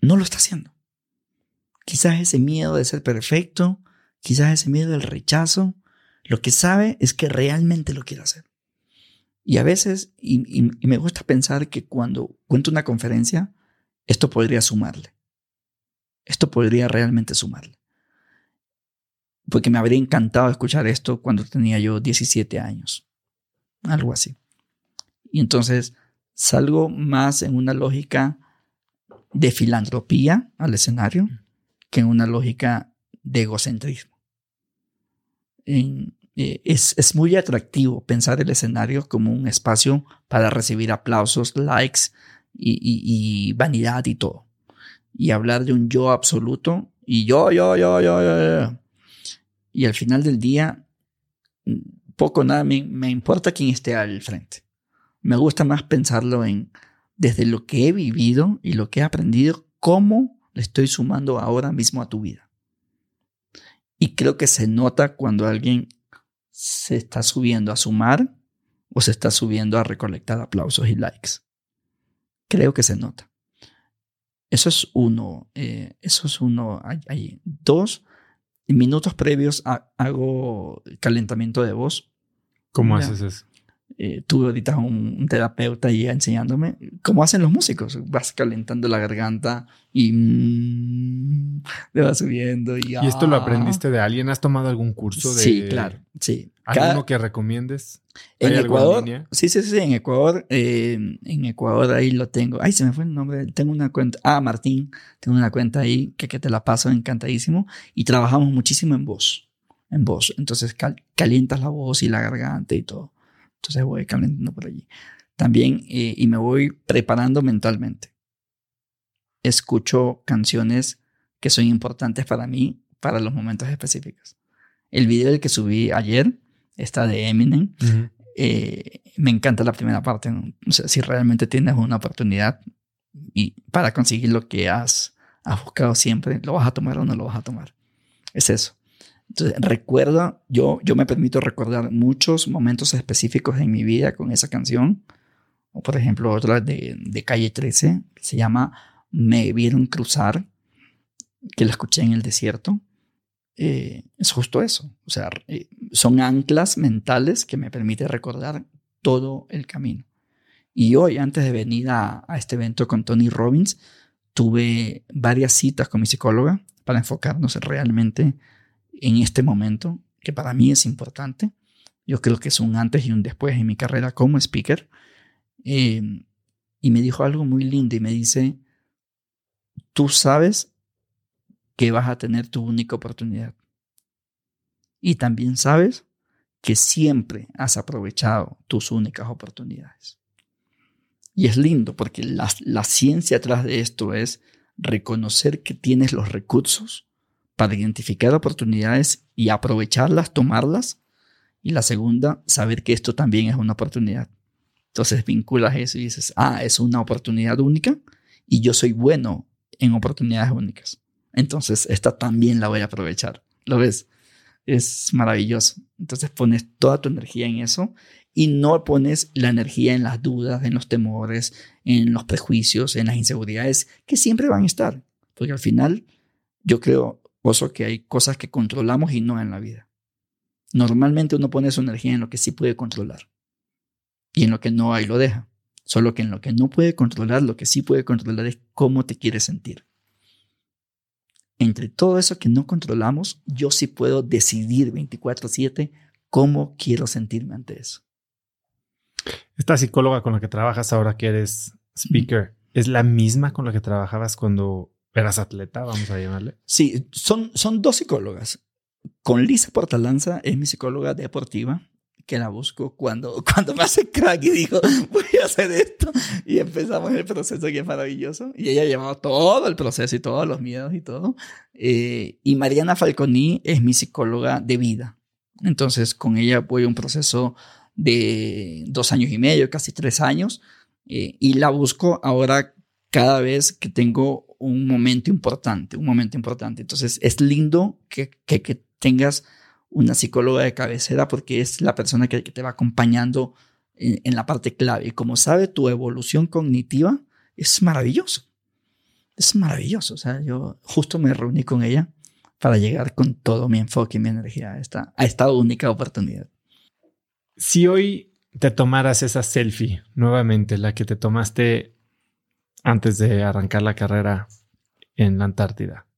no lo está haciendo. Quizás ese miedo de ser perfecto, quizás ese miedo del rechazo, lo que sabe es que realmente lo quiere hacer. Y a veces, y, me gusta pensar que cuando cuento una conferencia, esto podría sumarle. Esto podría realmente sumarle. Porque me habría encantado escuchar esto cuando tenía yo 17 años. Algo así. Y entonces salgo más en una lógica de filantropía al escenario que en una lógica de egocentrismo. Eh, es, muy atractivo pensar el escenario como un espacio para recibir aplausos, likes y, y, vanidad y todo. Y hablar de un yo absoluto y yo, yo, yo, yo, yo. yo. Y al final del día, poco nada me importa quién esté al frente me gusta más pensarlo en desde lo que he vivido y lo que he aprendido, cómo le estoy sumando ahora mismo a tu vida. Y creo que se nota cuando alguien se está subiendo a sumar o se está subiendo a recolectar aplausos y likes. Creo que se nota. Eso es uno. Eh, eso es uno. Hay, dos. minutos previos hago calentamiento de voz. ¿Cómo haces eso? Eh, tuve ahorita un, terapeuta ahí enseñándome cómo hacen los músicos. Vas calentando la garganta y... Mm, le va subiendo. Y, ¿Y esto lo ah. aprendiste de alguien? ¿Has tomado algún curso de...? Sí, claro, sí. ¿Alguno Cada- que recomiendes? En ¿Hay algo Ecuador, línea? sí, sí, sí, en Ecuador, eh, en Ecuador ahí lo tengo. Ay, se me fue el nombre. Tengo una cuenta. Ah, Martín, tengo una cuenta ahí que, que te la paso encantadísimo. Y trabajamos muchísimo en voz, en voz. Entonces cal- calientas la voz y la garganta y todo. Entonces voy calentando por allí. También, eh, y me voy preparando mentalmente. Escucho canciones que son importantes para mí, para los momentos específicos. El video del que subí ayer, está de Eminem, eh, me encanta la primera parte. ¿no? O sea, si realmente tienes una oportunidad y para conseguir lo que has, has buscado siempre, ¿lo vas a tomar o no lo vas a tomar? Es eso. Entonces, recuerda, yo, yo me permito recordar muchos momentos específicos en mi vida con esa canción. O por ejemplo, otra de, de Calle 13, que se llama Me vieron cruzar, que la escuché en el desierto. Eh, es justo eso. O sea, eh, son anclas mentales que me permiten recordar todo el camino. Y hoy, antes de venir a, a este evento con Tony Robbins, tuve varias citas con mi psicóloga para enfocarnos realmente en este momento, que para mí es importante. Yo creo que es un antes y un después en mi carrera como speaker. Eh, y me dijo algo muy lindo y me dice, tú sabes que vas a tener tu única oportunidad. Y también sabes que siempre has aprovechado tus únicas oportunidades. Y es lindo porque la, la ciencia atrás de esto es reconocer que tienes los recursos para identificar oportunidades y aprovecharlas, tomarlas. Y la segunda, saber que esto también es una oportunidad. Entonces vinculas eso y dices, ah, es una oportunidad única y yo soy bueno en oportunidades únicas. Entonces, esta también la voy a aprovechar. ¿Lo ves? Es maravilloso. Entonces pones toda tu energía en eso y no pones la energía en las dudas, en los temores, en los prejuicios, en las inseguridades que siempre van a estar. Porque al final, yo creo, Oso, que hay cosas que controlamos y no en la vida. Normalmente uno pone su energía en lo que sí puede controlar y en lo que no hay lo deja. Solo que en lo que no puede controlar, lo que sí puede controlar es cómo te quieres sentir. Entre todo eso que no controlamos, yo sí puedo decidir 24/7 cómo quiero sentirme ante eso. Esta psicóloga con la que trabajas ahora que eres speaker, ¿es la misma con la que trabajabas cuando eras atleta? Vamos a llamarle. Sí, son, son dos psicólogas. Con Lisa Portalanza es mi psicóloga deportiva, que la busco cuando, cuando me hace crack y digo, voy a hacer esto. Y empezamos el proceso que es maravilloso. Y ella ha llevado todo el proceso y todos los miedos y todo. Eh, y Mariana Falconi es mi psicóloga de vida. Entonces, con ella voy a un proceso de dos años y medio, casi tres años. eh, y la busco ahora cada vez que tengo un momento importante, un momento importante. Entonces, es lindo que, que, tengas una psicóloga de cabecera porque es la persona que, que te va acompañando en, en, la parte clave. Y como sabe, tu evolución cognitiva es maravilloso. Es maravilloso. O sea, yo justo me reuní con ella para llegar con todo mi enfoque y mi energía a esta, a esta única oportunidad. Si hoy te tomaras esa selfie nuevamente, la que te tomaste antes de arrancar la carrera en la Antártida,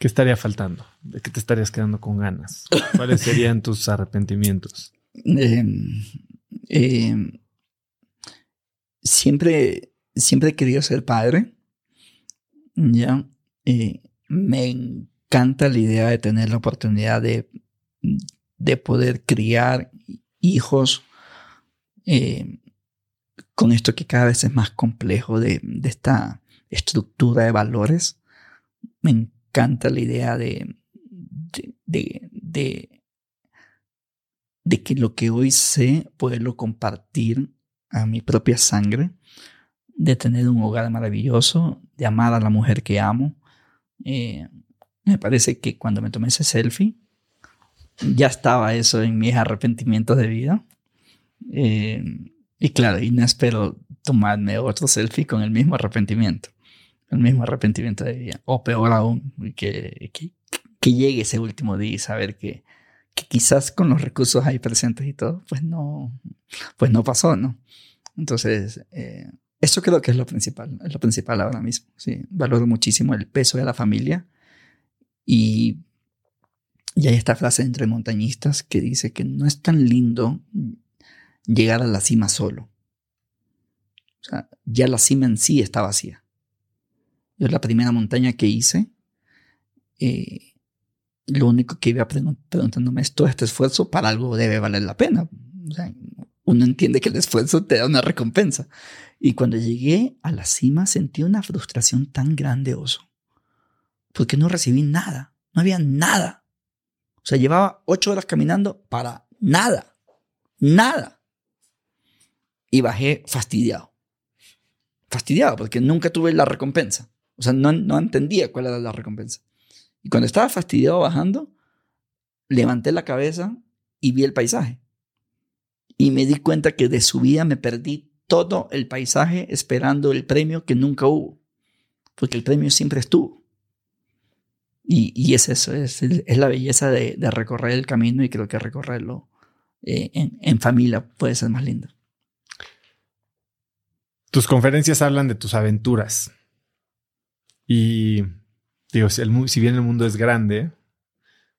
¿Qué estaría faltando? ¿De qué te estarías quedando con ganas? ¿Cuáles serían tus arrepentimientos? Eh, eh, siempre, siempre he querido ser padre. Ya. Eh, me encanta la idea de tener la oportunidad de, de poder criar hijos eh, con esto que cada vez es más complejo de, esta estructura de valores. Me encanta la idea de, de, de, de, de que lo que hoy sé, poderlo compartir a mi propia sangre, de tener un hogar maravilloso, de amar a la mujer que amo. Eh, me parece que cuando me tomé ese selfie, ya estaba eso en mis arrepentimientos de vida. Eh, y claro, y no espero tomarme otro selfie con el mismo arrepentimiento el mismo arrepentimiento de vida. O peor aún, que, que, llegue ese último día y saber que, que quizás con los recursos ahí presentes y todo, pues no, pues no pasó, ¿no? Entonces, eh, Eso creo que es lo principal, es lo principal ahora mismo. Sí, valoro muchísimo el peso de la familia y, y hay esta frase entre montañistas que dice que no es tan lindo llegar a la cima solo. O sea, ya la cima en sí está vacía. Yo la primera montaña que hice, eh, lo único que iba preguntándome es todo este esfuerzo para algo debe valer la pena. O sea, uno entiende que el esfuerzo te da una recompensa. Y cuando llegué a la cima sentí una frustración tan grande, oso, porque no recibí nada, no había nada. O sea, llevaba ocho horas caminando para nada, nada. Y bajé fastidiado. Fastidiado porque nunca tuve la recompensa. O sea, no, no entendía cuál era la recompensa. Y cuando estaba fastidiado bajando, levanté la cabeza y vi el paisaje. Y me di cuenta que de su vida me perdí todo el paisaje esperando el premio que nunca hubo. Porque el premio siempre estuvo. Y, y es eso, es, es la belleza de, de, recorrer el camino y creo que recorrerlo eh, en, en familia puede ser más lindo. Tus conferencias hablan de tus aventuras. Y digo, si, bien el mundo es grande,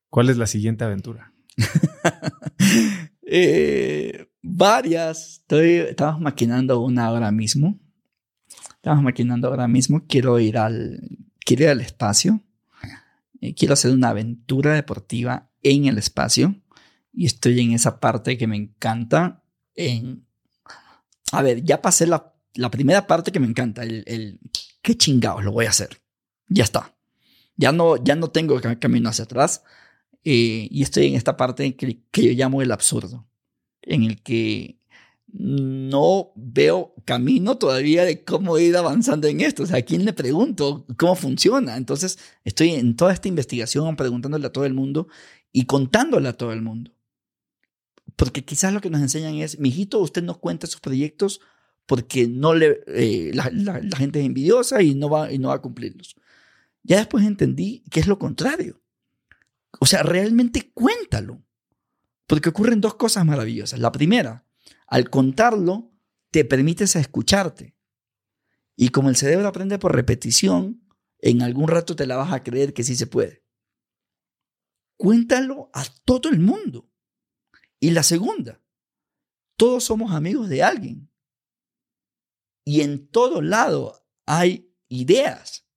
¿cuál es la siguiente aventura? eh, varias. Estoy, estamos maquinando una ahora mismo. Estamos maquinando ahora mismo. Quiero ir al, quiero ir al espacio. Eh, quiero hacer una aventura deportiva en el espacio. Y estoy en esa parte que me encanta. En, a ver, ya pasé la, la primera parte que me encanta. El, el qué chingados lo voy a hacer ya está. Ya no, ya no tengo camino hacia atrás eh, y estoy en esta parte que, que yo llamo el absurdo, en el que no veo camino todavía de cómo ir avanzando en esto. O sea, ¿a quién le pregunto cómo funciona? Entonces, estoy en toda esta investigación preguntándole a todo el mundo y contándole a todo el mundo. Porque quizás lo que nos enseñan es, mijito, usted no cuenta sus proyectos porque no le, eh, la, gente es envidiosa y no, va, y no va a cumplirlos. Ya después entendí que es lo contrario. O sea, realmente cuéntalo. Porque ocurren dos cosas maravillosas. La primera, al contarlo, te permites escucharte. Y como el cerebro aprende por repetición, en algún rato te la vas a creer que sí se puede. Cuéntalo a todo el mundo. Y la segunda, todos somos amigos de alguien. Y en todo lado hay ideas.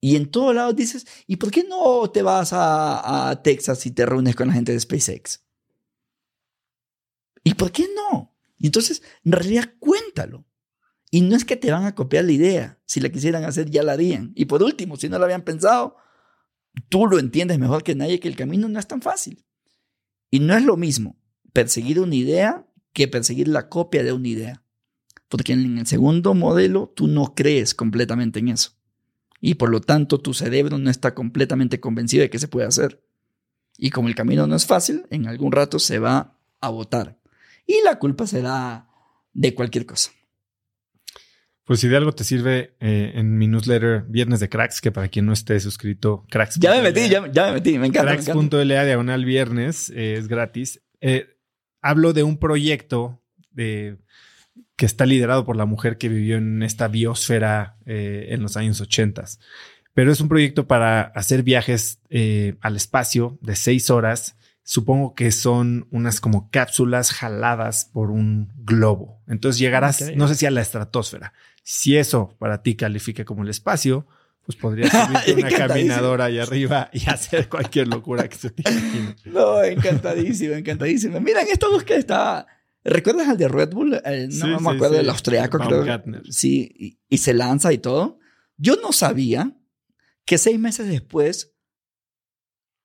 Y en todos lados dices, ¿y por qué no te vas a, a, Texas y te reúnes con la gente de SpaceX? ¿Y por qué no? Y entonces, en realidad, cuéntalo. Y no es que te van a copiar la idea. Si la quisieran hacer, ya la harían. Y por último, si no la habían pensado, tú lo entiendes mejor que nadie que el camino no es tan fácil. Y no es lo mismo perseguir una idea que perseguir la copia de una idea. Porque en el segundo modelo tú no crees completamente en eso y por lo tanto tu cerebro no está completamente convencido de que se puede hacer. Y como el camino no es fácil, en algún rato se va a votar. Y la culpa será de cualquier cosa. Pues si de algo te sirve eh, en mi newsletter Viernes de Cracks, que para quien no esté suscrito, Cracks. Ya me metí, ya, ya me metí, me encanta. Cracks.la diagonal viernes eh, es gratis. Eh, hablo de un proyecto de que está liderado por la mujer que vivió en esta biosfera eh, en los años 80. Pero es un proyecto para hacer viajes eh, al espacio de seis horas. Supongo que son unas como cápsulas jaladas por un globo. Entonces llegarás, okay. no sé si a la estratosfera. Si eso para ti califica como el espacio, pues podrías subirte una caminadora ahí arriba y hacer cualquier locura que se te imagine. No, encantadísimo, encantadísimo. Miren, esta búsqueda está ¿Recuerdas al de Red Bull? El, no sí, me acuerdo sí, del austriaco, creo. Sí, y, y, se lanza y todo. Yo no sabía que seis meses después,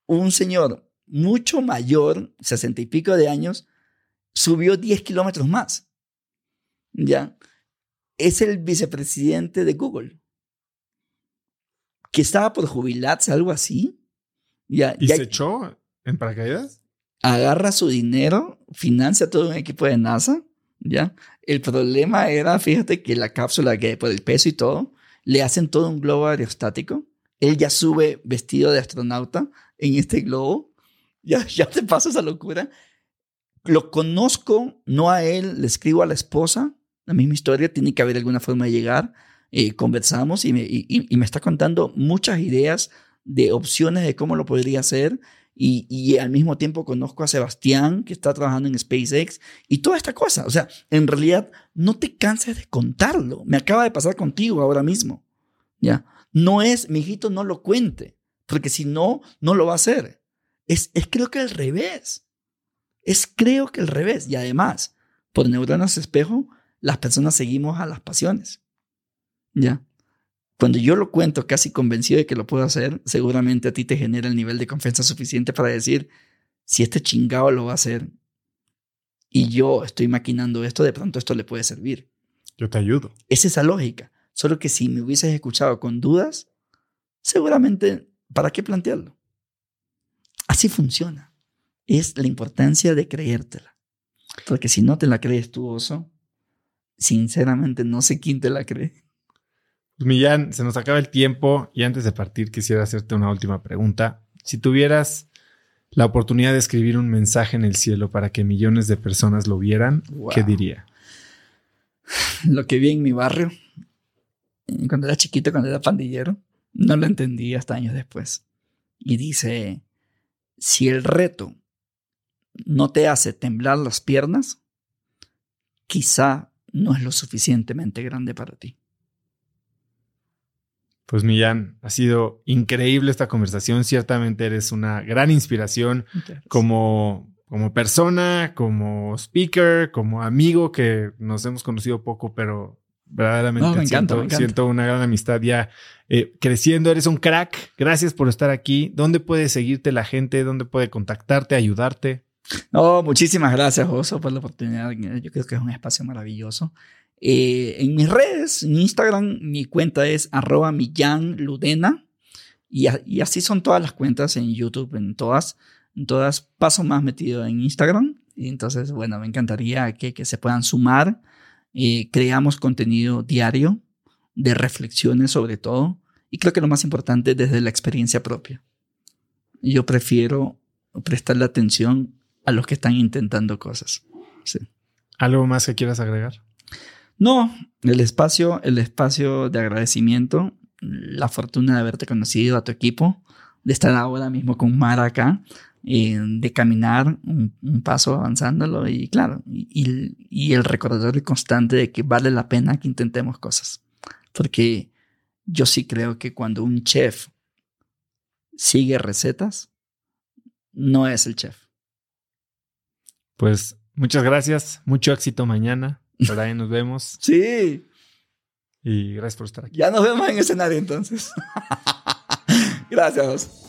un señor mucho mayor, sesenta y pico de años, subió 10 kilómetros más. ¿Ya? Es el vicepresidente de Google. Que estaba por jubilarse, algo así. ¿Ya? ¿Y ya, se echó en paracaídas? Agarra su dinero, financia todo un equipo de NASA, ¿ya? El problema era, fíjate, que la cápsula, que por el peso y todo, le hacen todo un globo aerostático. Él ya sube vestido de astronauta en este globo. Ya, ya te pasa esa locura. Lo conozco, no a él, le escribo a la esposa la misma historia, tiene que haber alguna forma de llegar. Eh, conversamos y me, y, me está contando muchas ideas de opciones de cómo lo podría hacer. Y, y, al mismo tiempo conozco a Sebastián, que está trabajando en SpaceX, y toda esta cosa. O sea, en realidad, no te canses de contarlo. Me acaba de pasar contigo ahora mismo. ¿Ya? No es, mi hijito, no lo cuente, porque si no, no lo va a hacer. Es, es creo que al revés. Es creo que al revés. Y además, por neuronas espejo, las personas seguimos a las pasiones. ¿Ya? Cuando yo lo cuento casi convencido de que lo puedo hacer, seguramente a ti te genera el nivel de confianza suficiente para decir, si este chingado lo va a hacer y yo estoy maquinando esto, de pronto esto le puede servir. Yo te ayudo. Es esa lógica. Solo que si me hubieses escuchado con dudas, seguramente, ¿para qué plantearlo? Así funciona es la importancia de creértela. Porque si no te la crees tú, oso, sinceramente no sé quién te la cree. Pues Millán, se nos acaba el tiempo y antes de partir quisiera hacerte una última pregunta. Si tuvieras la oportunidad de escribir un mensaje en el cielo para que millones de personas lo vieran, ¿qué diría? Lo que vi en mi barrio, cuando era chiquito, cuando era pandillero, no lo entendí hasta años después. Y dice, si el reto no te hace temblar las piernas, quizá no es lo suficientemente grande para ti. Pues Millán, ha sido increíble esta conversación. Ciertamente eres una gran inspiración como, como persona, como speaker, como amigo que nos hemos conocido poco, pero verdaderamente siento, una gran amistad ya eh, creciendo. Eres un crack. Gracias por estar aquí. ¿Dónde puede seguirte la gente? ¿Dónde puede contactarte, ayudarte? No, muchísimas gracias, Oso, por la oportunidad. Yo creo que es un espacio maravilloso. Eh, en mis redes, en Instagram, mi cuenta es arroba Ludena. Y, y, así son todas las cuentas en YouTube, en todas. En todas paso más metido en Instagram. Y entonces, bueno, me encantaría que, se puedan sumar. Eh, creamos contenido diario de reflexiones sobre todo. Y creo que lo más importante desde la experiencia propia. Yo prefiero prestarle atención a los que están intentando cosas. ¿Algo más que quieras agregar? No, el espacio, el espacio de agradecimiento, la fortuna de haberte conocido a tu equipo, de estar ahora mismo con Mara acá, eh, de caminar un, paso avanzándolo y claro, y, y el recordatorio constante de que vale la pena que intentemos cosas. Porque yo sí creo que cuando un chef sigue recetas, no es el chef pues muchas gracias, mucho éxito mañana. Por ahí nos vemos. Sí. Y gracias por estar aquí. Ya nos vemos en escenario entonces. gracias.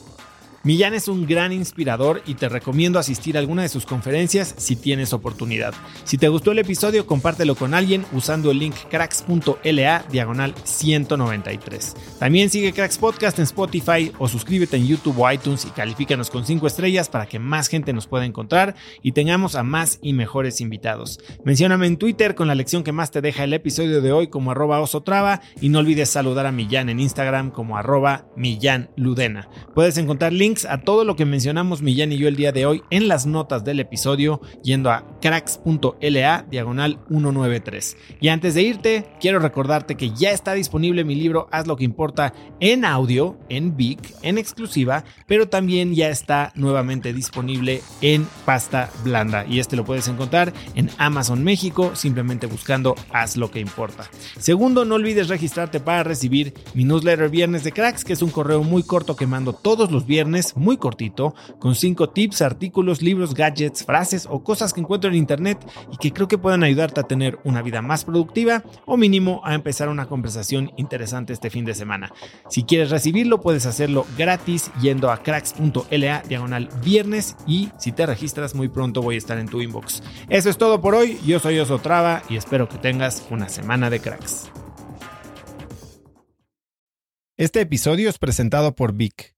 Millán es un gran inspirador y te recomiendo asistir a alguna de sus conferencias si tienes oportunidad. Si te gustó el episodio, compártelo con alguien usando el link cracks.la diagonal 193. También sigue Cracks Podcast en Spotify o suscríbete en YouTube o iTunes y califícanos con 5 estrellas para que más gente nos pueda encontrar y tengamos a más y mejores invitados. Mencióname en Twitter con la lección que más te deja el episodio de hoy como arroba osotrava y no olvides saludar a Millán en Instagram como arroba Millán Ludena. Puedes encontrar links a todo lo que mencionamos Millán y yo el día de hoy en las notas del episodio yendo a cracks.la diagonal 193. Y antes de irte, quiero recordarte que ya está disponible mi libro Haz lo que importa en audio, en Vic, en exclusiva, pero también ya está nuevamente disponible en pasta blanda y este lo puedes encontrar en Amazon México simplemente buscando Haz lo que importa. Segundo, no olvides registrarte para recibir mi newsletter Viernes de Cracks, que es un correo muy corto que mando todos los viernes muy cortito, con 5 tips, artículos, libros, gadgets, frases o cosas que encuentro en internet y que creo que puedan ayudarte a tener una vida más productiva o mínimo a empezar una conversación interesante este fin de semana. Si quieres recibirlo, puedes hacerlo gratis yendo a cracks.la diagonal viernes y si te registras muy pronto voy a estar en tu inbox. Eso es todo por hoy, yo soy Oso Traba y espero que tengas una semana de cracks. Este episodio es presentado por Vic.